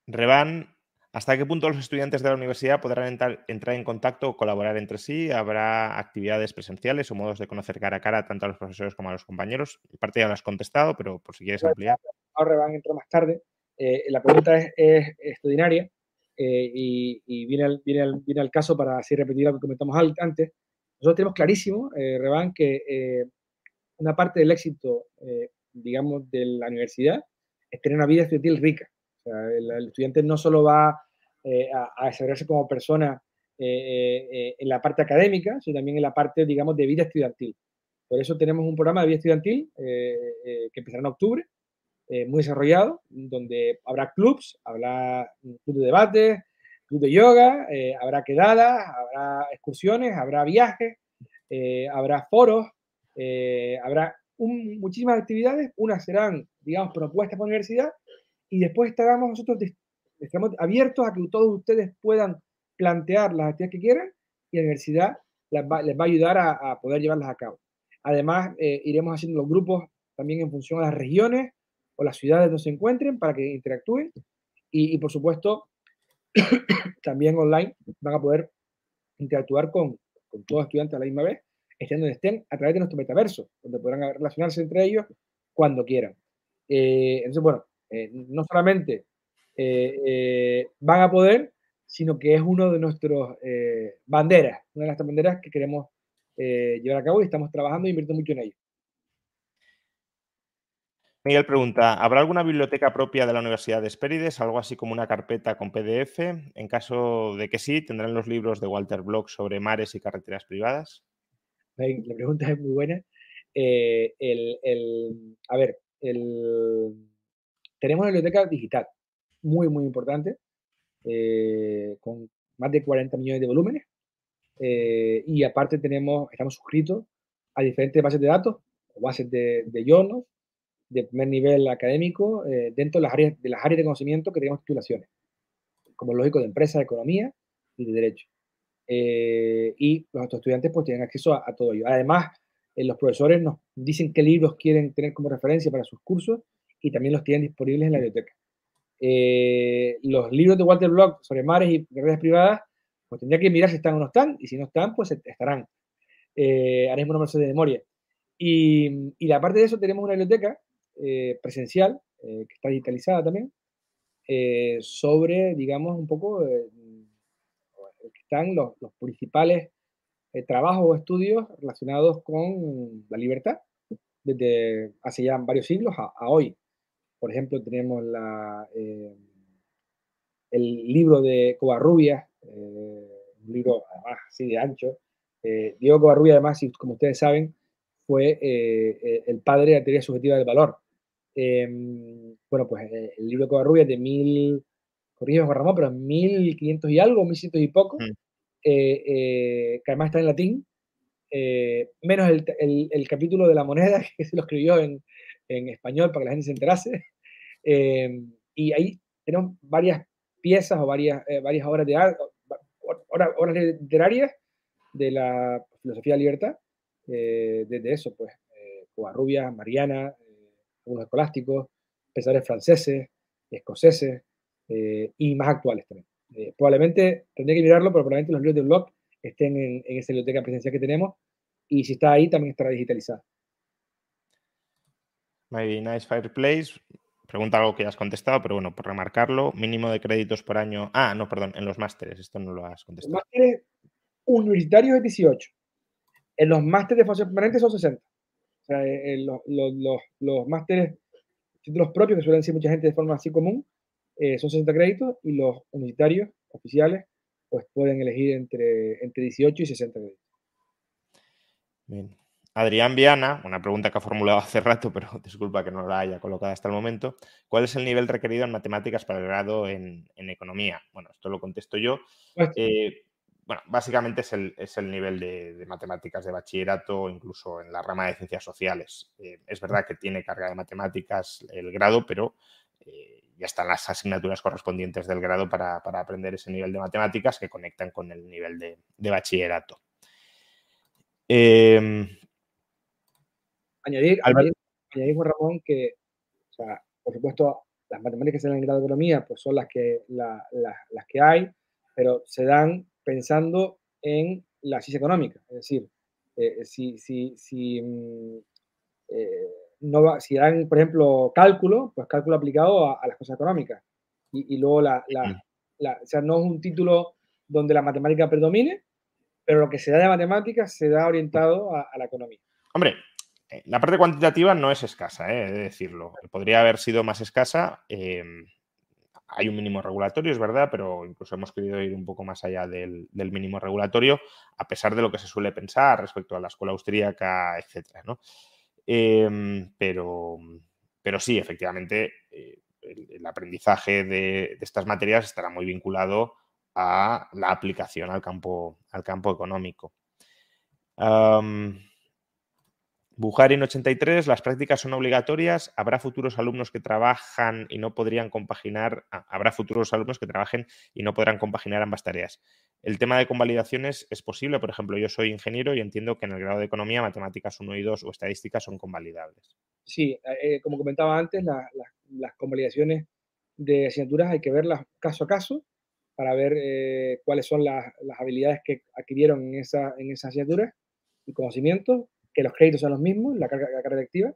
Revan ¿Hasta qué punto los estudiantes de la universidad podrán entrar, entrar, en contacto o colaborar entre sí? ¿Habrá actividades presenciales o modos de conocer cara a cara tanto a los profesores como a los compañeros? En parte ya lo has contestado, pero por si quieres ampliar. Ahora van a entrar más tarde. Eh, la pregunta es, es extraordinaria eh, y, y, viene, al, viene, al, viene al caso para así repetir lo que comentamos antes. Nosotros tenemos clarísimo, eh, que eh, una parte del éxito, digamos, de la universidad es tener una vida estudiantil rica. O sea, el, el estudiante no solo va eh, a, a, desarrollarse como persona eh, eh, en la parte académica, sino también en la parte, digamos, de vida estudiantil. Por eso tenemos un programa de vida estudiantil que empezará en octubre, muy desarrollado, donde habrá clubs, habrá club de debate, club de yoga, habrá quedadas, habrá excursiones, habrá viajes, habrá foros, habrá un, muchísimas actividades, unas serán, digamos, propuestas por la universidad, y después estaremos nosotros estamos abiertos a que todos ustedes puedan plantear las actividades que quieran y la universidad va, les va a ayudar a, a, poder llevarlas a cabo. Además, eh, iremos haciendo los grupos también en función a las regiones o las ciudades donde se encuentren para que interactúen y, y por supuesto, también online van a poder interactuar con, con todos estudiantes a la misma vez, estén donde estén, a través de nuestro metaverso, donde podrán relacionarse entre ellos cuando quieran. Eh, entonces, bueno, eh, no solamente van a poder, sino que es uno de nuestros banderas, una de las banderas que queremos llevar a cabo y estamos trabajando e invirtiendo mucho en ello. Miguel pregunta, ¿habrá alguna biblioteca propia de la Universidad de Espérides, algo así como una carpeta con PDF? En caso de que sí, ¿tendrán los libros de Walter Block sobre mares y carreteras privadas? La pregunta es muy buena. Eh, a ver, tenemos una biblioteca digital muy, muy importante, eh, con más de 40 millones de volúmenes. Eh, y aparte tenemos, estamos suscritos a diferentes bases de datos, bases de, de de primer nivel académico eh, dentro de las, áreas, de las áreas de conocimiento que tenemos titulaciones, como lógico de empresa, de economía y de derecho. Eh, y los estudiantes pues tienen acceso a, todo ello. Además, eh, los profesores nos dicen qué libros quieren tener como referencia para sus cursos y también los tienen disponibles en la biblioteca. Los libros de Walter Block sobre mares y redes privadas, pues tendría que mirar si están o no están, y si no están, pues estarán. Eh, haremos una de memoria. Y, y aparte de eso, tenemos una biblioteca eh, presencial, eh, que está digitalizada también, eh, sobre, digamos, un poco, que están los, principales trabajos o estudios relacionados con la libertad, desde hace ya varios siglos a, hoy. Por ejemplo, tenemos la, el libro de Covarrubias, un libro además así de ancho. Diego Covarrubias, además, como ustedes saben, fue el padre de la teoría subjetiva del valor. Em, bueno, pues eh, el libro de Covarrubias de mil, corrígeme Ramón, pero mil quinientos y algo, mil cientos y poco, mm. eh, eh, que además está en latín, menos el, el, capítulo de la moneda que se lo escribió en, en español para que la gente se enterase. Em, y ahí tenemos varias piezas o varias, varias obras, de, obras, obras literarias de la filosofía de libertad, desde eso, pues, Covarrubias, Mariana, algunos escolásticos, pensadores franceses, escoceses eh, y más actuales también. Eh, probablemente tendría que mirarlo, pero probablemente los libros de blog estén en, esa biblioteca presencial que tenemos y si está ahí también estará digitalizada. My nice fireplace. Pregunta algo que ya has contestado, pero bueno, por remarcarlo, mínimo de créditos por año. Ah, no, perdón, en los másteres, esto no lo has contestado. Los másteres universitarios es 18. En los másteres de formación permanente son 60. O sea, eh, eh, los, los, los, másteres, títulos propios, que suelen ser mucha gente de forma así común, eh, son 60 créditos y los universitarios oficiales pues pueden elegir entre, entre 18 y 60 créditos. Bien. Adrián Viana, una pregunta que ha formulado hace rato, pero disculpa que no la haya colocado hasta el momento. ¿Cuál es el nivel requerido en matemáticas para el grado en, en economía? Bueno, esto lo contesto yo. Pues bueno, básicamente es el, nivel de, matemáticas de bachillerato, incluso en la rama de ciencias sociales. Eh, es verdad que tiene carga de matemáticas el grado, pero eh, ya están las asignaturas correspondientes del grado para, aprender ese nivel de matemáticas que conectan con el nivel de, bachillerato. Em, añadir, añadir, Ramón, que, por supuesto, las matemáticas en el grado de economía pues son las que, las que hay, pero se dan pensando en la ciencia económica. Es decir, eh, si, si, si, mm, eh, no va, si dan, por ejemplo, cálculo, pues cálculo aplicado a, las cosas económicas. Y, luego, la, o sea, no es un título donde la matemática predomine, pero lo que se da de matemáticas se da orientado a, la economía. Hombre, la parte cuantitativa no es escasa, he de decirlo. Podría haber sido más escasa. Hay un mínimo regulatorio, es verdad, pero incluso hemos querido ir un poco más allá del, mínimo regulatorio, a pesar de lo que se suele pensar respecto a la escuela austríaca, etcétera, em, pero, pero sí, efectivamente, eh, el, aprendizaje de, estas materias estará muy vinculado a la aplicación al campo, al campo económico. Bujarin 83, las prácticas son obligatorias. Habrá futuros alumnos que trabajan y no podrían compaginar, ah, habrá futuros alumnos que trabajen y no podrán compaginar ambas tareas. El tema de convalidaciones es posible. Por ejemplo, yo soy ingeniero y entiendo que en el grado de economía, matemáticas 1 y 2 o estadísticas son convalidables. Sí, eh, eh, como comentaba antes, las convalidaciones de asignaturas hay que verlas caso a caso para ver eh, cuáles son las, habilidades que adquirieron en esa, en esa asignatura y conocimientos que los créditos son los mismos, la carga, la carga lectiva,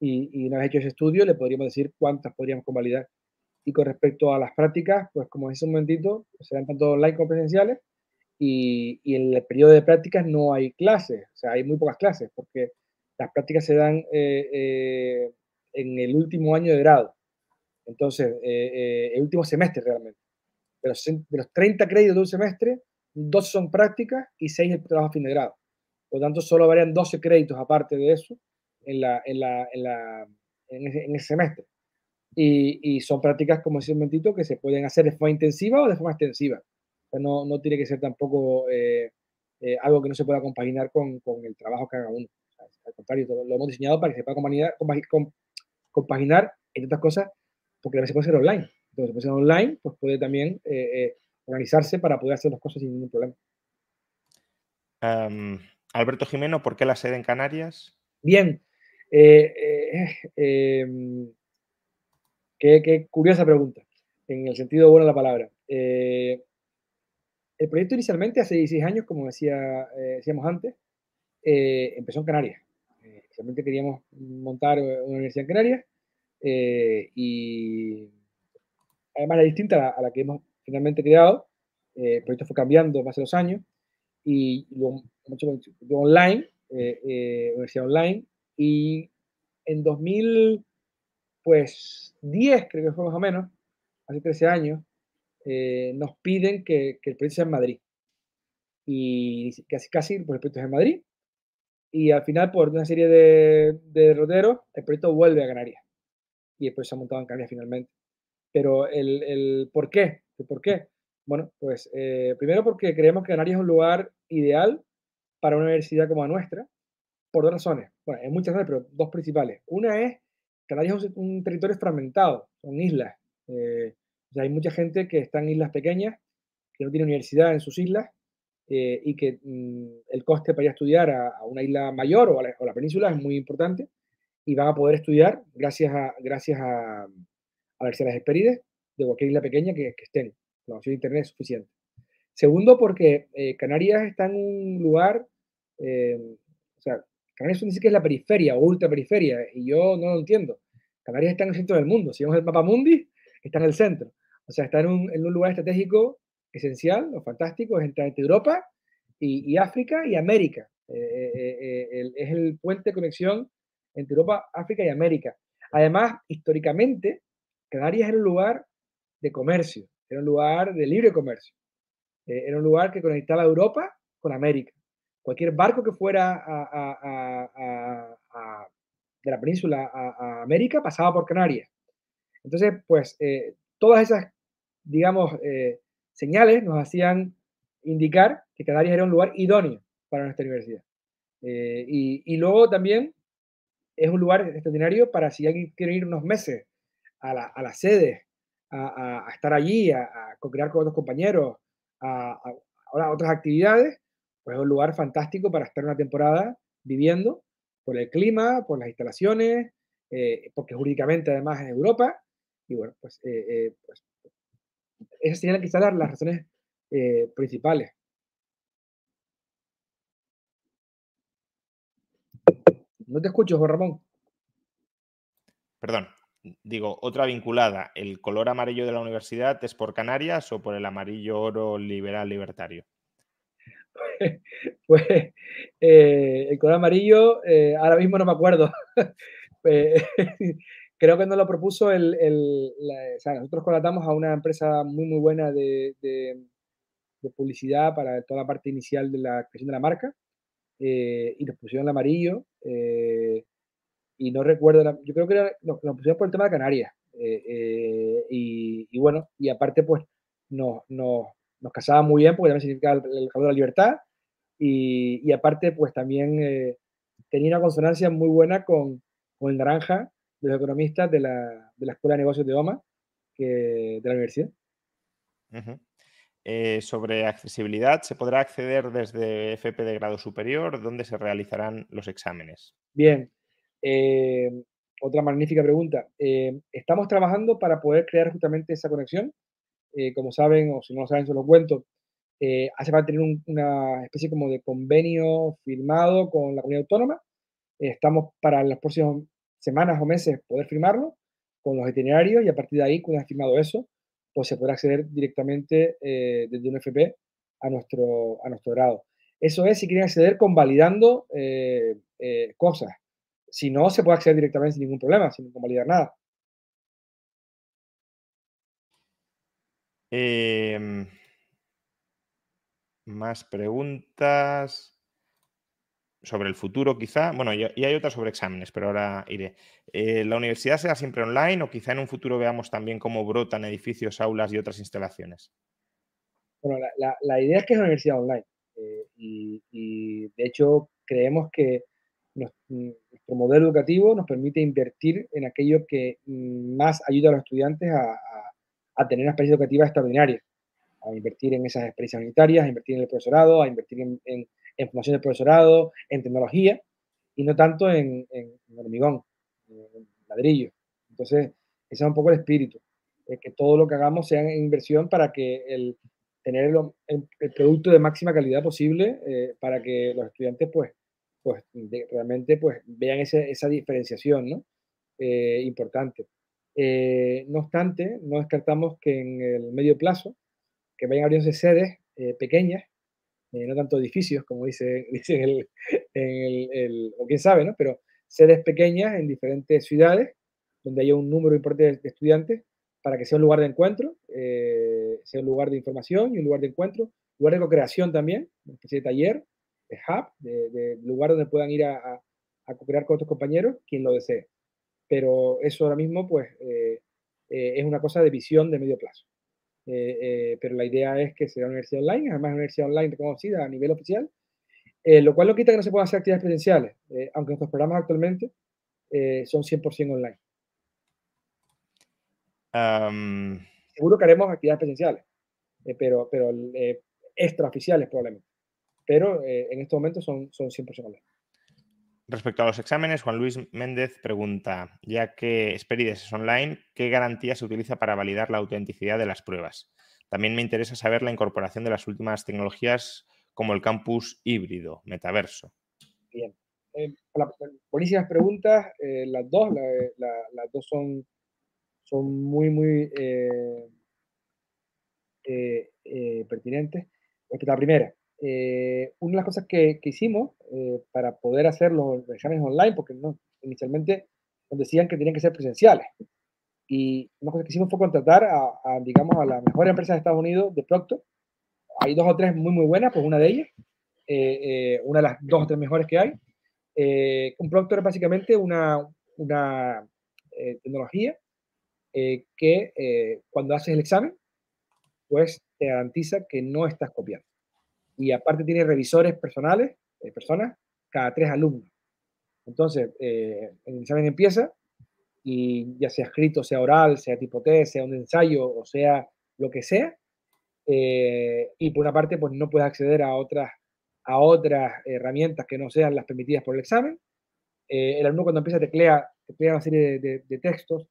y, y una vez hecho ese estudio le podríamos decir cuántas podríamos convalidar. Y con respecto a las prácticas, pues como decía un momentito, serán tanto online como presenciales y, y, en el periodo de prácticas no hay clases, o sea, hay muy pocas clases porque las prácticas se dan eh, eh, en el último año de grado. Entonces, eh, el último semestre realmente. De los, de los 30 créditos de un semestre, dos son prácticas y seis el trabajo a fin de grado. Por lo tanto, solo varían 12 créditos aparte de eso en, la, en, la, en, la, en, ese, en ese, semestre. Y, y, son prácticas, como decía un momentito, que se pueden hacer de forma intensiva o de forma extensiva. O sea, no, no, tiene que ser tampoco eh, eh, algo que no se pueda compaginar con, con el trabajo que haga uno. O sea, al contrario, lo hemos diseñado para que se pueda compaginar, compaginar, entre otras cosas, porque también se puede hacer online. Entonces, se puede hacer online, pues puede también eh, organizarse para poder hacer las cosas sin ningún problema. Um, Alberto Jimeno, ¿por qué la sede en Canarias? Bien, eh, eh, eh, qué, qué, curiosa pregunta, en el sentido bueno de la palabra. el proyecto inicialmente, hace 16 años, como decía, decíamos antes, empezó en Canarias. inicialmente queríamos montar una universidad en Canarias y además era distinta a la, a la que hemos finalmente creado. el proyecto fue cambiando más de los años y lo mucho online, eh, eh, universidad online, y en 2010, pues, creo que fue más o menos, hace 13 años, eh, nos piden que, que, el proyecto sea en Madrid. Y casi, casi, pues el proyecto es en Madrid. Y al final, por una serie de, de derroteros, el proyecto vuelve a Canarias. Y después se ha montado en Canarias finalmente. Pero el, el ¿por qué? ¿El ¿Por qué? Bueno, pues eh, primero porque creemos que Canarias es un lugar ideal para una universidad como la nuestra, por dos razones. Bueno, hay muchas razones, pero dos principales. Una es, Canarias es un, territorio fragmentado, son islas. Eh, o sea, hay mucha gente que está en islas pequeñas, que no tiene universidad en sus islas, eh, y que mm, el coste para ir a estudiar a, a una isla mayor o a, la, o la, península es muy importante, y van a poder estudiar gracias a, gracias a, a las Hespérides de cualquier isla pequeña que, que estén la opción de Internet es suficiente. Segundo, porque eh, Canarias está en un lugar, eh, o sea, Canarias dice que es la periferia o ultra periferia, y yo no lo entiendo. Canarias está en el centro del mundo. Si vemos el mapa mundi, está en el centro. O sea, está en un, lugar estratégico esencial o fantástico, es entre Europa y, África y América. Eh, el, es el puente de conexión entre Europa, África y América. Además, históricamente, Canarias era un lugar de comercio era un lugar de libre comercio. Eh, era un lugar que conectaba Europa con América. Cualquier barco que fuera de la península a, América pasaba por Canarias. Entonces, pues, eh, todas esas, digamos, eh, señales nos hacían indicar que Canarias era un lugar idóneo para nuestra universidad. Eh, y, luego también es un lugar extraordinario para si alguien quiere ir unos meses a la, a la sede a, a estar allí, a, co-crear con otros compañeros, a, otras actividades, pues es un lugar fantástico para estar una temporada viviendo por el clima, por las instalaciones, eh, porque jurídicamente además es Europa, y bueno, pues, eh, eh, pues esas serían las razones eh, principales. No te escucho, Juan Ramón. Perdón. Digo, otra vinculada, ¿el color amarillo de la universidad es por Canarias o por el amarillo oro liberal libertario? Pues el color amarillo, eh, ahora mismo no me acuerdo. Creo que nos lo propuso el. el o sea, nosotros contratamos a una empresa muy, muy buena de, publicidad para toda la parte inicial de la creación de la marca eh, y nos pusieron el amarillo. Y no recuerdo, yo creo que era, no, nos pusimos por el tema de Canarias. Y, bueno, y aparte, pues no, no, nos casaba muy bien porque también significaba el, el calor de la libertad. Y, y aparte, pues también eh, tenía una consonancia muy buena con, con, el naranja de los economistas de la, de la Escuela de Negocios de OMA, que, de la universidad. Uh -huh. Eh, sobre accesibilidad, ¿se podrá acceder desde FP de grado superior? ¿Dónde se realizarán los exámenes? Bien, eh, otra magnífica pregunta. Eh, estamos trabajando para poder crear justamente esa conexión. Eh, como saben, o si no lo saben, se lo cuento. Eh, hace falta tener un, una especie como de convenio firmado con la comunidad autónoma. estamos para los próximos semanas o meses poder firmarlo con los itinerarios y a partir de ahí, cuando has firmado eso, pues se podrá acceder directamente eh, desde un FP a nuestro, a nuestro grado. Eso es si quieren acceder convalidando eh, eh, cosas. Si no, se puede acceder directamente sin ningún problema, sin convalidar nada. Em, más preguntas sobre el futuro, quizá. Bueno, y, hay otras sobre exámenes, pero ahora iré. Eh, ¿La universidad será siempre online o quizá en un futuro veamos también cómo brotan edificios, aulas y otras instalaciones? Bueno, la, idea es que es una universidad online. Eh, y, de hecho, creemos que nuestro modelo educativo nos permite invertir en aquello que más ayuda a los estudiantes a, tener una experiencia educativa extraordinaria, a invertir en esas experiencias unitarias, a invertir en el profesorado, a invertir en en formación del profesorado, en tecnología, y no tanto en, hormigón, en ladrillo. Entonces, ese es un poco el espíritu, que todo lo que hagamos sea en inversión para que el tener el, producto de máxima calidad posible, eh, para que los estudiantes, pues, pues realmente pues, vean esa diferenciación ¿no? Eh, importante. Eh, no obstante, no descartamos que en el medio plazo, que vayan abriéndose sedes pequeñas eh, no tanto edificios, como dice, dice el, o quién sabe, ¿no? Pero sedes pequeñas en diferentes ciudades, donde haya un número importante de estudiantes, para que sea un lugar de encuentro, eh, sea un lugar de información y un lugar de encuentro, lugar de co-creación también, una especie de taller, de hub, de, lugar donde puedan ir a, a, co-crear con otros compañeros, quien lo desee. Pero eso ahora mismo, pues, eh, es una cosa de visión de medio plazo. Eh, eh, pero la idea es que sea una universidad online, además una universidad online reconocida a nivel oficial, eh, lo cual no quita que no se puedan hacer actividades presenciales, aunque nuestros programas actualmente son 100% online. Seguro que haremos actividades presenciales, pero, pero extraoficiales probablemente. Pero en estos momentos son, son 100% online. Respecto a los exámenes, Juan Luis Méndez pregunta, ya que Esperides es online, ¿qué garantía se utiliza para validar la autenticidad de las pruebas? También me interesa saber la incorporación de las últimas tecnologías como el campus híbrido, metaverso. Bien. Eh, buenísimas preguntas, eh, las dos, las dos son, son muy, muy eh, eh, pertinentes. La primera, eh, una de las cosas que, hicimos eh, para poder hacer los exámenes online, porque no, inicialmente nos decían que tenían que ser presenciales. Y una cosa que hicimos fue contratar a, digamos, a la mejor empresa de Estados Unidos, de Proctor. Hay dos o tres muy, muy buenas, pues una de ellas, eh, una de las dos o tres mejores que hay. un Proctor es básicamente una, una tecnología que cuando haces el examen, pues te garantiza que no estás copiando y aparte tiene revisores personales, eh, personas, cada tres alumnos. Entonces, eh, el examen empieza y ya sea escrito, sea oral, sea tipo test, sea un ensayo o sea lo que sea, eh, y por una parte, pues no puedes acceder a otras, a otras herramientas que no sean las permitidas por el examen. el alumno cuando empieza teclea, teclea una serie de, textos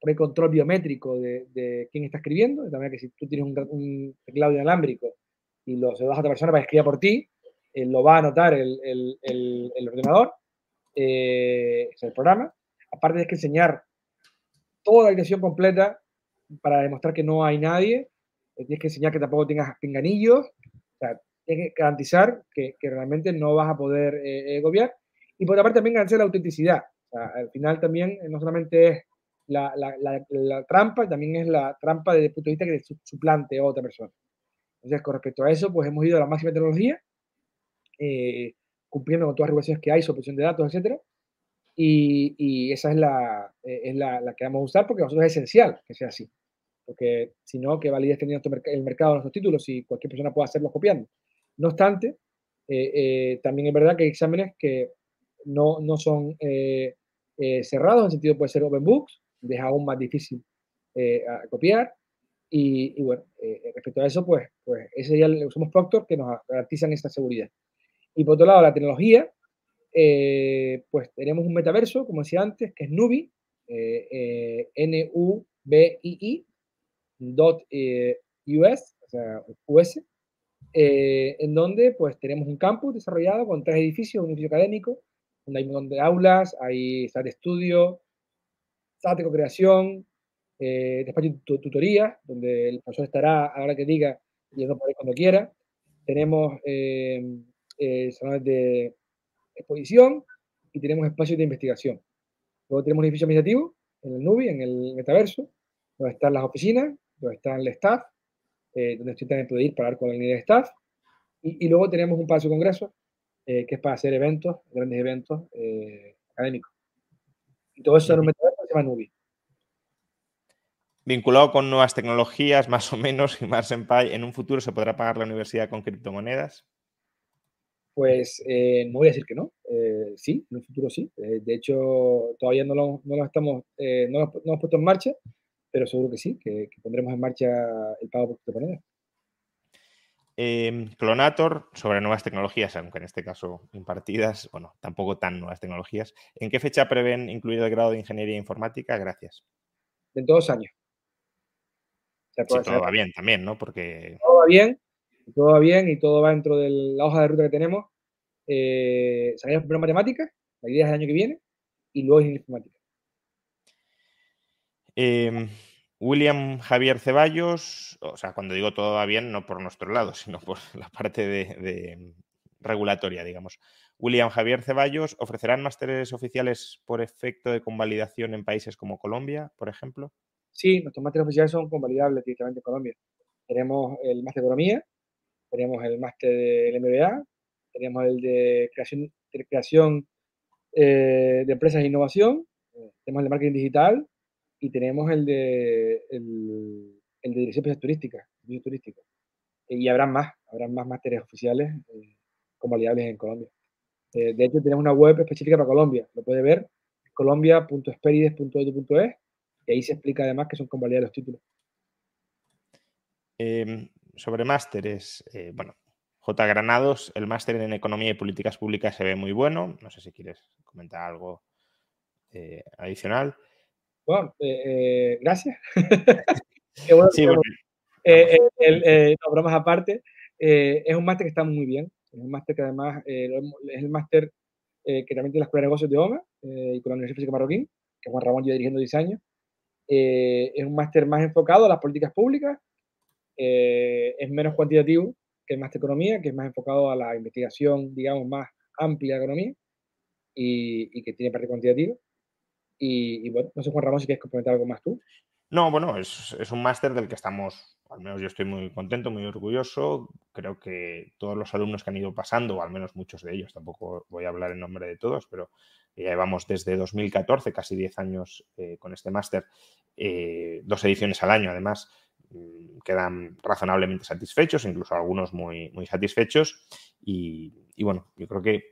por el control biométrico de, de, quién está escribiendo, de manera que si tú tienes un, un teclado inalámbrico y lo se lo das a otra persona para que escriba por ti, eh, lo va a anotar el, el, el, ordenador, eh, el programa. Aparte tienes que enseñar toda la dirección completa para demostrar que no hay nadie. Eh, tienes que enseñar que tampoco tengas pinganillos. O sea, tienes que garantizar que, que realmente no vas a poder eh, gobiar. Y por otra parte también garantizar la autenticidad. O sea, al final también no solamente es la, la, la, trampa, también es la trampa desde el punto de vista que suplante a otra persona. Entonces, con respecto a eso, pues hemos ido a la máxima tecnología, eh, cumpliendo con todas las regulaciones que hay protección de datos, etcétera. Y, esa es, la, eh, es la, que vamos a usar porque nosotros es esencial que sea así. Porque si no, ¿qué validez teniendo el mercado de nuestros títulos si cualquier persona puede hacerlos copiando? No obstante, eh, también es verdad que hay exámenes que no, no son cerrados, en el sentido puede ser open books, deja aún más difícil copiar. Y, bueno, eh, eh, respecto a eso, pues, pues ese ya le usamos Proctor que nos garantizan esta seguridad. Y por otro lado, la tecnología, eh, pues tenemos un metaverso, como decía antes, que es Nubi, N-U-B-I-I, dot US, o sea, US, en donde pues tenemos un campus desarrollado con tres edificios, un edificio académico, donde hay un montón de aulas, hay sala de estudio, sala de co-creación, eh, despacho de tutoría, donde el profesor estará a la hora que diga y él puede cuando quiera. Tenemos eh, eh, salones de exposición y tenemos espacios de investigación. Luego tenemos un edificio administrativo en el NUBI, en el metaverso, donde están las oficinas, donde está el staff, eh, donde usted también puede ir para hablar con la línea de staff. Y, luego tenemos un palacio de congreso, eh, que es para hacer eventos, grandes eventos eh, académicos. Y todo eso en un metaverso se llama NUBI. Vinculado con nuevas tecnologías, más o menos, y más en ¿en un futuro se podrá pagar la universidad con criptomonedas? Pues no voy a decir que no. sí, en un futuro sí. de hecho, todavía no lo, no lo estamos, no, lo, no lo hemos puesto en marcha, pero seguro que sí, que, pondremos en marcha el pago por criptomonedas. Eh, Clonator, sobre nuevas tecnologías, aunque en este caso impartidas, bueno, tampoco tan nuevas tecnologías. ¿En qué fecha prevén incluir el grado de Ingeniería Informática? Gracias. En dos años. Todo va bien también, ¿no? Porque... Todo va bien, todo va bien y todo va dentro de la hoja de ruta que tenemos. Eh, salimos primero matemáticas, la idea es el año que viene, y luego en informática. Em, William Javier Ceballos, o sea, cuando digo todo va bien, no por nuestro lado, sino por la parte de, regulatoria, digamos. William Javier Ceballos, ¿ofrecerán másteres oficiales por efecto de convalidación en países como Colombia, por ejemplo? Sí, nuestros másteres oficiales son convalidables directamente en Colombia. Tenemos el máster de economía, tenemos el máster del MBA, tenemos el de creación, de, creación eh, de empresas e innovación, eh, tenemos el de marketing digital, y tenemos el de, el, de dirección turística, turística. Y habrá más, habrá más másteres oficiales eh, convalidables en Colombia. Eh, de hecho, tenemos una web específica para Colombia. Lo puede ver, colombia.esperides.edu.es, y ahí se explica además que son convalidables los títulos. Em, sobre másteres, eh, bueno, J. Granados, el máster en Economía y Políticas Públicas se ve muy bueno. No sé si quieres comentar algo adicional. Bueno, eh, eh, gracias. sí, eh, no, bromas aparte, es un máster que está muy bien. Es un máster que además es el máster que también tiene la Escuela de Negocios de OMA y con la Universidad Física Marroquín, que Juan Ramón lleva dirigiendo 10 años. Es un máster más enfocado a las políticas públicas, es menos cuantitativo que el máster Economía, que es más enfocado a la investigación, digamos, más amplia de economía y, y que tiene parte cuantitativa. Y, bueno, no sé, Juan Ramón, si quieres complementar algo más tú. No, bueno, es, es un máster del que estamos, al menos yo estoy muy contento, muy orgulloso. Creo que todos los alumnos que han ido pasando, o al menos muchos de ellos, tampoco voy a hablar en nombre de todos, pero llevamos desde 2014, casi 10 años eh, con este máster, eh, dos ediciones al año además, mm, quedan razonablemente satisfechos, incluso algunos muy, muy satisfechos. Y, y bueno, yo creo que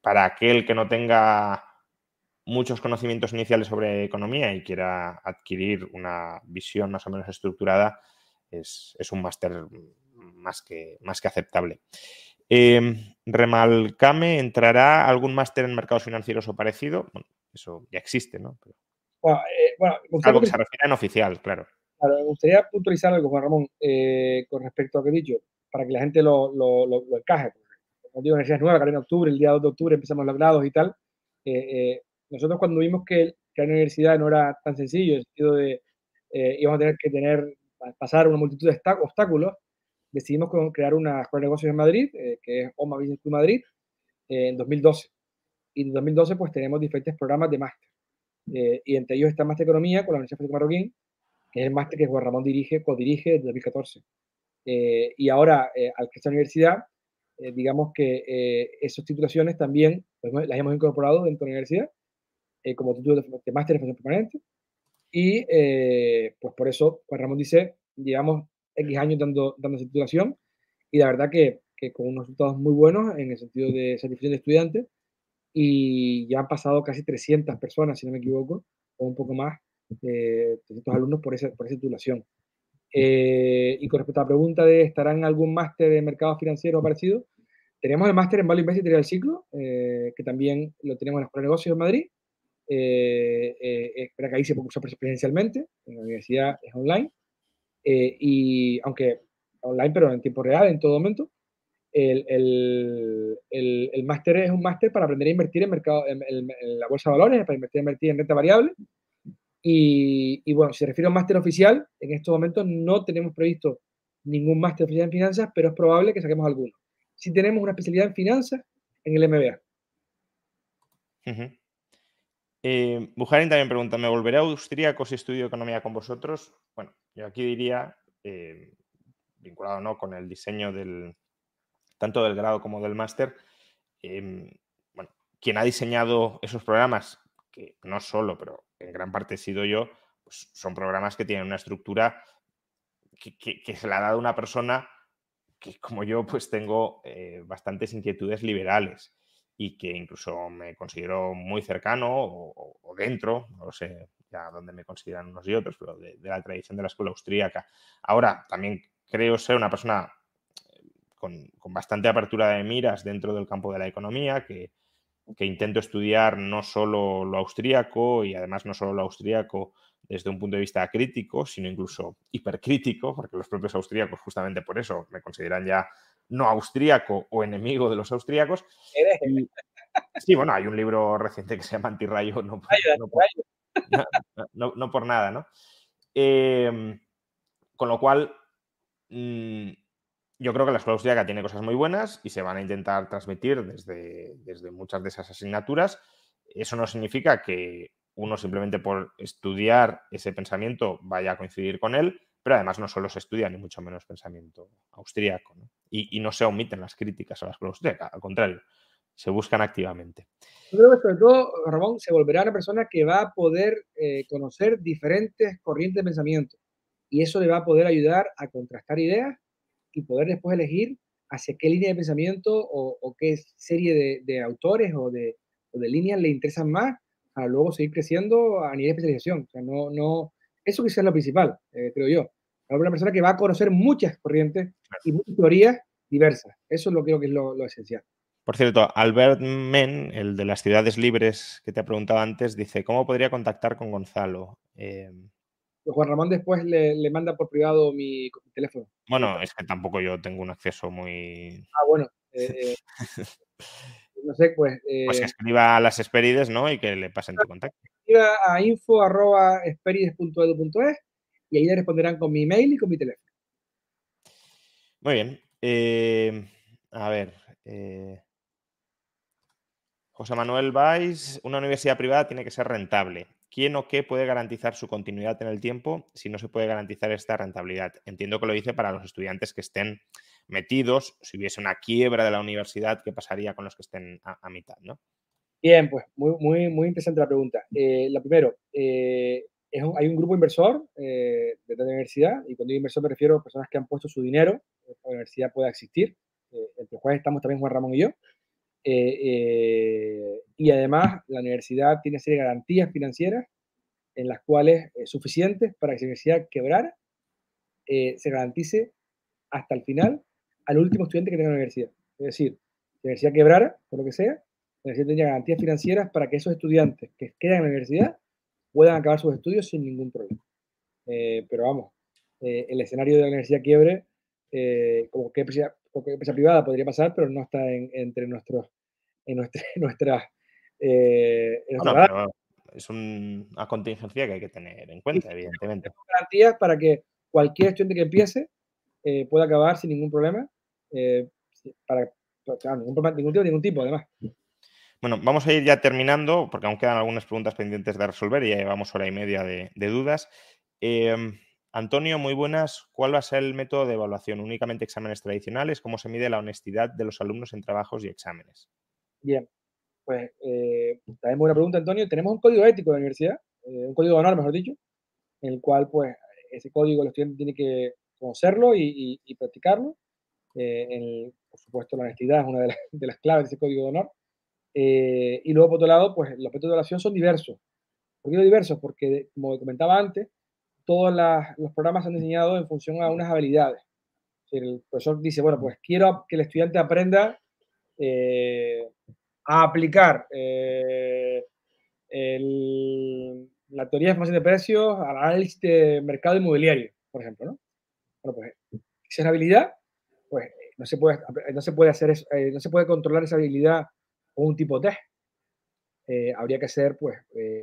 para aquel que no tenga muchos conocimientos iniciales sobre economía y quiera adquirir una visión más o menos estructurada, es, un máster más que, más que aceptable. Eh, Remalcame, ¿entrará algún máster en mercados financieros o parecido? Bueno, eso ya existe, ¿no? bueno, eh, algo que se refiere en oficial, claro. Claro, me gustaría puntualizar algo, Juan Ramón, eh, con respecto a lo que he dicho, para que la gente lo, lo, lo, encaje. Como digo, universidades nuevas, que en octubre, el día 2 de octubre empezamos los grados y tal. Eh, nosotros cuando vimos que, la universidad no era tan sencillo, en el sentido de eh, íbamos a tener que tener, pasar una multitud de obstáculos, decidimos crear una escuela de negocios en Madrid, eh, que es OMA Business Madrid, eh, en 2012. Y en 2012 pues tenemos diferentes programas de máster. y entre ellos está Máster Economía con la Universidad de Marroquín, que es el máster que Juan Ramón dirige, codirige desde 2014. y ahora, al que esta universidad, digamos que esas titulaciones también pues, las hemos incorporado dentro de la universidad eh, como título de, máster en formación permanente. Y eh, pues por eso, pues Ramón dice, llevamos X años dando, dando esa titulación y la verdad que, que, con unos resultados muy buenos en el sentido de satisfacción de estudiantes y ya han pasado casi 300 personas, si no me equivoco, o un poco más, eh, 300 alumnos por esa, por esa titulación. Eh, y con respecto a la pregunta de ¿estarán en algún máster de mercado financiero parecido? Tenemos el máster en Value Investing del ciclo, que también lo tenemos en la Escuela de Negocios de Madrid, eh, eh, que ahí se puede usar presencialmente, en la universidad es online, eh, y aunque online, pero en tiempo real, en todo momento. el, el, el, máster es un máster para aprender a invertir en, mercado, en, la bolsa de valores, para invertir, invertir en renta variable. Y, y, bueno, si se refiere a un máster oficial, en estos momentos no tenemos previsto ningún máster oficial en finanzas, pero es probable que saquemos alguno. Si tenemos una especialidad en finanzas, en el MBA. Uh eh, también pregunta, ¿me volveré austríaco si estudio economía con vosotros? Bueno, yo aquí diría, eh, vinculado ¿no? con el diseño del, tanto del grado como del máster, em, bueno, quien ha diseñado esos programas, que no solo, pero en gran parte he sido yo, pues son programas que tienen una estructura que, se le ha dado una persona que, como yo, pues tengo eh, bastantes inquietudes liberales y que incluso me considero muy cercano o, dentro, no sé ya dónde me consideran unos y otros, pero de, la tradición de la escuela austríaca. Ahora, también creo ser una persona eh, con, bastante apertura de miras dentro del campo de la economía, que, que intento estudiar no solo lo austríaco y además no solo lo austríaco desde un punto de vista crítico, sino incluso hipercrítico, porque los propios austríacos justamente por eso me consideran ya no austríaco o enemigo de los austríacos. sí, bueno, hay un libro reciente que se llama Antirrayo, no, no, por nada, ¿no? Em, con lo cual, mm, yo creo que la escuela austríaca tiene cosas muy buenas y se van a intentar transmitir desde, desde muchas de esas asignaturas. Eso no significa que uno simplemente por estudiar ese pensamiento vaya a coincidir con él, pero además no solo se estudia ni mucho menos pensamiento austríaco, Y, no se omiten las críticas a la escuela austríaca, al contrario, se buscan activamente. Yo creo que sobre todo, Ramón, se volverá una persona que va a poder eh, conocer diferentes corrientes de pensamiento y eso le va a poder ayudar a contrastar ideas y poder después elegir hacia qué línea de pensamiento o, qué serie de, autores o de, de, líneas le interesan más para luego seguir creciendo a nivel de especialización. O sea, no, no, eso quizás es lo principal, eh, creo yo. Una persona que va a conocer muchas corrientes y muchas teorías diversas. Eso es lo que creo que es lo, esencial. Por cierto, Albert Men, el de las ciudades libres que te ha preguntado antes, dice, ¿cómo podría contactar con Gonzalo? Eh, pues Juan Ramón después le, manda por privado mi, teléfono. Bueno, es que tampoco yo tengo un acceso muy... Ah, bueno. Eh, no sé, pues... pues que escriba a las Esperides, ¿no? Y que le pasen tu contacto a info.esperides.edu.es y ahí le responderán con mi email y con mi teléfono. Muy bien. Eh, a ver. Eh, José Manuel Valls, una universidad privada tiene que ser rentable. ¿Quién o qué puede garantizar su continuidad en el tiempo si no se puede garantizar esta rentabilidad? Entiendo que lo dice para los estudiantes que estén metidos. Si hubiese una quiebra de la universidad, ¿qué pasaría con los que estén a, a mitad? ¿no? Bien, pues muy, muy, muy interesante la pregunta. Eh, la primero, eh, hay un grupo inversor eh, de la universidad, y cuando digo inversor me refiero a personas que han puesto su dinero que la universidad pueda existir, entre los cuales estamos también Juan Ramón y yo. y además, la universidad tiene serie de garantías financieras en las cuales es suficientes para que la universidad quebrara, se garantice hasta el final al último estudiante que tenga la universidad. Es decir, si la universidad quebrara, por lo que sea, la universidad tenía garantías financieras para que esos estudiantes que quedan en la universidad puedan acabar sus estudios sin ningún problema. Eh, pero vamos, eh, el escenario de la universidad quiebre, eh, como que empresa, empresa, privada podría pasar, pero no está entre nuestros, en nuestra, nuestra, es una contingencia que hay que tener en cuenta, evidentemente. Garantías para que cualquier estudiante que empiece pueda acabar sin ningún problema, para, ningún, ningún tipo, ningún tipo, además. Bueno, vamos a ir ya terminando, porque aún quedan algunas preguntas pendientes de resolver y ya llevamos hora y media de, dudas. Em, Antonio, muy buenas. ¿Cuál va a ser el método de evaluación? ¿Únicamente exámenes tradicionales? ¿Cómo se mide la honestidad de los alumnos en trabajos y exámenes? Bien, pues eh, también buena pregunta, Antonio. Tenemos un código ético de la universidad, eh, un código de honor, mejor dicho, en el cual, pues, ese código el estudiante tiene que conocerlo y, practicarlo. Eh, por supuesto, la honestidad es una de, de las claves de ese código de honor. Eh, y luego, por otro lado, pues los objetos de evaluación son diversos. ¿Por qué diversos? Porque, como comentaba antes, todos los programas han diseñado en función a unas habilidades. El profesor dice, bueno, pues quiero que el estudiante aprenda eh, a aplicar eh, la teoría de formación de precios al análisis de mercado inmobiliario, por ejemplo, ¿no? Bueno, pues esa habilidad, pues no se puede, no se puede hacer no se puede controlar esa habilidad con un tipo test. habría que hacer pues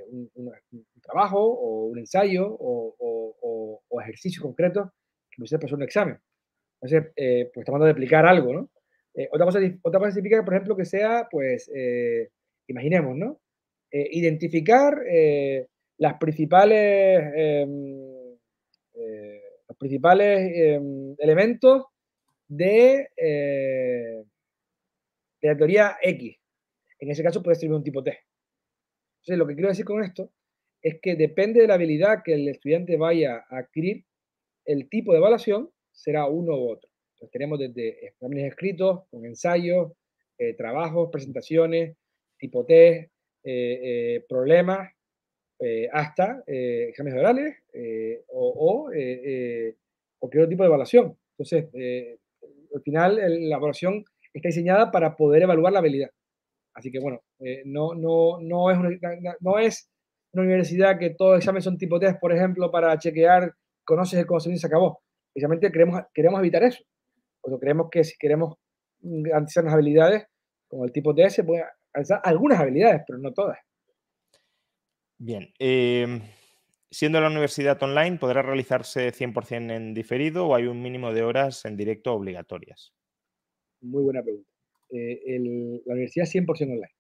un, trabajo o un ensayo o, o, o ejercicios concretos que usted pasó un examen. Entonces, pues estamos de aplicar algo, ¿no? otra, cosa, otra cosa significa, por ejemplo, que sea, pues, imaginemos, ¿no? identificar las principales, em, eh, los principales em, elementos de, eh, de la teoría X. En ese caso puede ser un tipo T. Entonces, lo que quiero decir con esto es que depende de la habilidad que el estudiante vaya a adquirir, el tipo de evaluación será uno u otro. Entonces, tenemos desde exámenes escritos, con ensayos, eh, trabajos, presentaciones, tipo T, problemas, eh, hasta eh, exámenes orales eh, o, cualquier otro tipo de evaluación. Entonces, al final la evaluación está diseñada para poder evaluar la habilidad. Así que bueno, no, no, no, es una, no es una universidad que todos los exámenes son tipo test, por ejemplo, para chequear, conoces el conocimiento y se acabó. Precisamente queremos, queremos evitar eso. Porque creemos que si queremos garantizar las habilidades, como el tipo test, se pueden alcanzar algunas habilidades, pero no todas. Bien. Em, siendo la universidad online, ¿podrá realizarse 100% en diferido o hay un mínimo de horas en directo obligatorias? Muy buena pregunta. Eh, la universidad es 100% online.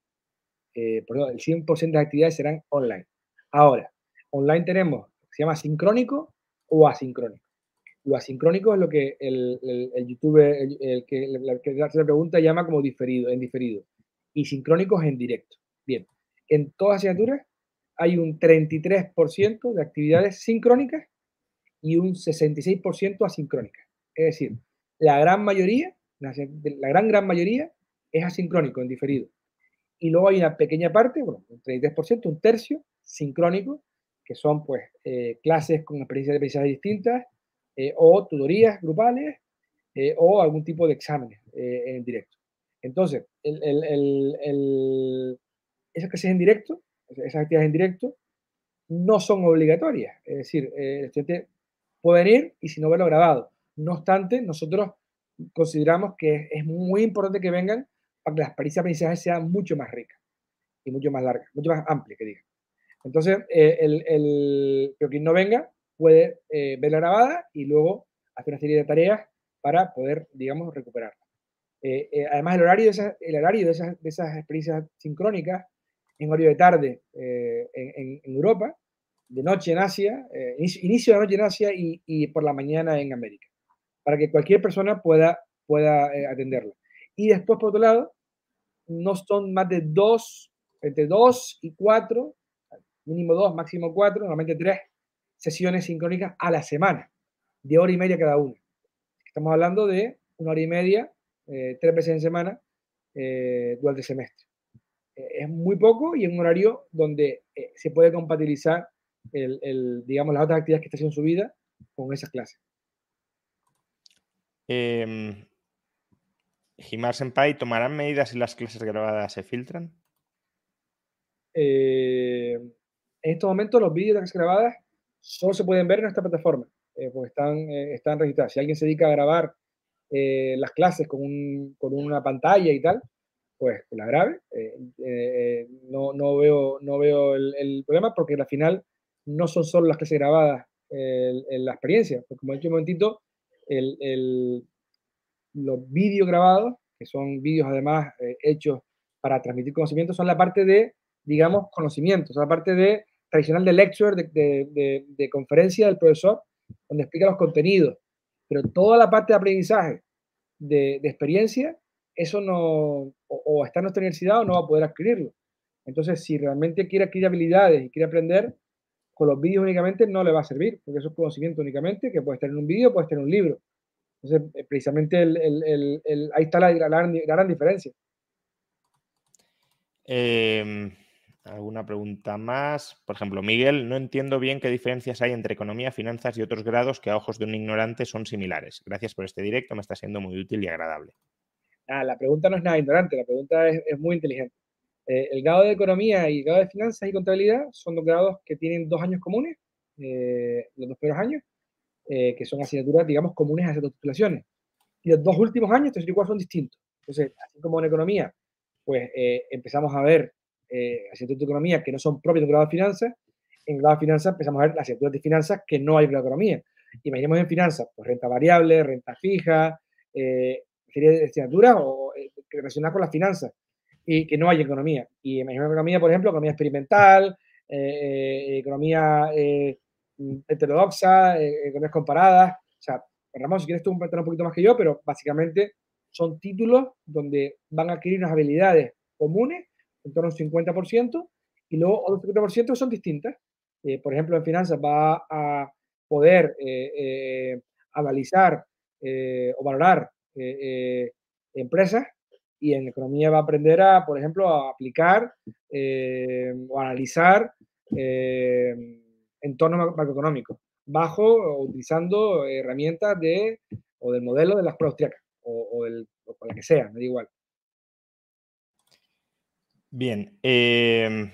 Eh, perdón, el 100% de las actividades serán online. Ahora, online tenemos, se llama sincrónico o asincrónico. Lo asincrónico es lo que el, el, YouTube, el, que, que la pregunta llama como diferido, en diferido. Y sincrónico es en directo. Bien, en todas asignaturas hay un 33% de actividades sincrónicas y un 66% asincrónicas. Es decir, la gran mayoría, la, gran gran mayoría es asincrónico, en diferido. Y luego hay una pequeña parte, bueno, un 33%, un tercio, sincrónico, que son pues eh, clases con experiencias de aprendizaje distintas eh, o tutorías grupales eh, o algún tipo de exámenes en directo. Entonces, el, el, el, esas clases en directo esas actividades en directo, no son obligatorias. Es decir, eh, el estudiante puede venir y si no verlo grabado. No obstante, nosotros consideramos que es muy importante que vengan para que la experiencia de aprendizaje sea mucho más rica y mucho más larga, mucho más amplia, que diga. Entonces, eh, el, el, pero quien no venga puede eh, ver la grabada y luego hacer una serie de tareas para poder, digamos, recuperarla. además, el horario, de el horario de, esas, de esas experiencias sincrónicas en horario de tarde eh, en, Europa, de noche en Asia, eh, inicio, de la noche en Asia y, por la mañana en América, para que cualquier persona pueda, pueda eh, atenderlo. Y después, por otro lado, no son más de dos, entre dos y cuatro, mínimo dos, máximo cuatro, normalmente tres sesiones sincrónicas a la semana, de hora y media cada una. Estamos hablando de una hora y media, tres veces en semana, durante el semestre. Eh, es muy poco y en un horario donde eh, se puede compatibilizar el, digamos, las otras actividades que está haciendo en su vida con esas clases. Eh, Jimar Senpai, ¿tomarán medidas si las clases grabadas se filtran? Eh, en estos momentos los vídeos de clases grabadas solo se pueden ver en esta plataforma, porque están, están registradas. Si alguien se dedica a grabar las clases con, un, con una pantalla y tal, pues la grave. Eh, eh, no, no, veo, no veo el, problema porque al final no son solo las clases grabadas en la experiencia, porque como he dicho un momentito, el, los vídeos grabados, que son vídeos además eh, hechos para transmitir conocimiento, son la parte de, digamos, conocimiento, son la parte de tradicional de lecture, de, de conferencia del profesor, donde explica los contenidos, pero toda la parte de aprendizaje, de, experiencia, eso no, o, está en nuestra universidad o no va a poder adquirirlo. Entonces, si realmente quiere adquirir habilidades y quiere aprender, con los vídeos únicamente no le va a servir, porque eso es conocimiento únicamente que puede estar en un vídeo, puede estar en un libro. Entonces, eh, precisamente ahí está la, gran diferencia. Em, ¿Alguna pregunta más? Por ejemplo, Miguel, no entiendo bien qué diferencias hay entre economía, finanzas y otros grados que a ojos de un ignorante son similares. Gracias por este directo, me está siendo muy útil y agradable. Ah, la pregunta no es nada ignorante, la pregunta es, muy inteligente. Eh, el grado de economía y el grado de finanzas y contabilidad son dos grados que tienen dos años comunes, eh, los dos primeros años, eh, que son asignaturas, digamos, comunes a esas dos titulaciones. Y los dos últimos años, estos igual son distintos. Entonces, así como en economía, pues eh, empezamos a ver eh, asignaturas de economía que no son propias de grado de finanzas, en grado de finanzas empezamos a ver las asignaturas de finanzas que no hay en la economía. Imaginemos en finanzas, pues renta variable, renta fija, eh, serie de asignaturas o, eh, relacionadas con las finanzas y que no hay economía. Y imaginemos economía, por ejemplo, economía experimental, eh, economía heterodoxa, economías comparadas. O sea, Ramón, si quieres tú un poquito más que yo, pero básicamente son títulos donde van a adquirir unas habilidades comunes, en torno a un 50%, y luego otros 50% son distintas. Eh, por ejemplo, en finanzas va a poder eh, eh, analizar o valorar empresas y en economía va a aprender a, por ejemplo, a aplicar o analizar entornos macroeconómicos bajo o utilizando herramientas de, o del modelo de la escuela austriaca o, del, o la que sea, me da igual. Bien. Em,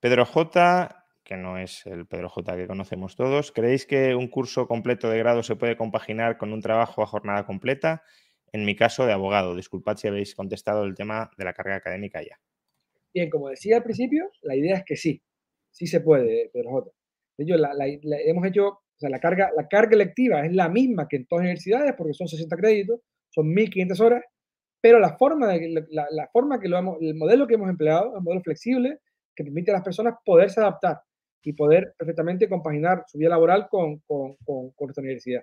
Pedro J, que no es el Pedro J que conocemos todos, ¿creéis que un curso completo de grado se puede compaginar con un trabajo a jornada completa? En mi caso, de abogado. Disculpad si habéis contestado el tema de la carga académica ya. Bien, como decía al principio, la idea es que sí, sí se puede, Pedro J. De hecho, hemos hecho, o sea, la carga, la carga lectiva es la misma que en todas las universidades porque son 60 créditos, son 1.500 horas, pero la forma, de, la, forma que lo hemos, el modelo que hemos empleado un modelo flexible que permite a las personas poderse adaptar y poder perfectamente compaginar su vida laboral con, con, con, nuestra universidad.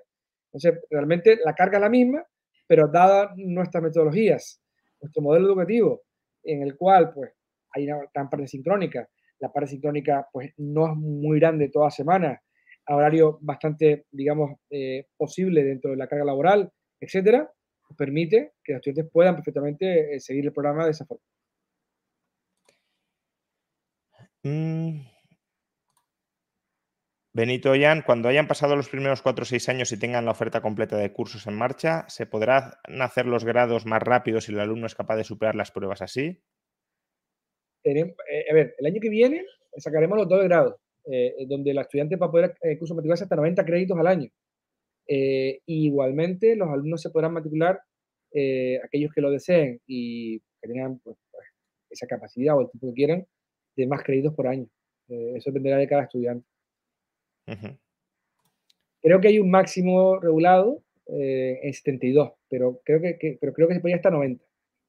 Entonces, realmente la carga es la misma, pero dadas nuestras metodologías, nuestro modelo educativo, en el cual pues hay una gran parte sincrónica, la parte sincrónica pues no es muy grande toda semana, a horario bastante, digamos, eh, posible dentro de la carga laboral, etcétera, permite que los estudiantes puedan perfectamente eh, seguir el programa de esa forma. Mm. Benito Ollán, cuando hayan pasado los primeros cuatro o seis años y tengan la oferta completa de cursos en marcha, ¿se podrán hacer los grados más rápidos si el alumno es capaz de superar las pruebas así? Eh, a ver, el año que viene sacaremos los dos grados, eh, donde el estudiante va a poder eh, curso matricularse hasta 90 créditos al año. igualmente, los alumnos se podrán matricular, aquellos que lo deseen y que tengan pues, pues, esa capacidad o el tipo que quieran, de más créditos por año. Eh, eso dependerá de cada estudiante. Creo que hay un máximo regulado eh, en 72, pero creo que, pero creo que se podría hasta 90.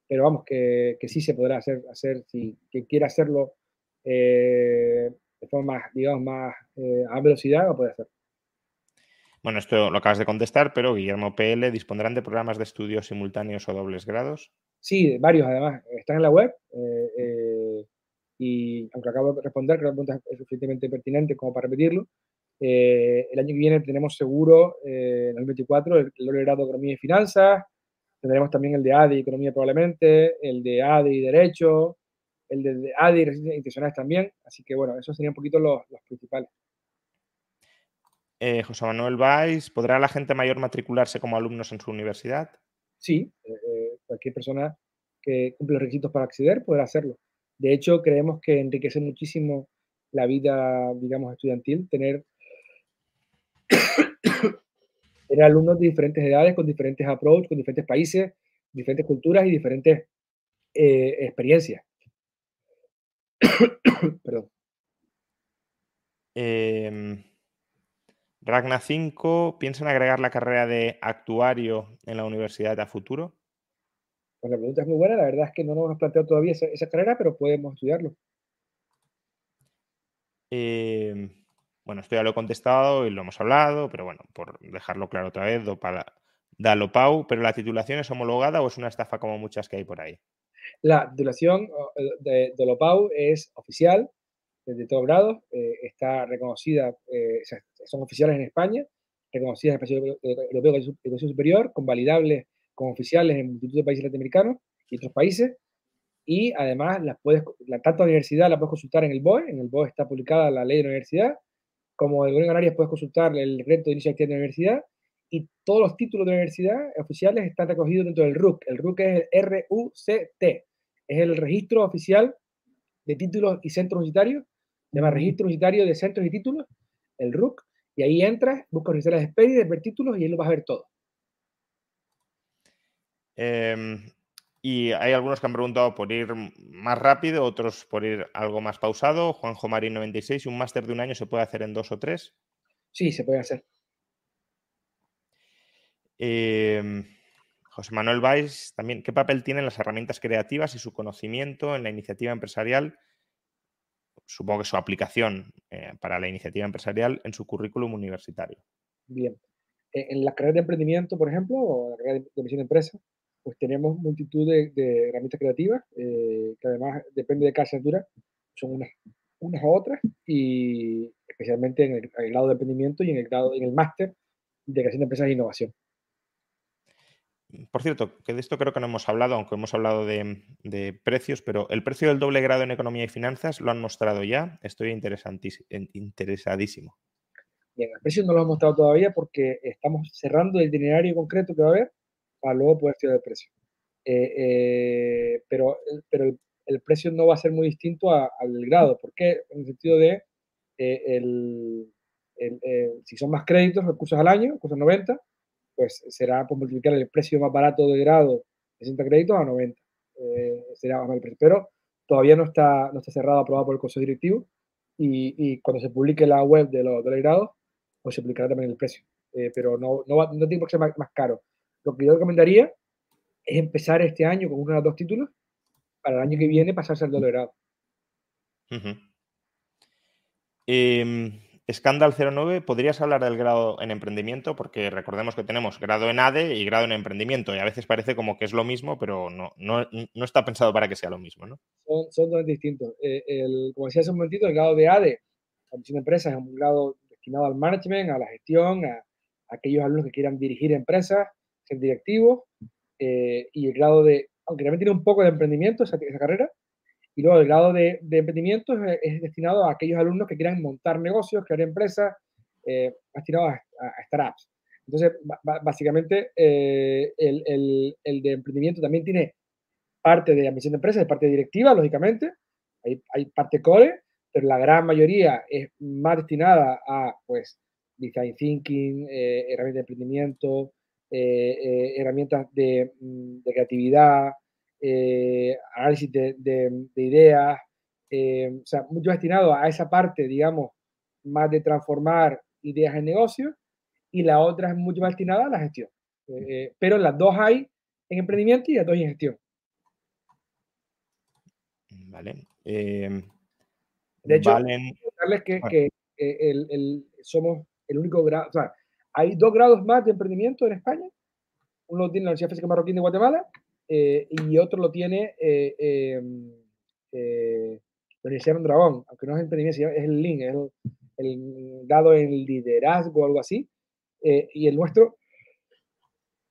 Pero vamos, que, que, sí se podrá hacer, hacer si quien quiera hacerlo eh, de forma más, digamos, más a velocidad, lo puede hacer. Bueno, esto lo acabas de contestar, pero Guillermo PL, ¿dispondrán de programas de estudios simultáneos o dobles grados? Sí, varios además. Están en la web y aunque acabo de responder, que la pregunta es suficientemente pertinente como para repetirlo, eh, el año que viene tenemos seguro, eh, en el 2024, el, el grado de Economía y Finanzas, tendremos también el de ADI y Economía probablemente, el de ADI y Derecho, el de, ADI y Residencias Institucionales también, así que bueno, esos serían un poquito los, los principales. Eh, José Manuel Valls, ¿podrá la gente mayor matricularse como alumnos en su universidad? Sí, cualquier persona que cumple los requisitos para acceder podrá hacerlo. De hecho, creemos que enriquece muchísimo la vida, digamos, estudiantil, tener, tener alumnos de diferentes edades, con diferentes approaches, con diferentes países, diferentes culturas y diferentes eh, experiencias. Perdón. Eh, Ragna 5, ¿piensan agregar la carrera de actuario en la universidad a futuro? Pues la pregunta es muy buena, la verdad es que no nos hemos planteado todavía esa, carrera, pero podemos estudiarlo. Em, bueno, esto ya lo he contestado y lo hemos hablado, pero bueno, por dejarlo claro otra vez, Dalo Pau, pero la titulación es homologada o es una estafa como muchas que hay por ahí? La titulación de, de Pau es oficial, de todo grado, eh, está reconocida, eh, son oficiales en España, reconocidas en el Espacio Europeo de Educación Superior, convalidables como oficiales en multitud de países latinoamericanos y otros países. Y además, las puedes, la, tanto la universidad la puedes consultar en el BOE, en el BOE está publicada la ley de la universidad, como el gobierno de Canarias puedes consultar el reto de inicio de actividad de la universidad, y todos los títulos de la universidad oficiales están recogidos dentro del RUC. El RUC es el RUCT, es el registro oficial de títulos y centros universitarios, llama Registro Universitario de Centros y Títulos, el RUC, y ahí entras, buscas oficiales de expedientes, ver títulos y ahí lo vas a ver todo. Em, y hay algunos que han preguntado por ir más rápido, otros por ir algo más pausado. Juanjo Marín 96, ¿un máster de un año se puede hacer en dos o tres? Sí, se puede hacer. Em, José Manuel Valls, también, ¿qué papel tienen las herramientas creativas y su conocimiento en la iniciativa empresarial? Supongo que su aplicación eh, para la iniciativa empresarial en su currículum universitario. Bien. E, en la carrera de emprendimiento, por ejemplo, o la carrera de misión de empresa, pues tenemos multitud de, herramientas creativas eh, que además depende de cada asignatura, son unas, unas u otras y especialmente en el, grado de emprendimiento y en el grado en el máster de creación de empresas e innovación. Por cierto, que de esto creo que no hemos hablado, aunque hemos hablado de, precios, pero el precio del doble grado en economía y finanzas lo han mostrado ya. Estoy interesadísimo. Bien, el precio no lo hemos mostrado todavía porque estamos cerrando el itinerario concreto que va a haber poder estudiar el precio. Eh, eh, pero pero el, precio no va a ser muy distinto al grado. ¿Por qué? En el sentido de eh, el, si son más créditos, recursos al año, recursos 90, pues será por multiplicar el precio más barato de grado de 60 créditos a 90. será más el precio. Pero todavía no está, no está cerrado, aprobado por el Consejo Directivo. Y, y cuando se publique la web de los, de los grados, pues se aplicará también el precio. pero no, no, no tiene por qué ser más, más caro. Lo que yo recomendaría es empezar este año con uno de los dos títulos para el año que viene pasarse al doble grado. Em, Scandal 09, ¿podrías hablar del grado en emprendimiento? Porque recordemos que tenemos grado en ADE y grado en emprendimiento, y a veces parece como que es lo mismo, pero no, no, está pensado para que sea lo mismo, ¿no? Son, son dos distintos. Eh, el, como decía hace un momentito, el grado de ADE, la de empresas, es un grado destinado al management, a la gestión, a aquellos alumnos que quieran dirigir empresas, ser directivo eh, y el grado de, aunque también tiene un poco de emprendimiento esa, carrera, y luego el grado de, emprendimiento es, destinado a aquellos alumnos que quieran montar negocios, crear empresas, eh, destinados a, startups. Entonces, básicamente, eh, el, el, el, de emprendimiento también tiene parte de admisión de empresas, parte directiva, lógicamente, hay, parte core, pero la gran mayoría es más destinada a, pues, design thinking, herramientas de emprendimiento, eh, eh, herramientas de, mm, creatividad, eh, análisis de, ideas, o sea, mucho destinado a esa parte, digamos, más de transformar ideas en negocios, y la otra es mucho más destinada a la gestión. pero las dos hay en emprendimiento y las dos en gestión. Vale. Em, de hecho, valen... que, que el, somos el único grado, o sea, hay dos grados más de emprendimiento en España. Uno lo tiene la Universidad Física Marroquín de Guatemala eh, y otro lo tiene eh, em, eh, la Universidad de Dragón, aunque no es emprendimiento, es el link, es el, grado en liderazgo o algo así. y el nuestro,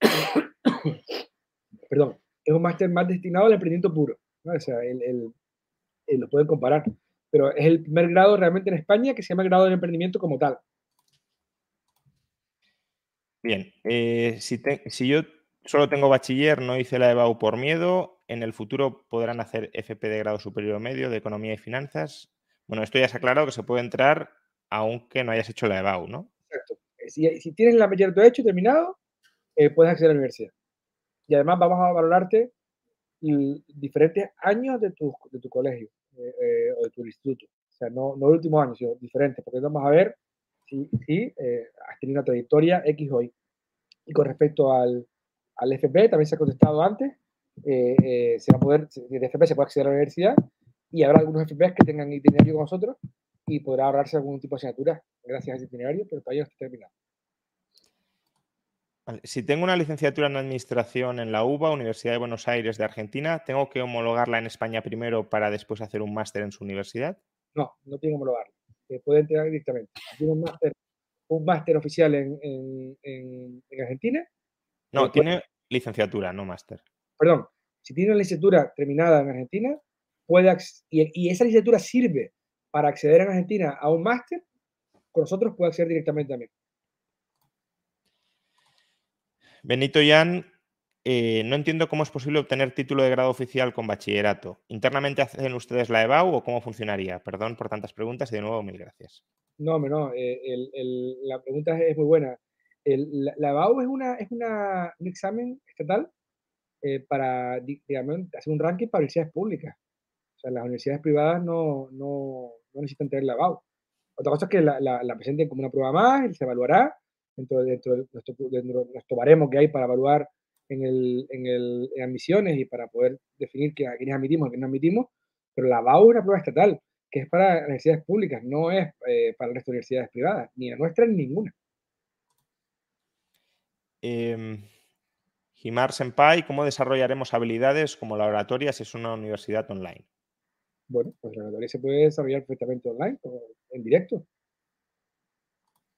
perdón, es un máster más destinado al emprendimiento puro. O sea, el, lo pueden comparar. Pero es el primer grado realmente en España que se llama grado de emprendimiento como tal. Bien, eh, si, yo solo tengo bachiller, no hice la EBAU por miedo, en el futuro podrán hacer FP de grado superior o medio de economía y finanzas. Bueno, esto ya se ha aclarado que se puede entrar aunque no hayas hecho la EBAU, ¿no? Exacto. Eh, si, tienes la de hecho terminado, eh, puedes acceder a la universidad. Y además vamos a valorarte diferentes años de tu, de tu colegio o de tu instituto. O sea, no, no el último año, sino diferentes, porque vamos a ver si, has tenido una trayectoria X hoy. Y con respecto al, al FP, también se ha contestado antes, eh, eh, se va a poder, de FP se puede acceder a la universidad y habrá algunos FPs que tengan itinerario con nosotros y podrá ahorrarse algún tipo de asignatura gracias a ese itinerario, pero todavía no está terminado. Si tengo una licenciatura en Administración en la UBA, Universidad de Buenos Aires de Argentina, ¿tengo que homologarla en España primero para después hacer un máster en su universidad? No, no tiene que homologarla. Se puede entregar directamente. Tiene un máster un máster oficial en, en, Argentina. No, tiene licenciatura, no máster. Perdón, si tiene una licenciatura terminada en Argentina, puede y, y, esa licenciatura sirve para acceder en Argentina a un máster, con nosotros puede acceder directamente también. Benito Yan, eh, no entiendo cómo es posible obtener título de grado oficial con bachillerato. ¿Internamente hacen ustedes la EBAU o cómo funcionaría? Perdón por tantas preguntas y de nuevo mil gracias. No, no, eh, la pregunta es muy buena. la, EBAU es, una, es un examen estatal eh, para, digamos, hacer un ranking para universidades públicas. O sea, las universidades privadas no, no, no necesitan tener lavado. Otra cosa es que la, la, presenten como una prueba más, y se evaluará dentro, dentro, de nuestro, de nuestro baremo que hay para evaluar en, el, en, el, en admisiones y para poder definir a quiénes admitimos y a quiénes no admitimos, pero la BAU es una prueba estatal, que es para universidades públicas, no es eh, para las universidades privadas, ni la nuestra ni ninguna. Eh, Jimar Senpai, ¿cómo desarrollaremos habilidades como la oratoria si es una universidad online? Bueno, pues la oratoria se puede desarrollar perfectamente online, en directo.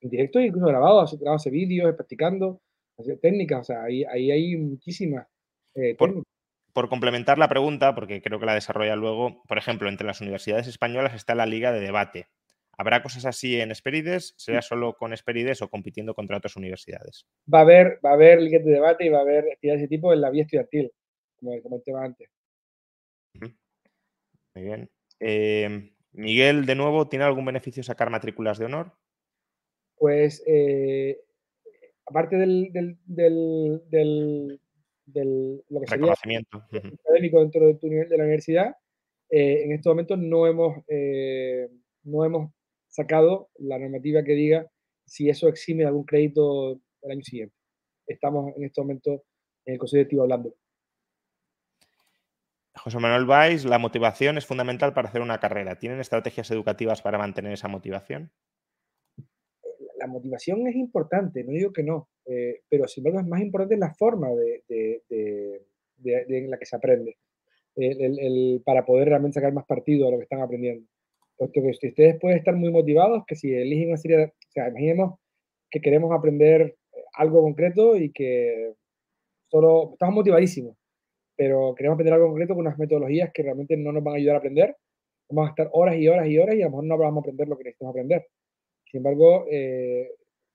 En directo incluso grabado, hace vídeos, practicando, técnicas, o sea, ahí, ahí hay muchísimas eh, por complementar la pregunta, porque creo que la desarrolla luego, por ejemplo, entre las universidades españolas está la liga de debate. ¿Habrá cosas así en Esperides? ¿Será solo con Esperides o compitiendo contra otras universidades? Va a haber, va a haber ligas de debate y va a haber actividades de ese tipo en la vía estudiantil, como comenté antes. Muy bien. Eh, Miguel, de nuevo, ¿tiene algún beneficio sacar matrículas de honor? Pues, eh, aparte del, del del lo que sería académico dentro de tu nivel de la universidad, eh, en estos momentos no hemos, eh, no hemos sacado la normativa que diga si eso exime algún crédito el año siguiente. Estamos en estos momentos en el Consejo Directivo hablando. José Manuel Valls, la motivación es fundamental para hacer una carrera. ¿Tienen estrategias educativas para mantener esa motivación? Motivación es importante, no digo que no. Eh, pero sin embargo es más importante la forma de, de, en la que se aprende, el, para poder realmente sacar más partido a lo que están aprendiendo. Puesto que ustedes pueden estar muy motivados, que si eligen una serie, o sea, imaginemos que queremos aprender algo concreto y que solo estamos motivadísimos, pero queremos aprender algo concreto con unas metodologías que realmente no nos van a ayudar a aprender. Vamos a estar horas y horas y horas y a lo mejor no vamos a aprender lo que necesitamos aprender. Sin embargo, eh,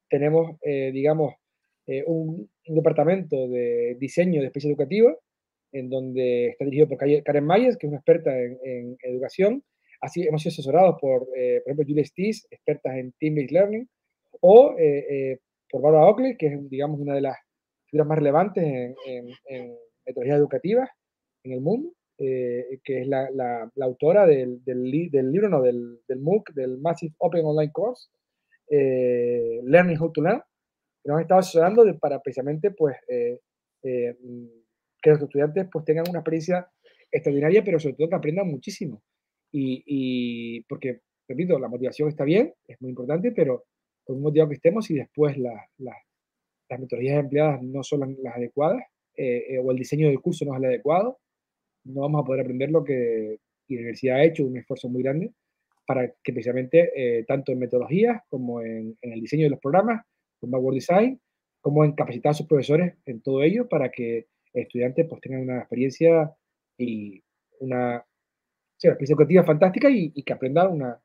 tenemos, eh, digamos, eh, un, departamento de diseño de especie educativa, en donde está dirigido por Karen Myers, que es una experta en, educación. Así hemos sido asesorados por, por ejemplo, Julie Stis, expertas en Team-Based Learning, o por Barbara Oakley, que es, digamos, una de las figuras más relevantes en, en, metodologías educativas en el mundo, que es la, autora del, del, del, libro, no, del, del MOOC, del Massive Open Online Course, Learning How to Learn, que nos han estado asesorando para precisamente pues, eh, eh, que los estudiantes pues, tengan una experiencia extraordinaria, pero sobre todo que aprendan muchísimo. Y, porque, repito, la motivación está bien, es muy importante, pero por un motivo que estemos y después las metodologías empleadas no son las, adecuadas eh, o el diseño del curso no es el adecuado, no vamos a poder aprender lo que la universidad ha hecho, un esfuerzo muy grande para que precisamente tanto en metodologías como en, el diseño de los programas con Backward Design, cómo en capacitar a sus profesores en todo ello para que estudiantes pues, tengan una experiencia y una, experiencia educativa fantástica y, que aprendan una,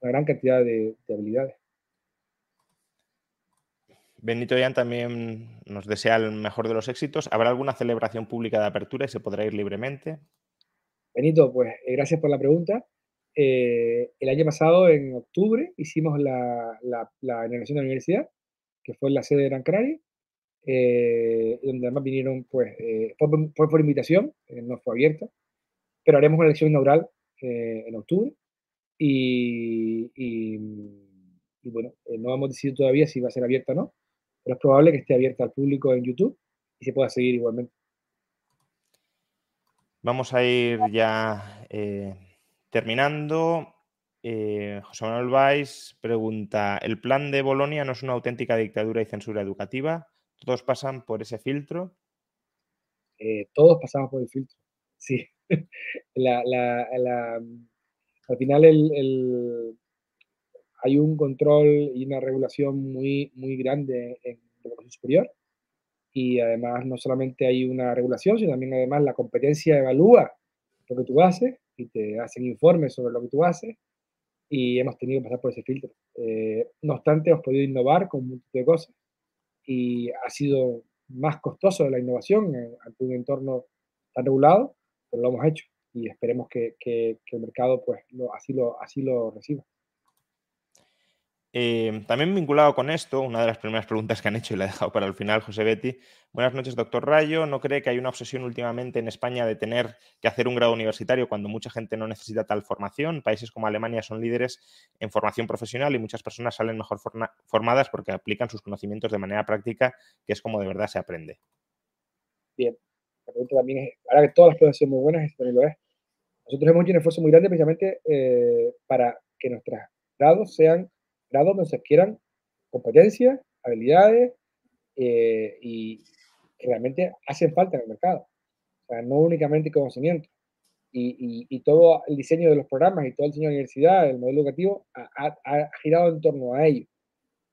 gran cantidad de, habilidades. Benito Yan también nos desea el mejor de los éxitos. ¿Habrá alguna celebración pública de apertura y se podrá ir libremente? Benito, pues eh, gracias por la pregunta. Eh, el año pasado, en octubre, hicimos la, la, inauguración de la universidad que fue la sede de Gran Canaria, eh, donde además vinieron, pues, eh, fue, por invitación, no fue abierta, pero haremos una elección inaugural en octubre y, bueno, no hemos decidido todavía si va a ser abierta o no, pero es probable que esté abierta al público en YouTube y se pueda seguir igualmente. Vamos a ir ya terminando. Eh, José Manuel Valls pregunta: ¿el plan de Bolonia no es una auténtica dictadura y censura educativa? ¿Todos pasan por ese filtro? Eh, todos pasamos por el filtro, sí. al final hay un control y una regulación muy, muy grande en la educación superior y además no solamente hay una regulación, sino también además la competencia evalúa lo que tú haces y te hacen informes sobre lo que tú haces y hemos tenido que pasar por ese filtro. Eh, no obstante, hemos podido innovar con de cosas y ha sido más costoso la innovación ante un entorno tan regulado, pero lo hemos hecho y esperemos que, que, el mercado pues, así, lo, así lo reciba. Eh, también vinculado con esto, una de las primeras preguntas que han hecho y la he dejado para el final, José Betty. Buenas noches, doctor Rayo. ¿No cree que hay una obsesión últimamente en España de tener que hacer un grado universitario cuando mucha gente no necesita tal formación? Países como Alemania son líderes en formación profesional y muchas personas salen mejor formadas porque aplican sus conocimientos de manera práctica, que es como de verdad se aprende. Bien, la pregunta también es, ahora que todas las preguntas son muy buenas, es. Nosotros hemos hecho un esfuerzo muy grande precisamente eh, para que nuestros grados sean donde se adquieran competencias, habilidades eh, y realmente hacen falta en el mercado. O sea, no únicamente conocimiento. Y, todo el diseño de los programas y todo el diseño de la universidad, el modelo educativo, ha, girado en torno a ello.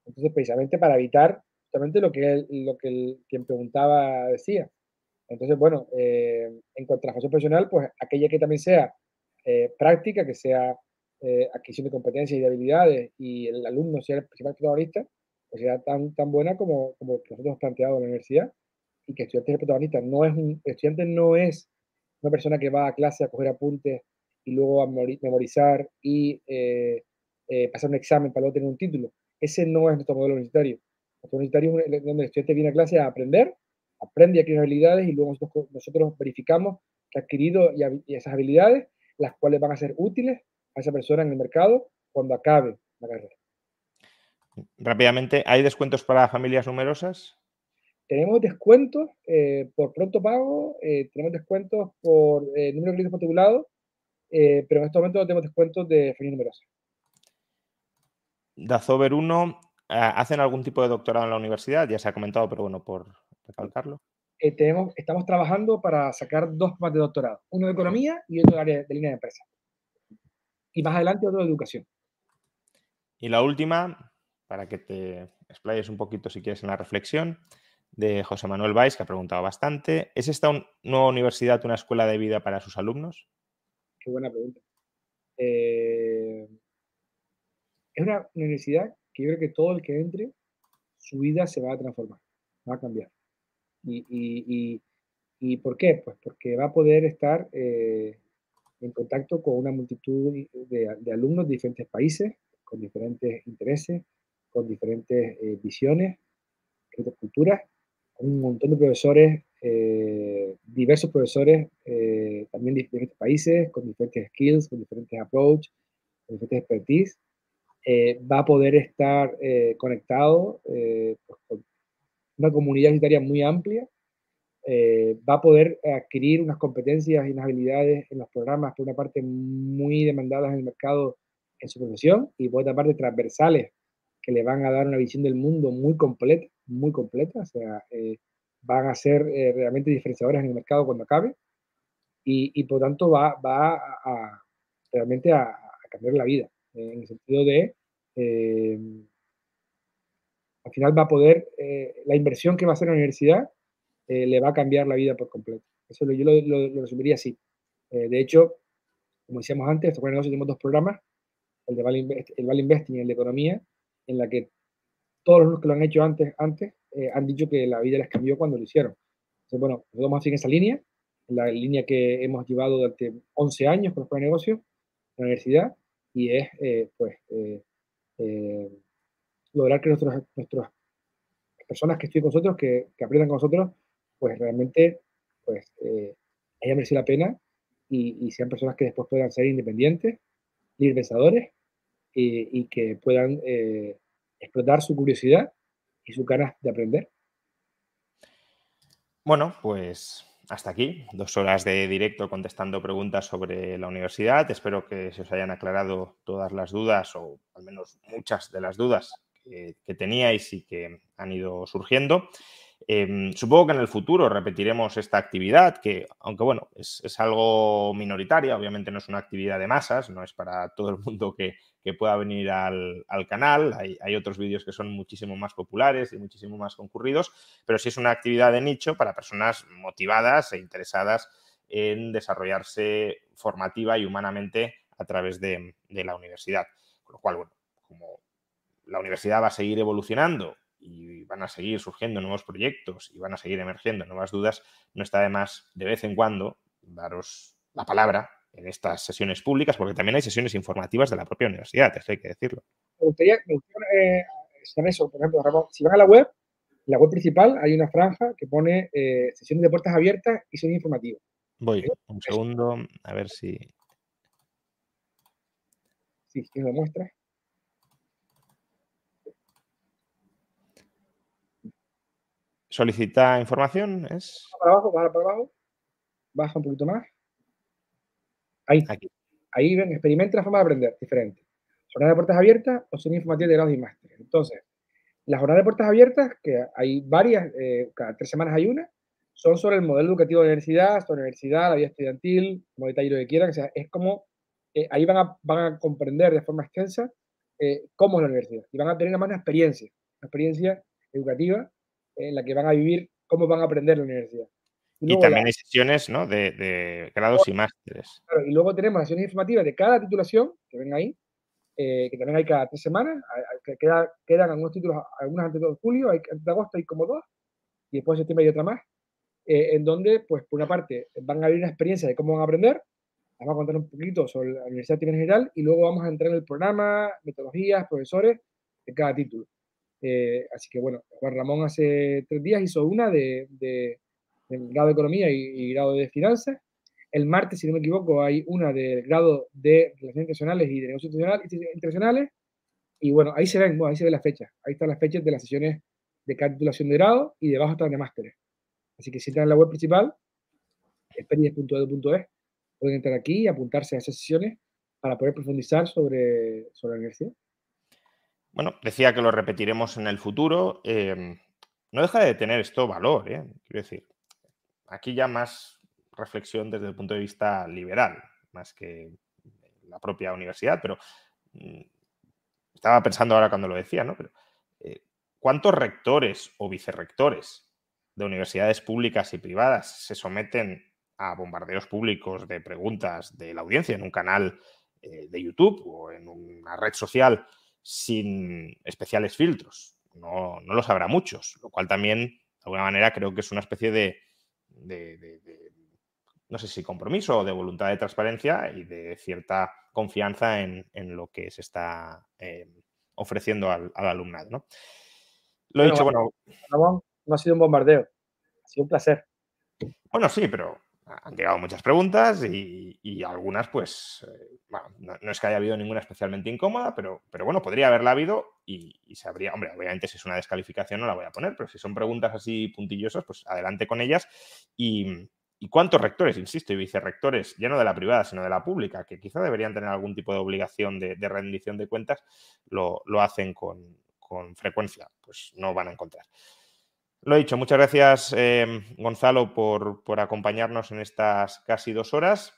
Entonces, precisamente para evitar justamente lo que, lo que el, quien preguntaba decía. Entonces, bueno, eh, en cuanto a la formación profesional, pues aquella que también sea eh, práctica, que sea eh, adquisición de competencias y de habilidades y el alumno sea el principal protagonista, pues sea tan, tan buena como, como nosotros hemos planteado en la universidad y que el estudiante es el protagonista. No es un, estudiante no es una persona que va a clase a coger apuntes y luego a memorizar y eh, eh, pasar un examen para luego tener un título. Ese no es nuestro modelo universitario. Nuestro universitario es donde el estudiante viene a clase a aprender, aprende a adquirir habilidades y luego nosotros, nosotros verificamos que ha adquirido y esas habilidades, las cuales van a ser útiles a esa persona en el mercado cuando acabe la carrera. Rápidamente, ¿hay descuentos para familias numerosas? Tenemos descuentos eh, por pronto pago, eh, tenemos descuentos por eh, número de créditos matriculados, pero en este momento no tenemos descuentos de familias numerosas. Dazover 1, ¿hacen algún tipo de doctorado en la universidad? Ya se ha comentado, pero bueno, por recalcarlo. tenemos, estamos trabajando para sacar dos más de doctorado, uno de economía y otro de, área, de línea de empresa y más adelante otro de educación. Y la última, para que te explayes un poquito si quieres en la reflexión, de José Manuel Valls, que ha preguntado bastante. ¿Es esta nueva universidad una escuela de vida para sus alumnos? Qué buena pregunta. Eh, es una universidad que yo creo que todo el que entre, su vida se va a transformar, va a cambiar. ¿Y, y, por qué? Pues porque va a poder estar eh, en contacto con una multitud de, alumnos de diferentes países, con diferentes intereses, con diferentes eh, visiones, diferentes culturas, con un montón de profesores, eh, diversos profesores, eh, también de diferentes países, con diferentes skills, con diferentes approach, con diferentes expertise. va a poder estar conectado pues, con una comunidad universitaria muy amplia eh, va a poder adquirir unas competencias y unas habilidades en los programas, por una parte muy demandadas en el mercado en su profesión y por otra parte transversales que le van a dar una visión del mundo muy completa, muy completa, o sea, eh, van a ser eh, realmente diferenciadoras en el mercado cuando acabe y, y por tanto va, va a, realmente a, cambiar la vida, en el sentido de, al final va a poder, la inversión que va a hacer la universidad eh, le va a cambiar la vida por completo. Eso yo lo, resumiría así. Eh, de hecho, como decíamos antes, estos tenemos dos programas, el de Value, el Investing y el de Economía, en la que todos los que lo han hecho antes, antes eh, han dicho que la vida les cambió cuando lo hicieron. Entonces, bueno, nosotros vamos a seguir esa línea, la línea que hemos llevado durante 11 años con los de negocios en la universidad, y es, pues, lograr que nuestros, nuestras personas que estudian con nosotros, que, que aprendan con nosotros, pues realmente pues, eh, haya merecido la pena y, sean personas que después puedan ser independientes, libres pensadores y, que puedan eh, explotar su curiosidad y su ganas de aprender. Bueno, pues hasta aquí, dos horas de directo contestando preguntas sobre la universidad. Espero que se os hayan aclarado todas las dudas o al menos muchas de las dudas que teníais y que han ido surgiendo. Em, supongo que en el futuro repetiremos esta actividad, que aunque bueno, es, algo minoritaria, obviamente no es una actividad de masas, no es para todo el mundo que, pueda venir al, canal, hay, otros vídeos que son muchísimo más populares y muchísimo más concurridos, pero sí es una actividad de nicho para personas motivadas e interesadas en desarrollarse formativa y humanamente a través de, de la universidad. Con lo cual, bueno, como la universidad va a seguir evolucionando y van a seguir surgiendo nuevos proyectos y van a seguir emergiendo nuevas dudas, no está de más de vez en cuando daros la palabra en estas sesiones públicas, porque también hay sesiones informativas de la propia universidad, eso hay que decirlo. me gustaría, me gustaría eh, eso, por ejemplo, Ramón, si van a la web, en la web principal hay una franja que pone eh, sesiones de puertas abiertas y sesiones informativas. Voy, un segundo, a ver si... Sí, si lo muestra. Solicita información, es... Para abajo, baja para abajo, baja un poquito más. Ahí, Aquí. ahí ven, experimenta la forma de aprender, diferente. Jornada de puertas abiertas o son informativas de grados y másteres. Entonces, las jornadas de puertas abiertas, que hay varias, eh, cada tres semanas hay una, son sobre el modelo educativo de la universidad, sobre la universidad, la vida estudiantil, como detalle lo que quieran. O sea, es como, eh, ahí van a, van a comprender de forma extensa eh, cómo es la universidad. Y van a tener además una experiencia, una experiencia educativa en la que van a vivir cómo van a aprender la universidad. Y luego también la- hay sesiones ¿no? de, de grados y másteres. Claro, y luego tenemos las sesiones informativas de cada titulación, que ven ahí, eh, que también hay cada tres semanas, que queda- quedan algunos títulos, algunas antes de julio, hay, antes de agosto hay como dos, y después de septiembre hay otra más, eh, en donde, pues, por una parte, van a vivir una experiencia de cómo van a aprender, vamos a contar un poquito sobre la universidad en general, y luego vamos a entrar en el programa, metodologías, profesores de cada título. Eh, así que, bueno, Juan Ramón hace tres días hizo una de, de- del grado de Economía y, y grado de Finanzas, el martes, si no me equivoco, hay una del grado de Relaciones Internacionales y de Negocios Internacional- Internacionales. Y bueno, ahí se ven, bueno, ahí se ven las fechas. Ahí están las fechas de las sesiones de cada titulación de grado y debajo están de másteres. Así que si entran en la web principal, experiencia.edu.es, pueden entrar aquí y apuntarse a esas sesiones para poder profundizar sobre, sobre la universidad. Bueno, decía que lo repetiremos en el futuro. eh, no deja de tener esto valor, ¿eh? quiero decir. Aquí ya más reflexión desde el punto de vista liberal, más que la propia universidad, pero mm, estaba pensando ahora cuando lo decía, ¿no? Pero, eh, ¿Cuántos rectores o vicerrectores de universidades públicas y privadas se someten a bombardeos públicos de preguntas de la audiencia en un canal eh, de YouTube o en una red social sin especiales filtros? No, no los habrá muchos, lo cual también, de alguna manera, creo que es una especie de, de- de- de, no sé si compromiso o de voluntad de transparencia y de cierta confianza en, en lo que se está eh, ofreciendo al, al alumnado. ¿no? Lo he Bueno, dicho, bueno, Ramón, no ha sido un bombardeo, ha sido un placer. Bueno, sí, pero han llegado muchas preguntas y, algunas, pues, eh, bueno, no, es que haya habido ninguna especialmente incómoda, pero, pero bueno, podría haberla habido y, y se habría, hombre, obviamente si es una descalificación no la voy a poner, pero si son preguntas así puntillosas, pues adelante con ellas. Y, y cuántos rectores, insisto, y vicerrectores, ya no de la privada, sino de la pública, que quizá deberían tener algún tipo de obligación de, de rendición de cuentas, lo, lo hacen con, con frecuencia, pues no van a encontrar. Lo he dicho, muchas gracias eh, Gonzalo por, por, acompañarnos en estas casi dos horas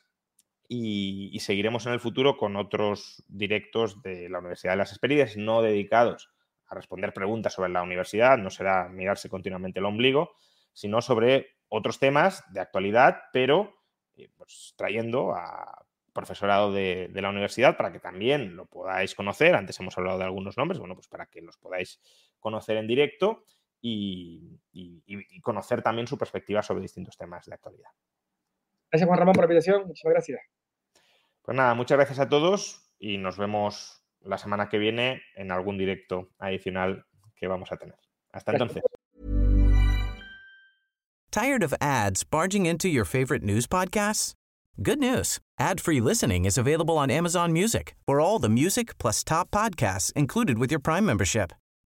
y, seguiremos en el futuro con otros directos de la Universidad de las Hespérides no dedicados a responder preguntas sobre la universidad, no será mirarse continuamente el ombligo, sino sobre otros temas de actualidad, pero eh, pues, trayendo a profesorado de, de, la universidad para que también lo podáis conocer. Antes hemos hablado de algunos nombres, bueno, pues para que los podáis conocer en directo y, y, y, conocer también su perspectiva sobre distintos temas de actualidad. Gracias, Juan Ramón, por la invitación. Muchas gracias. Pues nada, muchas gracias a todos y nos vemos la semana que viene en algún directo adicional que vamos a tener. Hasta entonces. ¿Tired of ads barging into your favorite news podcasts? Good news. Ad-free listening is available on Amazon Music for all the music plus top podcasts included with your Prime membership.